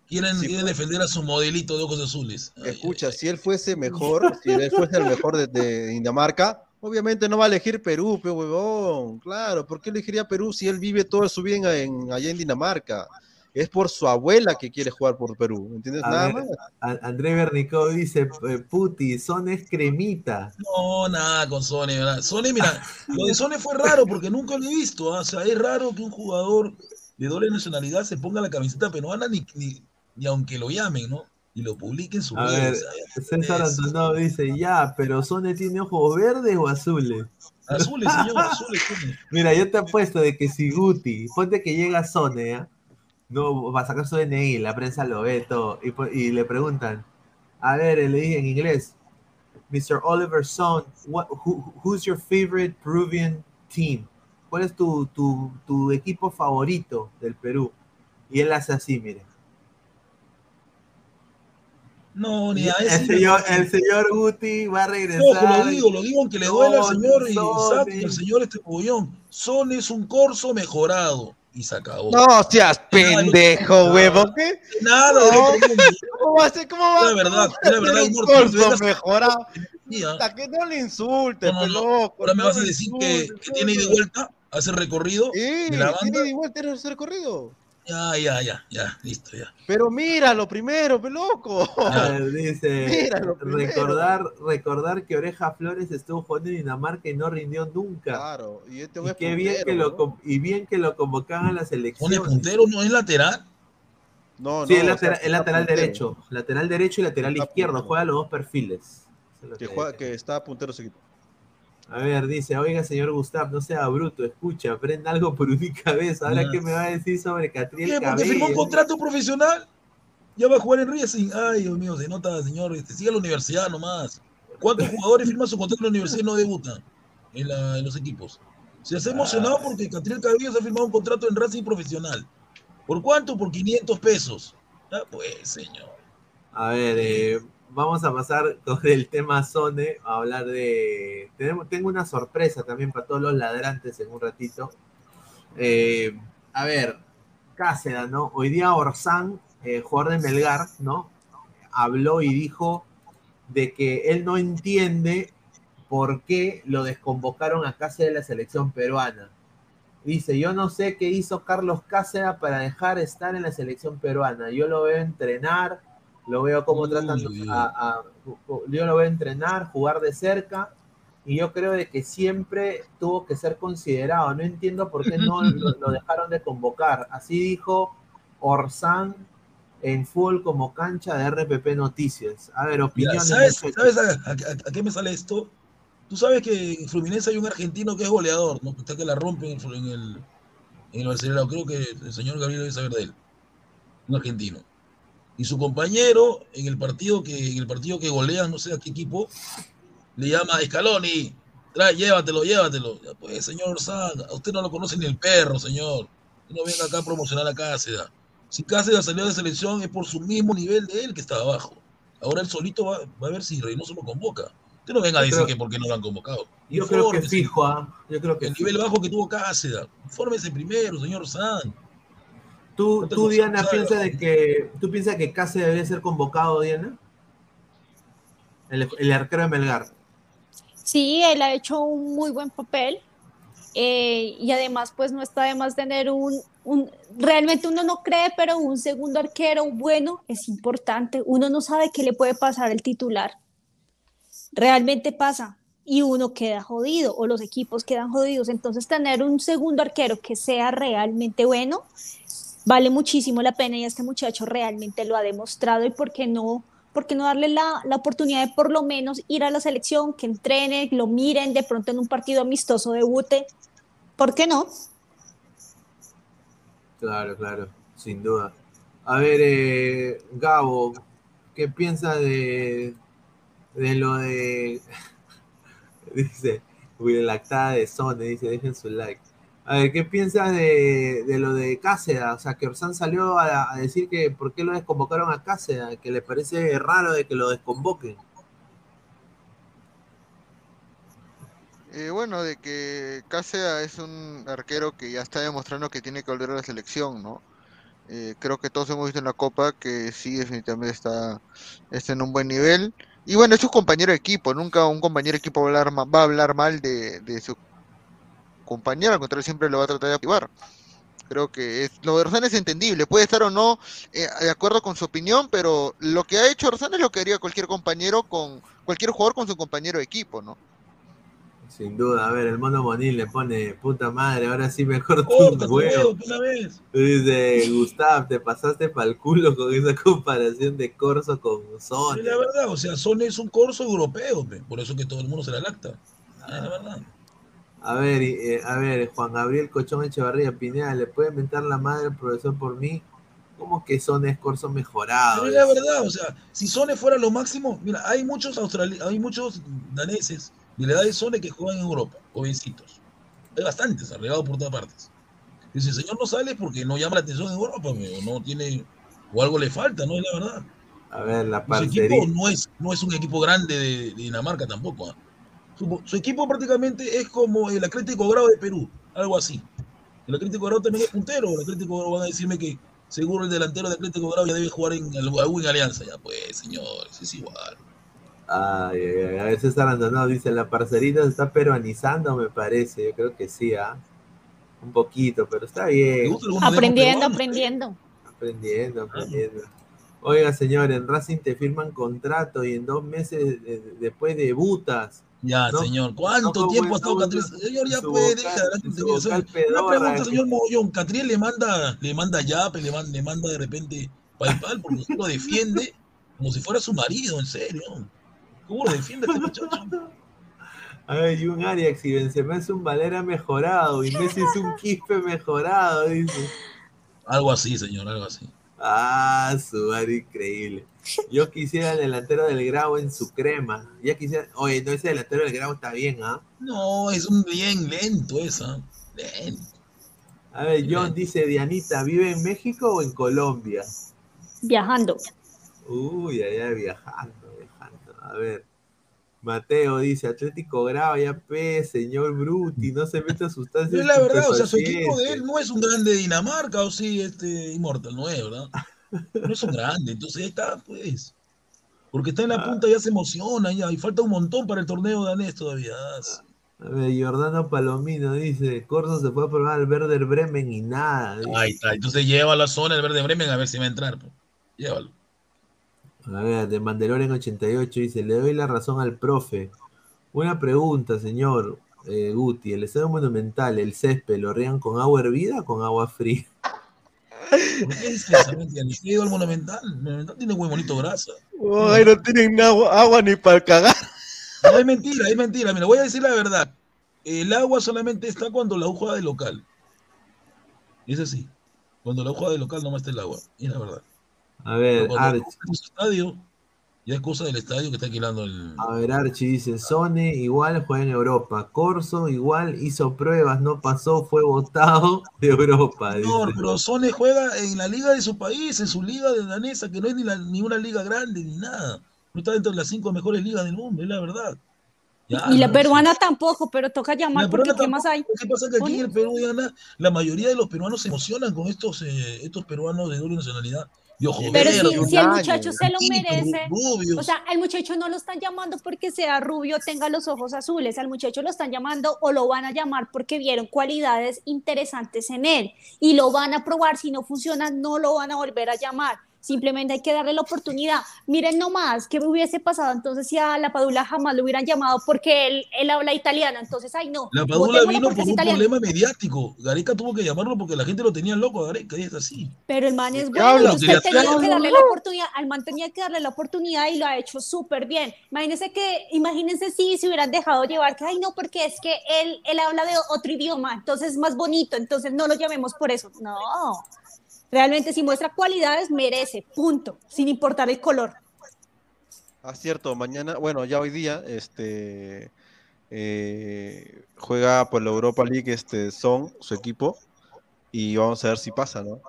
quieren, defender a su modelito de ojos azules. escucha, si él fuese mejor, si él fuese el mejor de, Dinamarca, obviamente no va a elegir Perú, pero huevón. Claro, ¿por qué elegiría Perú si él vive todo su bien en, allá en Dinamarca? Es por su abuela que quiere jugar por Perú, ¿entiendes? nada más. André Bernicó dice, eh, puti, Son es cremita. No, nada con Sone, ¿verdad? Sone, mira, lo de Sone fue raro porque nunca lo he visto, ¿ah? o sea, es raro que un jugador de doble nacionalidad se ponga la camiseta peruana ni, ni, ni aunque lo llamen, ¿no? Y lo publiquen en su A ver, César Antonio dice, ya, pero Sone tiene ojos verdes o azules. Azules, señor, azules. Mira, yo te apuesto de que si Guti, ponte que llega Sone, ¿eh? No va a sacar su DNI, la prensa lo ve todo, y, y le preguntan, a ver, le dije en inglés, Mr. Oliver Son, what, who, who's your favorite Peruvian team? ¿Cuál es tu, tu, tu, equipo favorito del Perú? Y él hace así, mire. No, ni a ese. El señor, el señor Guti va a regresar. No, lo digo, lo digo aunque le duele al señor y exacto, el señor este pollón. Son es un corso mejorado y se acabó. No seas pendejo, huevo. ¿Qué? Nada, no. ¿Cómo va a ser? ¿Cómo va a ser? verdad, era verdad, un corso mejorado. Hasta que no le insultes, no, no, loco. Ahora me vas a decir que, que tiene ida y vuelta, hace recorrido. Sí, de la banda. tiene ida y vuelta, ese recorrido. Ya, ya, ya, ya, listo, ya. Pero mira lo primero, pe loco. dice, recordar, recordar que Oreja Flores estuvo jugando en Dinamarca y no rindió nunca. Claro, y, este y qué bien que lo y bien que lo convocaban a la selección. ¿Pone puntero no es lateral? No, sí, no, es lateral, es lateral derecho, lateral derecho y lateral izquierdo, juega los dos perfiles. Que, juega, que está puntero ese equipo. A ver, dice, oiga, señor Gustav, no sea bruto, escucha, aprenda algo por única vez. Ahora, ¿qué me va a decir sobre Catriel ¿Qué? ¿Porque firmó un contrato profesional? Ya va a jugar en Racing. Ay, Dios mío, se nota, señor. Este, sigue a la universidad nomás. ¿Cuántos jugadores firman su contrato en la universidad y no debutan en, la, en los equipos? Se hace emocionado porque Catriel Cabello se ha firmado un contrato en Racing profesional. ¿Por cuánto? Por 500 pesos. Ah, pues, señor. A ver, eh, vamos a pasar con el tema Sone a hablar de. Tenemos, tengo una sorpresa también para todos los ladrantes en un ratito. Eh, a ver, Cáceres, ¿no? Hoy día Orsán, eh, Melgar, ¿no? Habló y dijo de que él no entiende por qué lo desconvocaron a Cáceres de la selección peruana. Dice, yo no sé qué hizo Carlos Cáceres para dejar estar en la selección peruana. Yo lo veo entrenar, lo veo como tratando a, yo lo veo entrenar, jugar de cerca, y yo creo de que siempre tuvo que ser considerado. No entiendo por qué no lo, dejaron de convocar. Así dijo Orsán en full como cancha de RPP Noticias. A ver, opiniones. ¿Sabes, a, qué me sale esto? Tú sabes que en Fluminense hay un argentino que es goleador, ¿no? Que la rompe en el, en el, Creo que el señor Gabriel debe saber de él. Un argentino y su compañero en el partido que en el partido que golea, no sé a qué equipo, le llama Scaloni, trae, llévatelo, llévatelo. pues, señor Sand, a usted no lo conoce ni el perro, señor. no venga acá a promocionar a Cáceres. Si Cáceres salió de selección es por su mismo nivel de él que está abajo. Ahora él solito va, a ver si Reynoso lo convoca. Usted no venga a decir que por qué no lo han convocado. Yo creo que fijo, ¿ah? yo creo que el nivel bajo que tuvo Cáceres. Infórmese primero, señor Sand. ¿Tú, tú Diana, piensas de que, ¿tú piensas que Case debería ser convocado, Diana? El, arquero de Melgar. Sí, él ha hecho un muy buen papel. Eh, y además, pues no está de más tener un, un, realmente uno no cree, pero un segundo arquero bueno es importante. Uno no sabe qué le puede pasar al titular. Realmente pasa y uno queda jodido o los equipos quedan jodidos. Entonces, tener un segundo arquero que sea realmente bueno vale muchísimo la pena y este muchacho realmente lo ha demostrado y por qué no, por qué no darle la, la, oportunidad de por lo menos ir a la selección, que entrene, lo miren, de pronto en un partido amistoso debute, ¿por qué no? Claro, claro, sin duda. A ver, eh, Gabo, ¿qué piensa de, de lo de... dice, uy, lactada de Sone, dice, dejen su like. A ver, ¿qué piensas de, lo de Cáceres? O sea, que Orsán salió a, decir que por qué lo desconvocaron a Cáceres, que le parece raro de que lo desconvoquen. Eh, bueno, de que Cáceres es un arquero que ya está demostrando que tiene que volver a la selección, ¿no? Eh, creo que todos hemos visto en la Copa que sí, definitivamente está, está en un buen nivel. Y bueno, es su compañero de equipo, nunca un compañero de equipo va a hablar, va a hablar mal de, de su compañero, al contrario, siempre lo va a tratar de activar. Creo que es, lo de Rosana es entendible, puede estar o no eh, de acuerdo con su opinión, pero lo que ha hecho Rosana es lo que haría cualquier compañero con cualquier jugador con su compañero de equipo, ¿no? Sin duda, a ver, el mono Monil le pone, puta madre, ahora sí mejor tu huevo. Una vez. Dice, Gustav, te pasaste para el culo con esa comparación de Corso con Son. la verdad, o sea, Son es un Corso europeo, por eso que todo el mundo se la lacta. la verdad. A ver, eh, a ver, Juan Gabriel Cochón Echevarría Pineda, ¿le puede inventar la madre al profesor por mí? ¿Cómo que Son es Corso mejorado? es la verdad, o sea, si Sone fuera lo máximo, mira, hay muchos australianos, hay muchos daneses de la edad de Sone que juegan en Europa, jovencitos. Hay bastantes, arreglados por todas partes. Dice, el señor no sale porque no llama la atención en Europa, o no tiene, o algo le falta, ¿no? Es la verdad. A ver, la parte. Su equipo no es, no es un equipo grande de, Dinamarca tampoco. ¿ah? Su, equipo prácticamente es como el Atlético Grado de Perú, algo así. El Atlético Grado también es puntero. El Atlético Grado van a decirme que seguro el delantero del Atlético Grado ya debe jugar en alguna alianza. Ya pues, señores, es igual. Ay, a veces está no dice, la parcerita se está peruanizando, me parece. Yo creo que sí, ¿ah? Un poquito, pero está bien. Aprendiendo, aprendiendo. Aprendiendo, aprendiendo. Oiga, señor, en Racing te firman contrato y en dos meses después debutas. Ya, señor. ¿Cuánto tiempo ha estado Catriel? Señor, ya puede, dejar. Una pregunta, señor Mogollón. ¿Catriel le manda, le manda yape, le manda, le manda de repente PayPal porque usted lo defiende como si fuera su marido, en serio? ¿Cómo lo defiende este muchacho? Ay, y un Arias y Benzema es un Valera mejorado y Messi es un Quispe mejorado, dice. Algo así, señor, algo así. Ah, su increíble. Yo quisiera el delantero del Grau en su crema. Ya quisiera. Oye, no, ese delantero del Grau está bien, ¿ah? No, es un bien lento esa. Lento. A ver, John dice, Dianita, ¿vive en México o en Colombia? Viajando. Uy, allá viajando. A ver. Mateo dice, Atlético Grava, ya pe, señor Bruti, no se meta sustancias. Es la verdad, o sea, su equipo de él no es un grande de Dinamarca, o sí, este, Immortal, no es, ¿verdad? No es un grande, entonces ahí está, pues. Porque está en la ah. punta, ya se emociona, ya, y falta un montón para el torneo danés todavía. A ver, Jordano Palomino dice, Corso se fue a probar al Werder Bremen y nada. Ahí está, entonces lleva a la zona el Werder Bremen a ver si va a entrar. Pues. Llévalo. A ver, de Mandalorian 88 dice, le doy la razón al profe. Buena pregunta, señor eh, Guti. ¿El estadio monumental, el césped, lo rían con agua hervida o con agua fría? ¿Por qué dice eso? ¿El al monumental? El monumental tiene muy bonito grasa. Ay, no tienen agua, agua ni para cagar. No, es mentira, es mentira. Mira, voy a decir la verdad. El agua solamente está cuando la juega de local. Es así. Cuando la juega de local no más está el agua. Es la verdad. A ver, Archie. Estadio, ya es cosa del estadio que está alquilando el. A ver, Archie dice: Sony igual juega en Europa. Corso igual hizo pruebas, no pasó, fue votado de Europa. No, pero Sony juega en la liga de su país, en su liga de danesa, que no es ni, la, ni una liga grande ni nada. No está dentro de las cinco mejores ligas del mundo, es la verdad. y la peruana tampoco, pero toca llamar porque ¿qué más hay? ¿Qué pasa? Que aquí en el Perú, Diana, la mayoría de los peruanos se emocionan con estos, eh, estos peruanos de doble nacionalidad pero si, el muchacho se lo merece, o sea, el muchacho no lo están llamando porque sea rubio, tenga los ojos azules, al muchacho lo están llamando o lo van a llamar porque vieron cualidades interesantes en él y lo van a probar, si no funciona no lo van a volver a llamar. Simplemente hay que darle la oportunidad. Miren nomás, ¿qué hubiese pasado entonces si a la Padula jamás lo hubieran llamado porque él, él habla italiano? Entonces, ay, no. La Padula vino por un problema mediático. Gareca tuvo que llamarlo porque la gente lo tenía loco Gareca y es así. Pero el man es bueno. Usted tenía que darle la oportunidad. Al man tenía que darle la oportunidad y lo ha hecho súper bien. Imagínense que, imagínense si se hubieran dejado llevar, que, ay, no, porque es que él, él habla de otro idioma, entonces es más bonito, entonces no lo llamemos por eso. No. Realmente si muestra cualidades, merece, punto, sin importar el color. Ah, cierto, mañana, bueno, ya hoy día, este eh, juega por la Europa League este Son, su equipo, y vamos a ver si pasa, ¿no?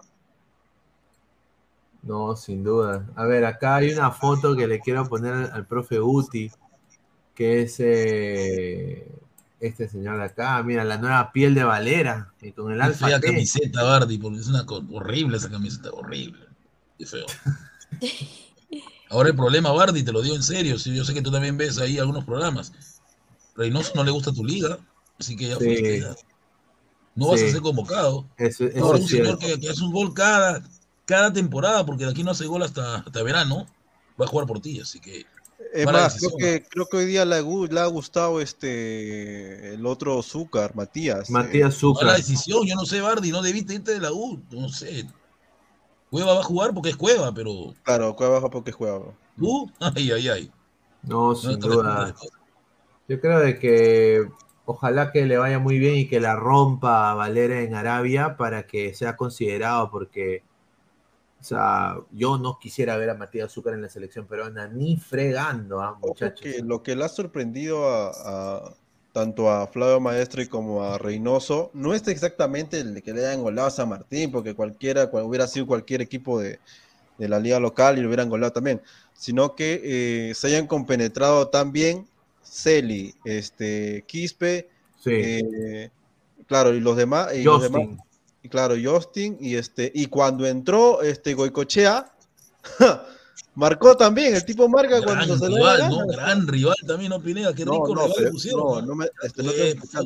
No, sin duda. A ver, acá hay una foto que le quiero poner al, profe Uti, que es eh, este señor de acá, mira, la nueva piel de Valera, y con el alfa. Fea camiseta, Bardi, porque es una horrible esa camiseta, horrible. Qué feo. Ahora el problema, Bardi, te lo digo en serio, yo sé que tú también ves ahí algunos programas. Reynoso no le gusta tu liga, así que ya fue. No vas a ser convocado. Eso, eso Ahora, es un señor cierto. que, que hace un gol cada, cada temporada, porque de aquí no hace gol hasta, hasta verano, va a jugar por ti, así que. Es mala más, creo que, creo que hoy día le, le ha gustado este el otro Zúcar, Matías. Matías Mala Zucca. decisión, yo no sé, Bardi, no debiste irte de la U, no sé. Cueva va a jugar porque es Cueva, pero Claro, Cueva baja porque juega. bro. tú, ay, ay, ay. No, No, sin duda. Yo creo de que ojalá que le vaya muy bien y que la rompa a Valera en Arabia para que sea considerado, porque, o sea, yo no quisiera ver a Matías Zúcar en la selección peruana ni fregando, ah, Ojo muchachos. que lo que le ha sorprendido a, a- tanto a Flavio Maestro y como a Reynoso no es exactamente el que le hayan golado a San Martín, porque cualquiera, cual- hubiera sido cualquier equipo de, de la liga local y lo hubieran golado también, sino que eh, se hayan compenetrado tan bien Celi, este, Quispe, Sí, eh, claro, y los demás, y los demás, Justin. Y claro, Justin, y este, y cuando entró este Goicochea, marcó también, el tipo marca Gran cuando se le da rival, gana. Gran rival también, ¿no, Pineda? Qué No, rico no, rival le pero- pusieron. no, ¿no? me, este, no Eh, Este,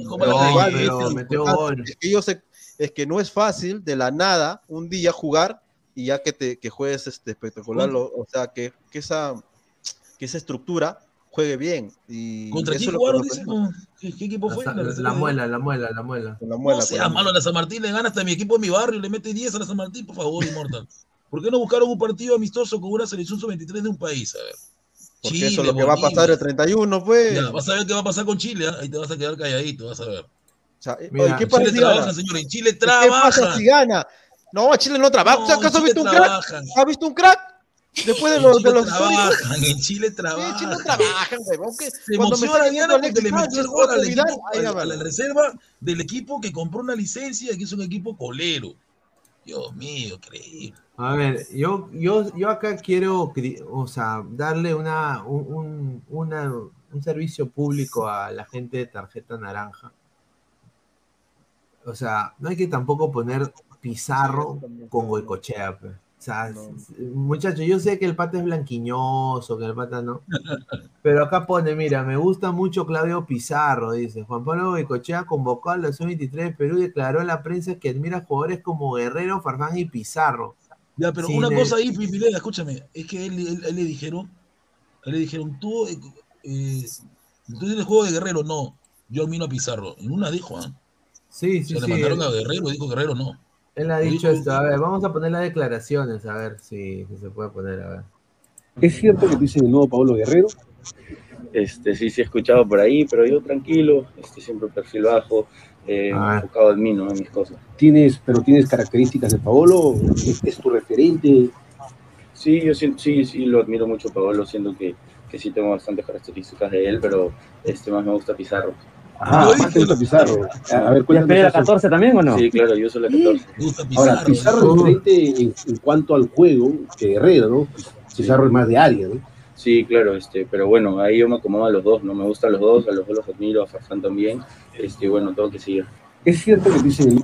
Ah. Es que yo sé, es que no es fácil de la nada un día jugar y ya que te que juegues este espectacular, lo- o sea, que, que esa que esa estructura juegue bien y ¿Contra quién jugaron? Dice, ¿Qué, qué equipo fue? La, La la de- muela, la muela, la muela. La No muela, sea malo, la San Martín le gana hasta mi equipo en mi barrio, le mete 10 a la San Martín, por favor, Immortal. ¿Por qué no buscaron un partido amistoso con una selección sub-23 de un país? A ver. porque Chile, eso es lo que va a pasar el 31, pues. Ya, vas a ver qué va a pasar con Chile, ¿ah? ahí te vas a quedar calladito, vas a ver. O sea, eh, Mira, ¿qué pasa Chile si gana? trabajan, señor, en Chile ¿Qué pasa si gana? No, Chile no trabaja. No, ¿O sea, ¿Acaso has visto un crack? ¿Has visto un crack? Después de En los, Chile de los trabajan, en Chile Sí, trabajan. Chile no trabajan, que Se cuando me emociona está Diana diciendo porque le Alexis metió el Sánchez, gol al equipo, a, la vale. reserva del equipo que compró una licencia, que es un equipo colero. Dios mío, increíble. A ver, yo, yo, yo acá quiero, o sea, darle una, un, un- una- un servicio público a la gente de tarjeta naranja. O sea, no hay que tampoco poner Pizarro con Goicochea. pe. O sea, No. muchachos, yo sé que el pata es blanquiñoso, que el pata no. Pero acá pone, mira, me gusta mucho Claudio Pizarro, dice. Juan Pablo Goicochea convocó a la sub-23 de Perú y declaró a la prensa que admira jugadores como Guerrero, Farfán y Pizarro. Ya, pero una le- cosa ahí, Pineda, escúchame, es que él, él- él le dijeron, él le dijeron, tú, eh, eh, tú tienes juego de Guerrero, no, yo admiro a Pizarro. En una dijo, ¿ah? Sí, sí, Se le sí. mandaron Él, a Guerrero, dijo Guerrero, no. Él ha dicho esto. A ver, vamos a poner las declaraciones, a ver si, si se puede poner, a ver. ¿Es cierto que dicen el nuevo Pablo Guerrero? Este, sí, sí he escuchado por ahí, pero yo tranquilo, este, siempre perfil bajo, eh, Ah. enfocado en mí, ¿no? En mis cosas. ¿Tienes, pero tienes características de Paolo? ¿Es, es tu referente? Sí, yo sí, sí, sí lo admiro mucho, Pablo, siento que, que sí tengo bastantes características de él, pero este más me gusta Pizarro. Ah, aparte de Pizarro. A ver, ¿Ya cuéntanos pelea la eso. 14 también o no? Sí, claro, yo soy la 14. Me gusta Ahora, Pizarro. Pizarro es diferente en, en cuanto al juego que Guerrero, ¿no? Pizarro es más de área, ¿no? Sí, claro, este, pero bueno, ahí yo me acomodo a los dos, ¿no? Me gustan los dos, a los dos los admiro, a Farfán también, este, bueno, todo que siga. ¿Es cierto que dicen el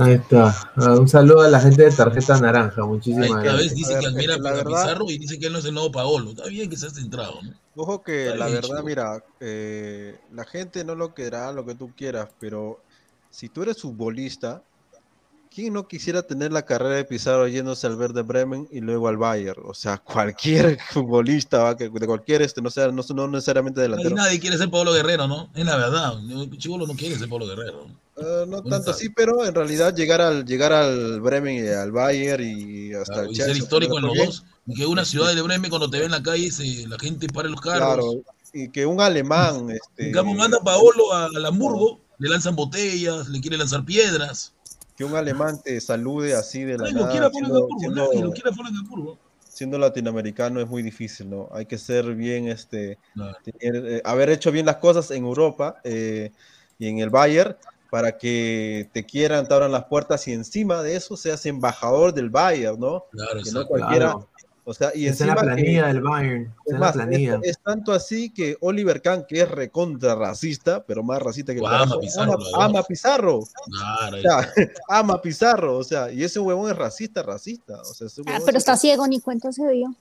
Ahí está. Ah, Un saludo a la gente de tarjeta naranja. Muchísimas cada gracias. vez dice A que ver, admira a Pizarro y dice que él no es el nuevo Paolo. Está bien que seas centrado, ¿no? Ojo que la verdad, mira, eh, la gente no lo querrá lo que tú quieras, pero si tú eres futbolista, ¿quién no quisiera tener la carrera de Pizarro yéndose al Verde Bremen y luego al Bayern? O sea, cualquier futbolista, ¿va? que de cualquier, este, no sea, no, no necesariamente Nadie, delantero. nadie quiere ser Pablo Guerrero, ¿no? Es la verdad. Chivolo no quiere ser Pablo Guerrero. Eh, no Bueno, tanto así, pero en realidad llegar al llegar al Bremen y al Bayern y hasta Claro, el y ser Chelsea, histórico en los dos. Y que una ciudad de Bremen, cuando te ve en la calle, se, la gente para los carros. Claro, y que un alemán, este, cambio, manda a Paolo a- al Hamburgo, le lanzan botellas, le quiere lanzar piedras. que un alemán te salude así de la Nadie lo nada, quiere a Pablo en siendo- Hamburgo, siendo- nadie lo quiere a Pablo en Hamburgo. siendo latinoamericano es muy difícil, ¿no? Hay que ser bien, este, Claro. tener, eh, haber hecho bien las cosas en Europa eh, y en el Bayern para que te quieran, te abran las puertas y encima de eso seas embajador del Bayern, ¿no? Claro, Que no cualquiera, Claro. O sea, y Está en la que- planilla del Bayern. es la planilla. es, es tanto así que Oliver Kahn, que es recontra racista, pero más racista que el Lo ama Pizarro, ama, Pizarro, Claro, o sea, ama Pizarro, o sea, y ese huevón es racista, racista, o sea, ese Ah, pero es- está ciego, ni cuenta se dio.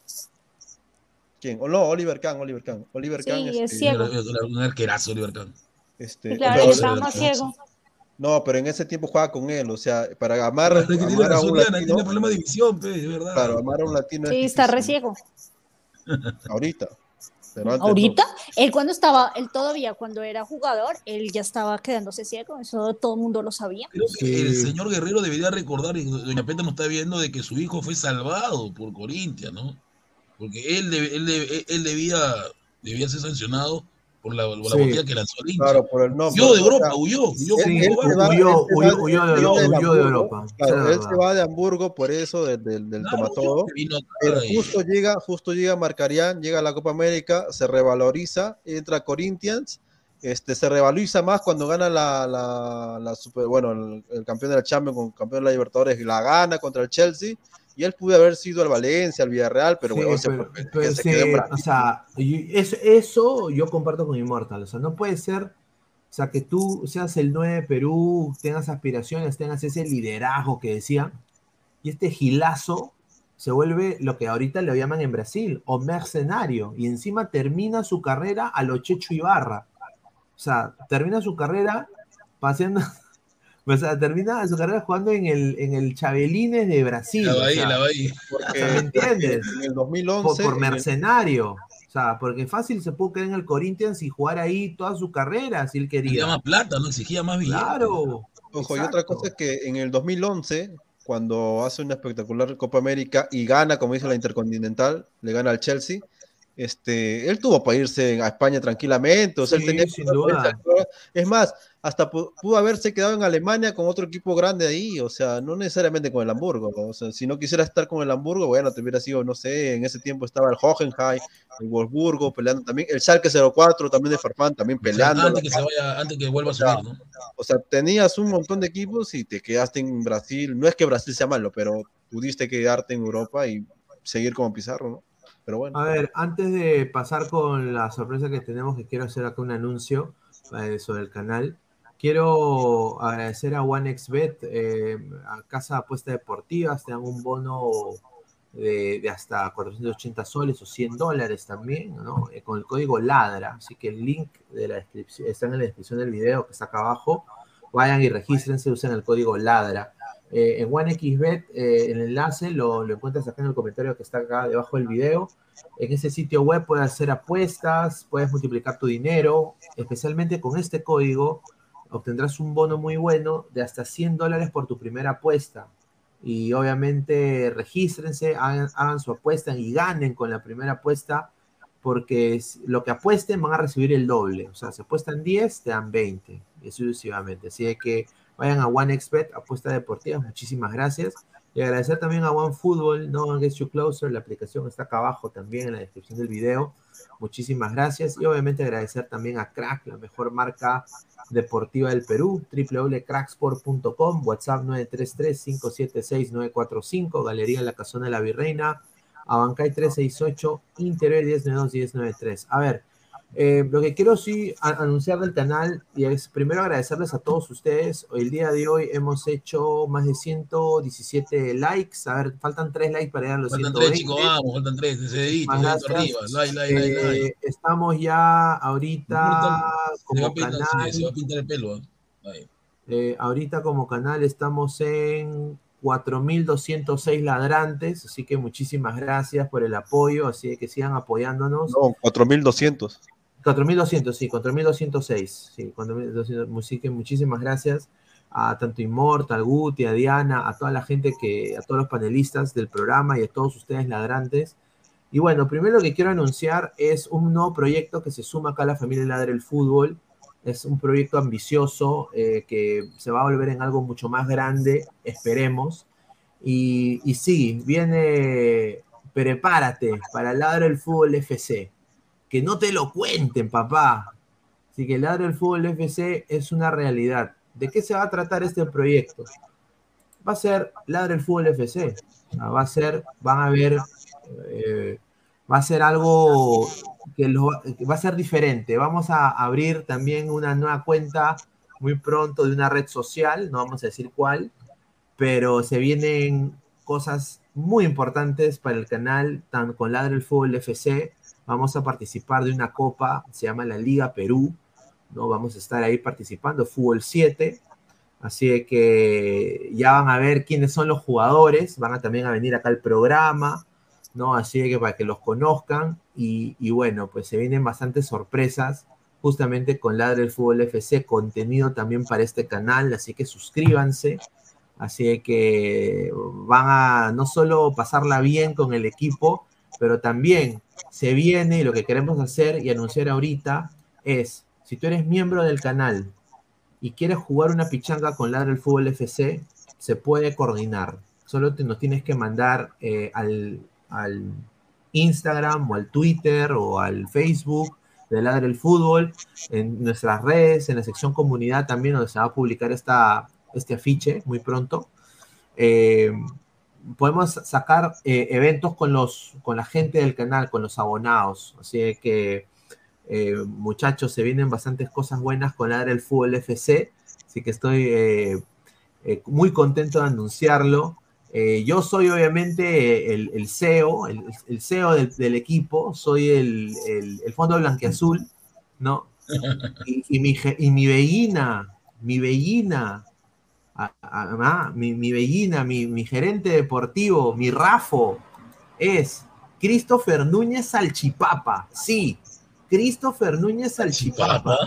¿Quién? O no, Oliver Kahn, Oliver Kahn, Oliver Sí, Kahn, es este, ciego. Un arquerazo, Oliver Kahn. este, Claro, estaba más ciego. No, pero en ese tiempo jugaba con él, o sea, para amar, Pero es que tiene amar a un latino, tiene problema de visión, pe, de verdad. claro, amar a un latino es Sí, está difícil, reciego. ahorita. Pero antes no. Ahorita, él cuando estaba, él todavía cuando era jugador, él ya estaba quedándose ciego, eso todo el mundo lo sabía. Creo que el señor Guerrero debería recordar, y Doña Peta nos está viendo, de que su hijo fue salvado por Corintia, ¿no? Porque él, debe- él, debe- él debía, debía ser sancionado por la, por la Sí. botella que lanzó al hincha. Claro, por el no. Huyó de Europa, o sea, huyó, huyó él- él va- de Europa, de Claro, él se va de Hamburgo por eso del, del, del Claro, tomatodo. justo llega, justo llega Marcarián, llega a la Copa América, se revaloriza, entra Corinthians, este, se revaloriza más cuando gana la, la, la super, bueno, el, el campeón de la Champions con campeón de la Libertadores, la gana contra el Chelsea, y él pudo haber sido al Valencia, al Villarreal, pero Sí, se, pero- se quedó en o sea, eso, eso yo comparto con Immortal. O sea, no puede ser, o sea, que tú seas el 9 de Perú, tengas aspiraciones, tengas ese liderazgo que decía, y este gilazo se vuelve lo que ahorita le llaman en Brasil, o mercenario, y encima termina su carrera a lo Checho Ibarra. O sea, termina su carrera paseando, o sea, termina su carrera jugando en el, en el Chabelines de Brasil. La o Bahía, sea, la Bahía. Porque ¿me entiendes? En el por, 2011, por el- mercenario. O sea, porque fácil se puede quedar en el Corinthians y jugar ahí toda su carrera si él Quería quería. más plata, ¿no? Exigía más billetes. Claro. Ojo, y otra cosa es que en el 2011, cuando hace una espectacular Copa América y gana, como dice la Intercontinental, le gana al Chelsea, este, él tuvo para irse a España tranquilamente, o sea, él tenía sin duda. Es más, hasta pu- pudo haberse quedado en Alemania con otro equipo grande ahí, o sea, no necesariamente con el Hamburgo, ¿no? o sea, si no quisiera estar con el Hamburgo, bueno, te hubiera sido, no sé, en ese tiempo estaba el Hohenheim, el Wolfsburgo peleando también, el Schalke 04 también de Farfán, también peleando. Antes que se vaya, antes que vuelva a subir, ¿no? O sea, tenías un montón de equipos y te quedaste en Brasil. No es que Brasil sea malo, pero pudiste quedarte en Europa y seguir como Pizarro, ¿no? A ver, antes de pasar con la sorpresa que tenemos, que quiero hacer acá un anuncio eh, sobre el canal. Quiero agradecer a OneXBet, eh, a Casa de Apuestas Deportivas, te dan un bono de, de hasta 480 soles o 100 dólares también, ¿no? Eh, con el código LADRA. Así que el link de la descripción está en la descripción del video que está acá abajo. Vayan y regístrense, usen el código LADRA. Eh, en OneXBet, eh, el enlace lo, lo encuentras acá en el comentario que está acá debajo del video. En ese sitio web puedes hacer apuestas, puedes multiplicar tu dinero, especialmente con este código obtendrás un bono muy bueno de hasta 100 dólares por tu primera apuesta. Y obviamente regístrense, hagan, hagan su apuesta y ganen con la primera apuesta, porque lo que apuesten van a recibir el doble. O sea, si apuestan 10, te dan 20, y sucesivamente. Así que vayan a OneXBet, apuesta deportiva, muchísimas gracias. Y agradecer también a OneFootball, No One Gets You Closer, la aplicación está acá abajo también en la descripción del video. Muchísimas gracias. Y obviamente agradecer también a Crack, la mejor marca deportiva del Perú, www.cracksport.com, WhatsApp 933-576-945, Galería La Casona de la Virreina, Abancay 368, Interior 1092-1093. A ver, eh, lo que quiero sí anunciar del canal y es primero agradecerles a todos ustedes. El día de hoy hemos hecho más de 117 likes. A ver, faltan 3 likes para llegar a los Faltan 120. tres, chicos, vamos, faltan tres. Ese dedito, Más dedito gracias. arriba. Like, like, like, Eh, like. Estamos ya ahorita Se va, como a pintar, canal. sí, se va a pintar el pelo. ¿eh? Eh, ahorita como canal estamos en 4.206 ladrantes, así que muchísimas gracias por el apoyo, así que sigan apoyándonos. No, 4200. 4.200, sí, 4.206, sí, 4.200, así que muchísimas gracias a tanto Immortal, Guti, a Diana, a toda la gente que, a todos los panelistas del programa y a todos ustedes ladrantes. Y bueno, primero lo que quiero anunciar es un nuevo proyecto que se suma acá a la familia Ladre el Fútbol. Es un proyecto ambicioso eh, que se va a volver en algo mucho más grande, esperemos. Y, y sí, viene, prepárate para Ladre el Fútbol FC. Que no te lo cuenten, papá. Así que Ladre el Fútbol FC es una realidad. ¿De qué se va a tratar este proyecto? Va a ser Ladre el Fútbol FC. Sea, va a ser, van a ver, eh, va a ser algo que, lo- que va a ser diferente. Vamos a abrir también una nueva cuenta muy pronto de una red social, no vamos a decir cuál, pero se vienen cosas muy importantes para el canal, tanto con Ladre el Fútbol FC. Vamos a participar de una copa, se llama la Liga Perú, ¿no? Vamos a estar ahí participando, Fútbol 7. Así que ya van a ver quiénes son los jugadores, van a también a venir acá al programa, ¿no? Así que para que los conozcan y, bueno, pues se vienen bastantes sorpresas justamente con Ladre el Fútbol FC, contenido también para este canal, así que suscríbanse. Así que van a no solo pasarla bien con el equipo, pero también se viene y lo que queremos hacer y anunciar ahorita es, si tú eres miembro del canal y quieres jugar una pichanga con Ladre el Fútbol FC, se puede coordinar. Solo te, nos tienes que mandar eh, al, al Instagram o al Twitter o al Facebook de Ladre el Fútbol, en nuestras redes, en la sección comunidad también, donde se va a publicar esta, este afiche muy pronto. Eh, podemos sacar eh, eventos con, los, con la gente del canal, con los abonados. Así que, eh, muchachos, se vienen bastantes cosas buenas con Ladre el Fútbol FC. Así que estoy muy contento de anunciarlo. Eh, yo soy obviamente el, CEO, el, CEO del, equipo, soy el, fondo blanqueazul, ¿no? Y, mi, y mi bellina, mi mi, mi bellina, mi, gerente deportivo, mi Rafo, es Christopher Núñez Salchipapa. Sí, Christopher Núñez Salchipapa.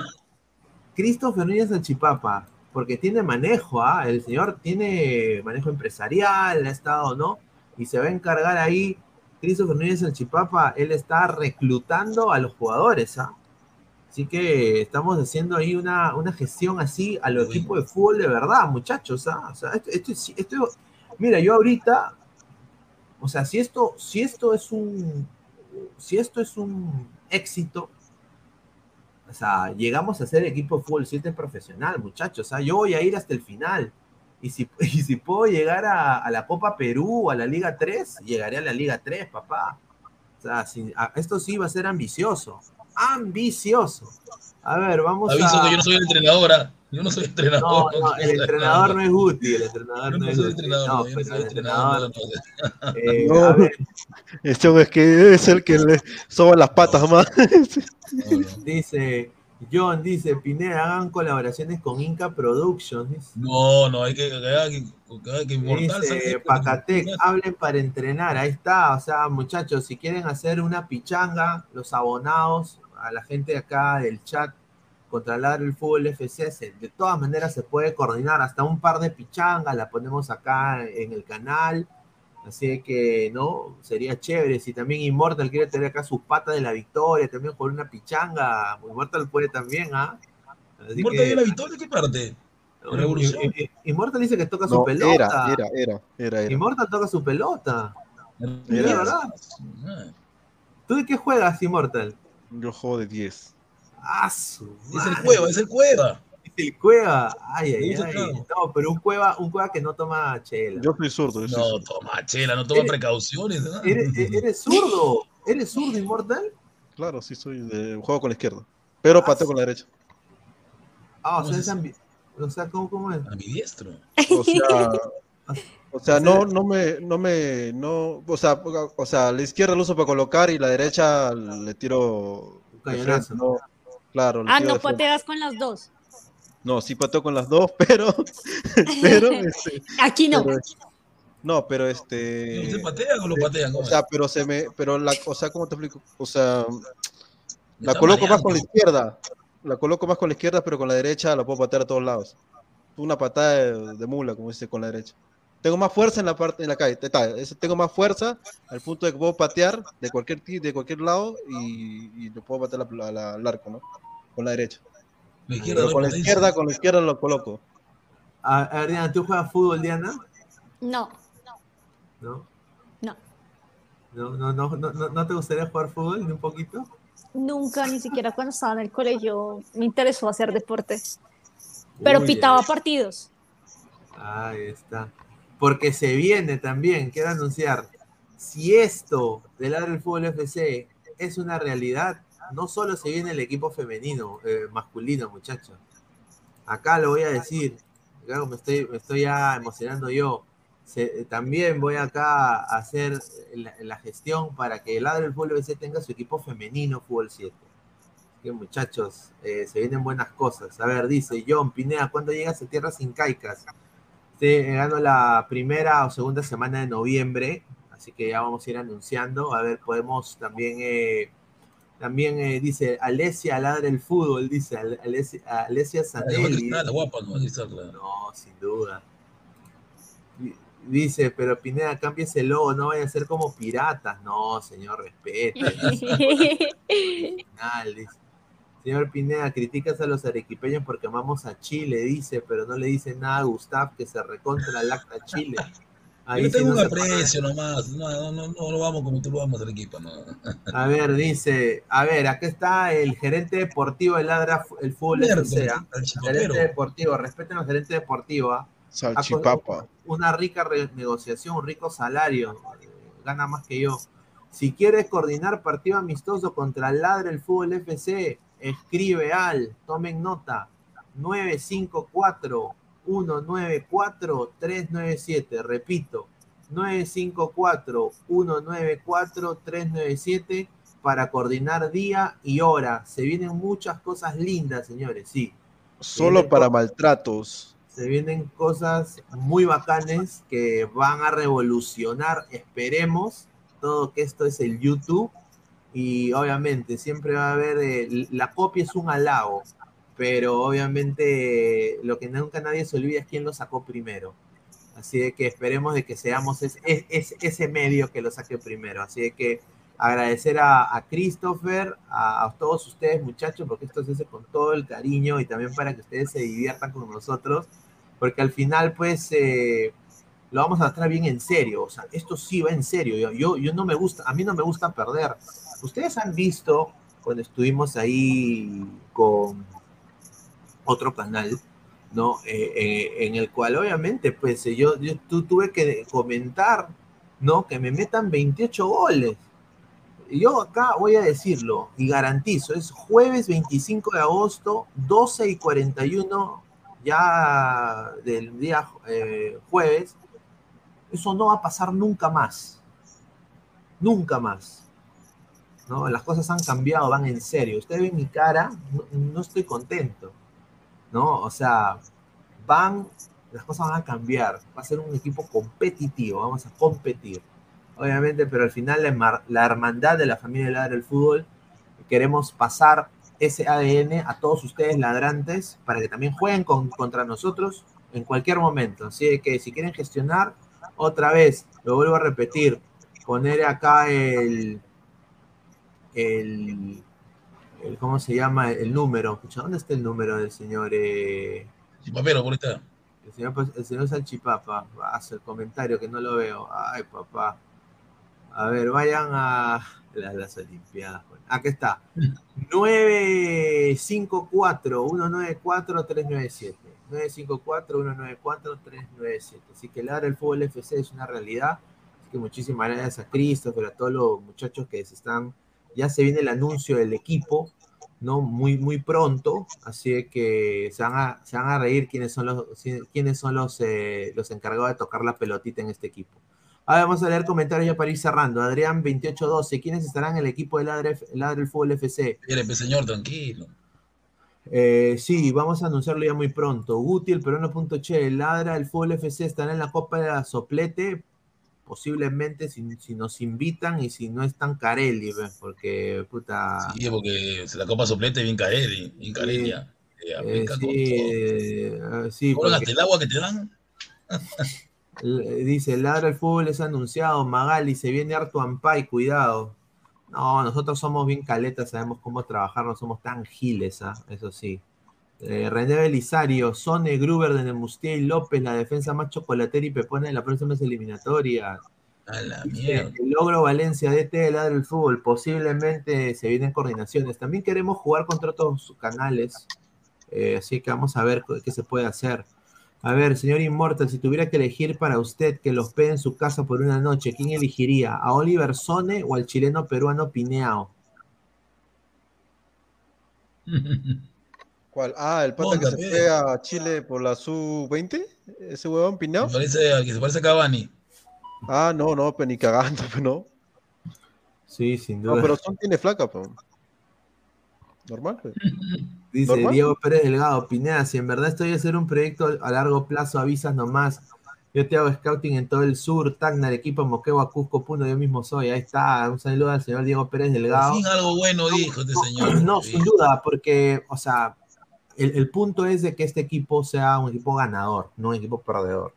Christopher Núñez Salchipapa porque tiene manejo, ¿ah? el señor tiene manejo empresarial, ha estado, ¿no? Y se va a encargar ahí, Cristo Núñez el Chipapa, él está reclutando a los jugadores, ¿ah? Así que estamos haciendo ahí una, una gestión así a los equipos de fútbol de verdad, muchachos, ¿ah? O sea, esto, esto, mira, yo ahorita, o sea, si esto, si esto es un, si esto es un éxito, o sea, llegamos a ser equipo de fútbol 7 profesional, muchachos. Sea, yo voy a ir hasta el final. Y si, si puedo llegar a, la Copa Perú, a la Liga 3, llegaré a la Liga 3, papá. O sea, esto sí va a ser ambicioso. Ambicioso. A ver, vamos Aviso que yo no soy entrenadora. ¿ah? Yo no soy entrenador. No, no, el entrenador no es útil. El entrenador no, es entrenador. No, yo no soy entrenador. Eh, Eso es que es el que le soba las patas más. dice, John dice, Pineda, hagan colaboraciones con Inca Productions. No, no, hay que, hay que, hay que Dice, Pacatec, hablen para entrenar. Ahí está. O sea, muchachos, si quieren hacer una pichanga, los abonados, a la gente de acá del chat, controlar el fútbol FC, de todas maneras se puede coordinar hasta un par de pichangas, la ponemos acá en el canal, así que, ¿no? Sería chévere, si también Immortal quiere tener acá sus patas de la victoria, también con una pichanga, Immortal puede también, ¿ah? ¿Immortal de la victoria qué parte? Immortal dice que toca su pelota. Era, era, era, era, Immortal toca su pelota. Era, verdad. ¿Tú de qué juegas, Immortal? Yo juego de 10. Ah, es el cueva, es el cueva. Es el cueva. Ay, ay, ay. No, pero un cueva, un cueva que no toma chela. Yo soy zurdo. no toma chela, no toma precauciones. Eres, eres, zurdo. ¿Eres zurdo, Inmortal? Claro, sí soy de juego con la izquierda. Pero ah, pateo con la derecha. Ah, o sea, es ambi... o sea ¿cómo, ¿cómo es? Ambidiestro. O sea, o sea, no, no me, no me, no, o sea, o sea, la izquierda lo uso para colocar y la derecha le tiro cañonazo. No, Claro. Ah, no pateas con las dos. No, sí pateo con las dos, pero. pero este, Aquí no. no, pero este. ¿Se patea o lo patean? O sea, pero se me. Pero la. O sea, ¿cómo te explico? O sea. La coloco más con la izquierda. La coloco más con la izquierda, pero con la derecha la puedo patear a todos lados. Una patada de, mula, como dice, con la derecha. Tengo más fuerza en la parte en la calle. Tengo más fuerza al punto de que puedo patear de cualquier de cualquier lado y, y lo puedo patear al arco, ¿no? con la derecha. con la izquierda, con la izquierda lo coloco. A, ver, Diana, ¿tú juegas fútbol, Diana? No. ¿No? No. ¿No, no, no, no, no te gustaría jugar fútbol un poquito? Nunca, ni siquiera cuando estaba en el colegio me interesó hacer deporte. Pero pitaba partidos. Ahí está. Porque se viene también, quiero anunciar, si esto del del Fútbol FC es una realidad, no solo se viene el equipo femenino, eh, masculino, muchachos. Acá lo voy a decir, me estoy, me estoy ya emocionando yo. también voy acá a hacer la, gestión para que el lado del Fútbol BC tenga su equipo femenino Fútbol 7. que muchachos, eh, se vienen buenas cosas. A ver, dice John Pineda, ¿cuándo llegas a Tierras Incaicas? Ganando la primera o segunda semana de noviembre, así que ya vamos a ir anunciando. A ver, podemos también, eh, también eh, dice Alesia ladra el fútbol, dice Alesia, Alesia Sanelli. No, sin duda. Dice, pero Pineda, cambies el logo, no vaya a ser como piratas. No, señor, respete. Señor Pineda, criticas a los arequipeños porque amamos a Chile, dice, pero no le dice nada a Gustav que se recontra lacta Chile. Ahí Yo tengo un aprecio nomás, no, no, no, no lo vamos como tú lo vamos al equipo, no. A ver, dice, a ver, aquí está el gerente deportivo del Ladra, el fútbol El gerente deportivo, respeten al gerente deportivo, ¿ah? Salchipapa. Una rica negociación, un rico salario. Gana más que yo. Si quieres coordinar partido amistoso contra Ladre el Fútbol FC, escribe al, tomen nota, 954-194-397. Repito, 954-194-397 para coordinar día y hora. Se vienen muchas cosas lindas, señores, sí. Solo para maltratos se vienen cosas muy bacanes que van a revolucionar, esperemos, todo que esto es el YouTube y obviamente siempre va a haber, eh, la copia es un halago, pero obviamente lo que nunca nadie se olvida es quién lo sacó primero. Así de que esperemos de que seamos es, ese medio que lo saque primero. Así de que agradecer a, Christopher, a, a, todos ustedes muchachos, porque esto se hace con todo el cariño y también para que ustedes se diviertan con nosotros porque al final, pues, eh, lo vamos a tratar bien en serio. O sea, esto sí va en serio. Yo, yo, no me gusta, a mí no me gusta perder. Ustedes han visto cuando estuvimos ahí con otro canal, ¿no? Eh, eh, en el cual obviamente, pues, yo, yo tuve que comentar, ¿no? Que me metan 28 goles. Yo acá voy a decirlo y garantizo, es jueves 25 de agosto, 12 y 41 ya del día eh, jueves, eso no va a pasar nunca más. Nunca más. ¿No? Las cosas han cambiado, van en serio. Usted ve mi cara, no, estoy contento. ¿no? O sea, van, las cosas van a cambiar. Va a ser un equipo competitivo, vamos a competir. Obviamente, pero al final la, hermandad de la familia del fútbol, queremos pasar ese ADN a todos ustedes ladrantes para que también jueguen contra nosotros en cualquier momento. Así que si quieren gestionar, otra vez, lo vuelvo a repetir, poner acá el, el, ¿cómo se llama? El número. ¿Dónde está el número del señor? Eh? por está. El señor, pues, el señor Salchipapa, hace el comentario que no lo veo. Ay, papá. A ver, vayan a las, las Olimpiadas. Aquí está. 954-194-397. 954-194-397. Así que el fútbol FC es una realidad. Así que muchísimas gracias a Christopher, a todos los muchachos que se están. Ya se viene el anuncio del equipo, ¿no? Muy, muy pronto. Así que se van a, se van a reír quiénes son los, quiénes son los, eh, los encargados de tocar la pelotita en este equipo. Ahora vamos a leer comentarios ya para ir cerrando. Adrián 2812, ¿quiénes estarán en el equipo de Ladre, el Fútbol FC? Mire, señor, tranquilo. Eh, sí, vamos a anunciarlo ya muy pronto. Guti, el peruano.che, Ladra, el Fútbol FC estará en la Copa de la Soplete, posiblemente si, nos invitan y si no están Carelli, porque puta. Sí, porque la Copa Soplete es bien Carelli, bien Carelli. Eh, sí, eh, sí, el agua que te dan? Dice, ladra el fútbol es anunciado, Magali, se viene harto Ampay, cuidado. No, nosotros somos bien caletas, sabemos cómo trabajar, no somos tan giles, ¿ah? eso sí. Eh, René Belisario, Sone, Gruber, de Nemustier y López, la defensa más chocolatera y pepona en la próxima eliminatoria. A la mierda. El logro Valencia, DT de Ladra el Fútbol, posiblemente se vienen coordinaciones. También queremos jugar contra otros canales, eh, así que vamos a ver qué se puede hacer. A ver, señor Immortal, si tuviera que elegir para usted que los hospede en su casa por una noche, ¿quién elegiría? ¿A Oliver Sone o al chileno peruano Pineao? ¿Cuál? Ah, el pata que se fue a Chile por la sub-20, ese huevón parece, que se parece a Cavani. Ah, no, no, pero ni cagando, pero no. Sí, sin duda. No, pero Son tiene flaca, pero. Normal. pues. Dice Normal. Diego Pérez Delgado, Pineda, si en verdad estoy a hacer un proyecto a largo plazo, avisas nomás. Yo te hago scouting en todo el sur, Tacna, Arequipa, Moquegua, Cusco, Puno, yo mismo soy. Ahí está, un saludo al señor Diego Pérez Delgado. Fin algo bueno dijo este señor. No, sin duda, porque, o sea, el, el punto es de que este equipo sea un equipo ganador, no un equipo perdedor.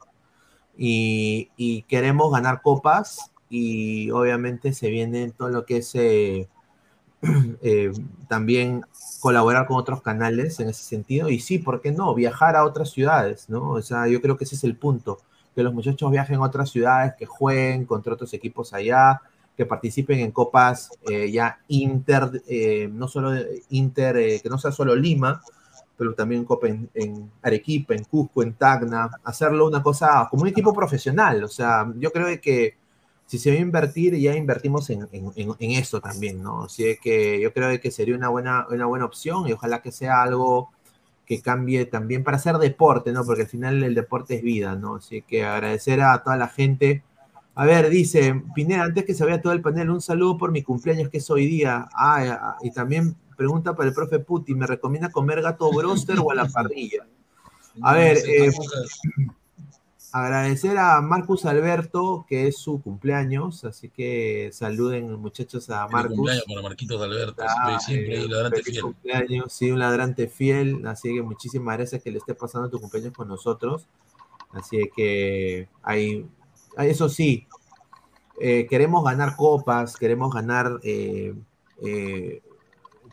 Y, y queremos ganar copas y obviamente se viene todo lo que es eh, eh, también colaborar con otros canales en ese sentido. Y sí, ¿por qué no? Viajar a otras ciudades, ¿no? O sea, yo creo que ese es el punto, que los muchachos viajen a otras ciudades, que jueguen contra otros equipos allá, que participen en copas eh, ya inter, eh, no solo inter, eh, que no sea solo Lima, pero también en, en Arequipa, en Cusco, en Tacna, hacerlo una cosa como un equipo profesional. O sea, yo creo que si se va a invertir, ya invertimos en, en, en- eso también, ¿no? Así que yo creo que sería una buena, una buena opción y ojalá que sea algo que cambie también para hacer deporte, ¿no? Porque al final el deporte es vida, ¿no? Así que agradecer a toda la gente. A ver, dice Pineda, antes que se vea todo el panel, un saludo por mi cumpleaños que es hoy día. Ah, y también pregunta para el profe Puti, ¿me recomienda comer gato broster o a la parrilla? A ver, eh, agradecer a Marcus Alberto, que es su cumpleaños, así que saluden muchachos a Marcus. cumpleaños para Marquitos Alberto, Ah, siempre eh, ahí, ladrante fiel. cumpleaños, sí, un ladrante fiel, así que muchísimas gracias que le esté pasando tu cumpleaños con nosotros. Así que hay, eso sí, eh, queremos ganar copas, queremos ganar eh, eh,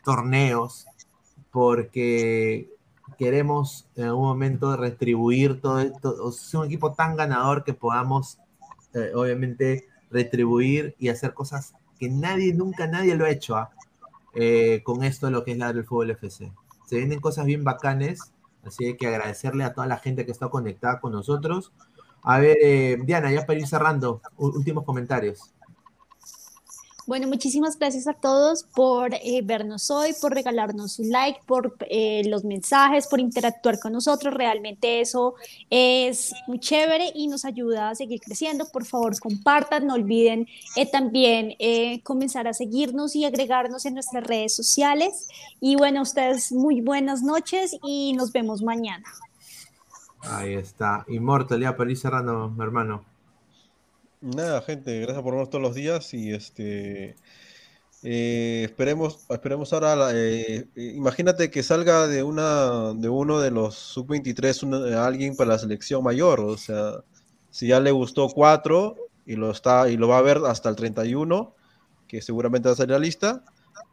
torneos, porque queremos en algún momento retribuir todo esto, sea, un equipo tan ganador que podamos, eh, obviamente, retribuir y hacer cosas que nadie, nunca nadie lo ha hecho ¿ah? Eh, con esto, lo que es la del Fútbol FC. Se vienen cosas bien bacanes, así que agradecerle a toda la gente que está conectada con nosotros. A ver, eh, Diana, ya para ir cerrando, últimos comentarios. Bueno, muchísimas gracias a todos por eh, vernos hoy, por regalarnos un like, por eh, los mensajes, por interactuar con nosotros. Realmente eso es muy chévere y nos ayuda a seguir creciendo. Por favor, compartan, no olviden eh, también comenzar a seguirnos y agregarnos en nuestras redes sociales. Y bueno, ustedes muy buenas noches y nos vemos mañana. Ahí está. Immortal, ya para ir cerrando, hermano. Nada, gente, gracias por vernos todos los días y este eh, esperemos, esperemos ahora, la- eh, eh, imagínate que salga de una, de uno de los sub-23 una- alguien para la selección mayor, o sea, si ya le gustó cuatro y lo está, y lo va a ver hasta el 31, que seguramente va a salir la lista,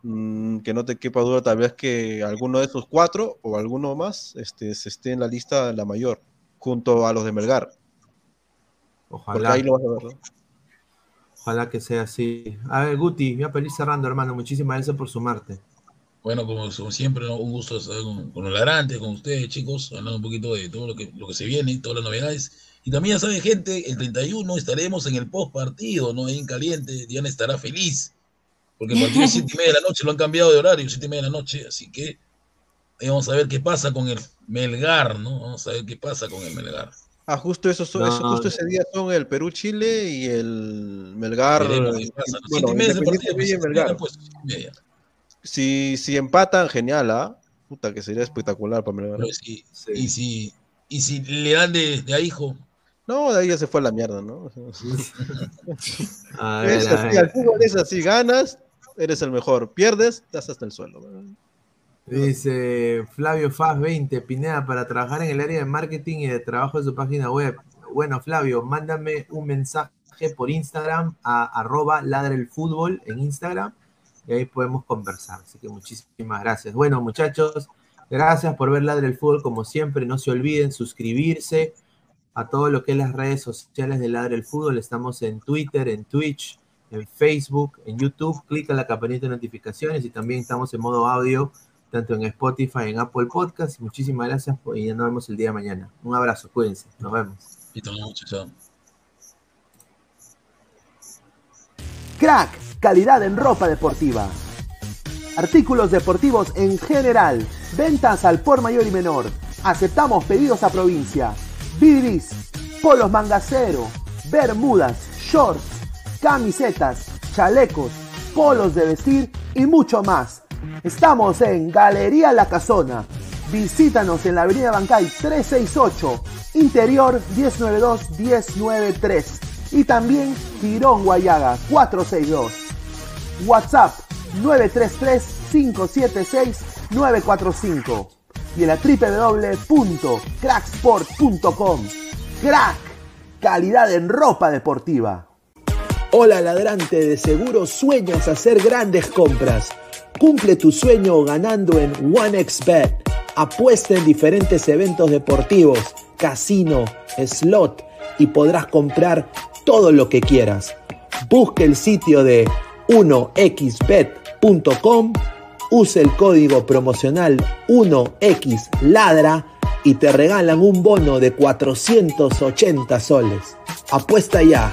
mm, que no te quepa duda tal vez que alguno de esos cuatro o alguno más este, se esté en la lista la mayor, junto a los de Melgar. Porque Ojalá. ahí lo vas a ver, ¿no? Ojalá que sea así. A ver, Guti, ya para ir cerrando, hermano. Muchísimas gracias por sumarte. Bueno, como, como siempre, ¿no? un gusto estar con, con los ladrantes, con ustedes, chicos, hablando un poquito de todo lo que, lo que se viene, todas las novedades. Y también, ya saben, gente, el 31 estaremos en el post partido, ¿no? Ahí en caliente, Diana estará feliz, porque el partido es 7 y media de la noche, lo han cambiado de horario, 7 y media de la noche, así que ahí vamos a ver qué pasa con el Melgar, ¿no? Vamos a ver qué pasa con el Melgar. Ah, justo eso, son- eso- No. justo ese día son el Perú-Chile y el Melgar. Pues, pues. Si, si empatan, genial, ¿ah? Puta, que sería espectacular para Melgar. Pero si- Y si, y si le dan de, de ahijo, No, de ahí ya se fue a la mierda, ¿no? A ver, es a así, al fútbol es así, ganas, eres el mejor, pierdes, estás hasta el suelo. Dice Flavio Faz 20, Pineda, para trabajar en el área de marketing y de trabajo de su página web. Bueno, Flavio, mándame un mensaje por Instagram a arroba ladra el fútbol en Instagram y ahí podemos conversar. Así que muchísimas gracias. Bueno, muchachos, gracias por ver Ladra el fútbol como siempre. No se olviden suscribirse a todo lo que es las redes sociales de Ladra el fútbol. Estamos en Twitter, en Twitch, en Facebook, en YouTube. Clica la campanita de notificaciones y también estamos en modo audio tanto en Spotify, en Apple Podcast. Muchísimas gracias y ya nos vemos el día de mañana. Un abrazo, cuídense, nos vemos. y chao. Crack, calidad en ropa deportiva. Artículos deportivos en general. Ventas al por mayor y menor. Aceptamos pedidos a provincia. Bidris, polos mangacero, bermudas, shorts, camisetas, chalecos, polos de vestir y mucho más. Estamos en Galería La Casona. Visítanos en la Avenida Bancay 368, Interior 192-193 y también Tirón Guayaga 462. WhatsApp 933-576-945 y en la www.cracksport.com. Crack, calidad en ropa deportiva. Hola ladrante, de seguro sueñas hacer grandes compras. Cumple tu sueño ganando en OneXBet. Apuesta en diferentes eventos deportivos, casino, slot y podrás comprar todo lo que quieras. Busque el sitio de 1xbet.com, use el código promocional 1xladra y te regalan un bono de 480 soles. Apuesta ya.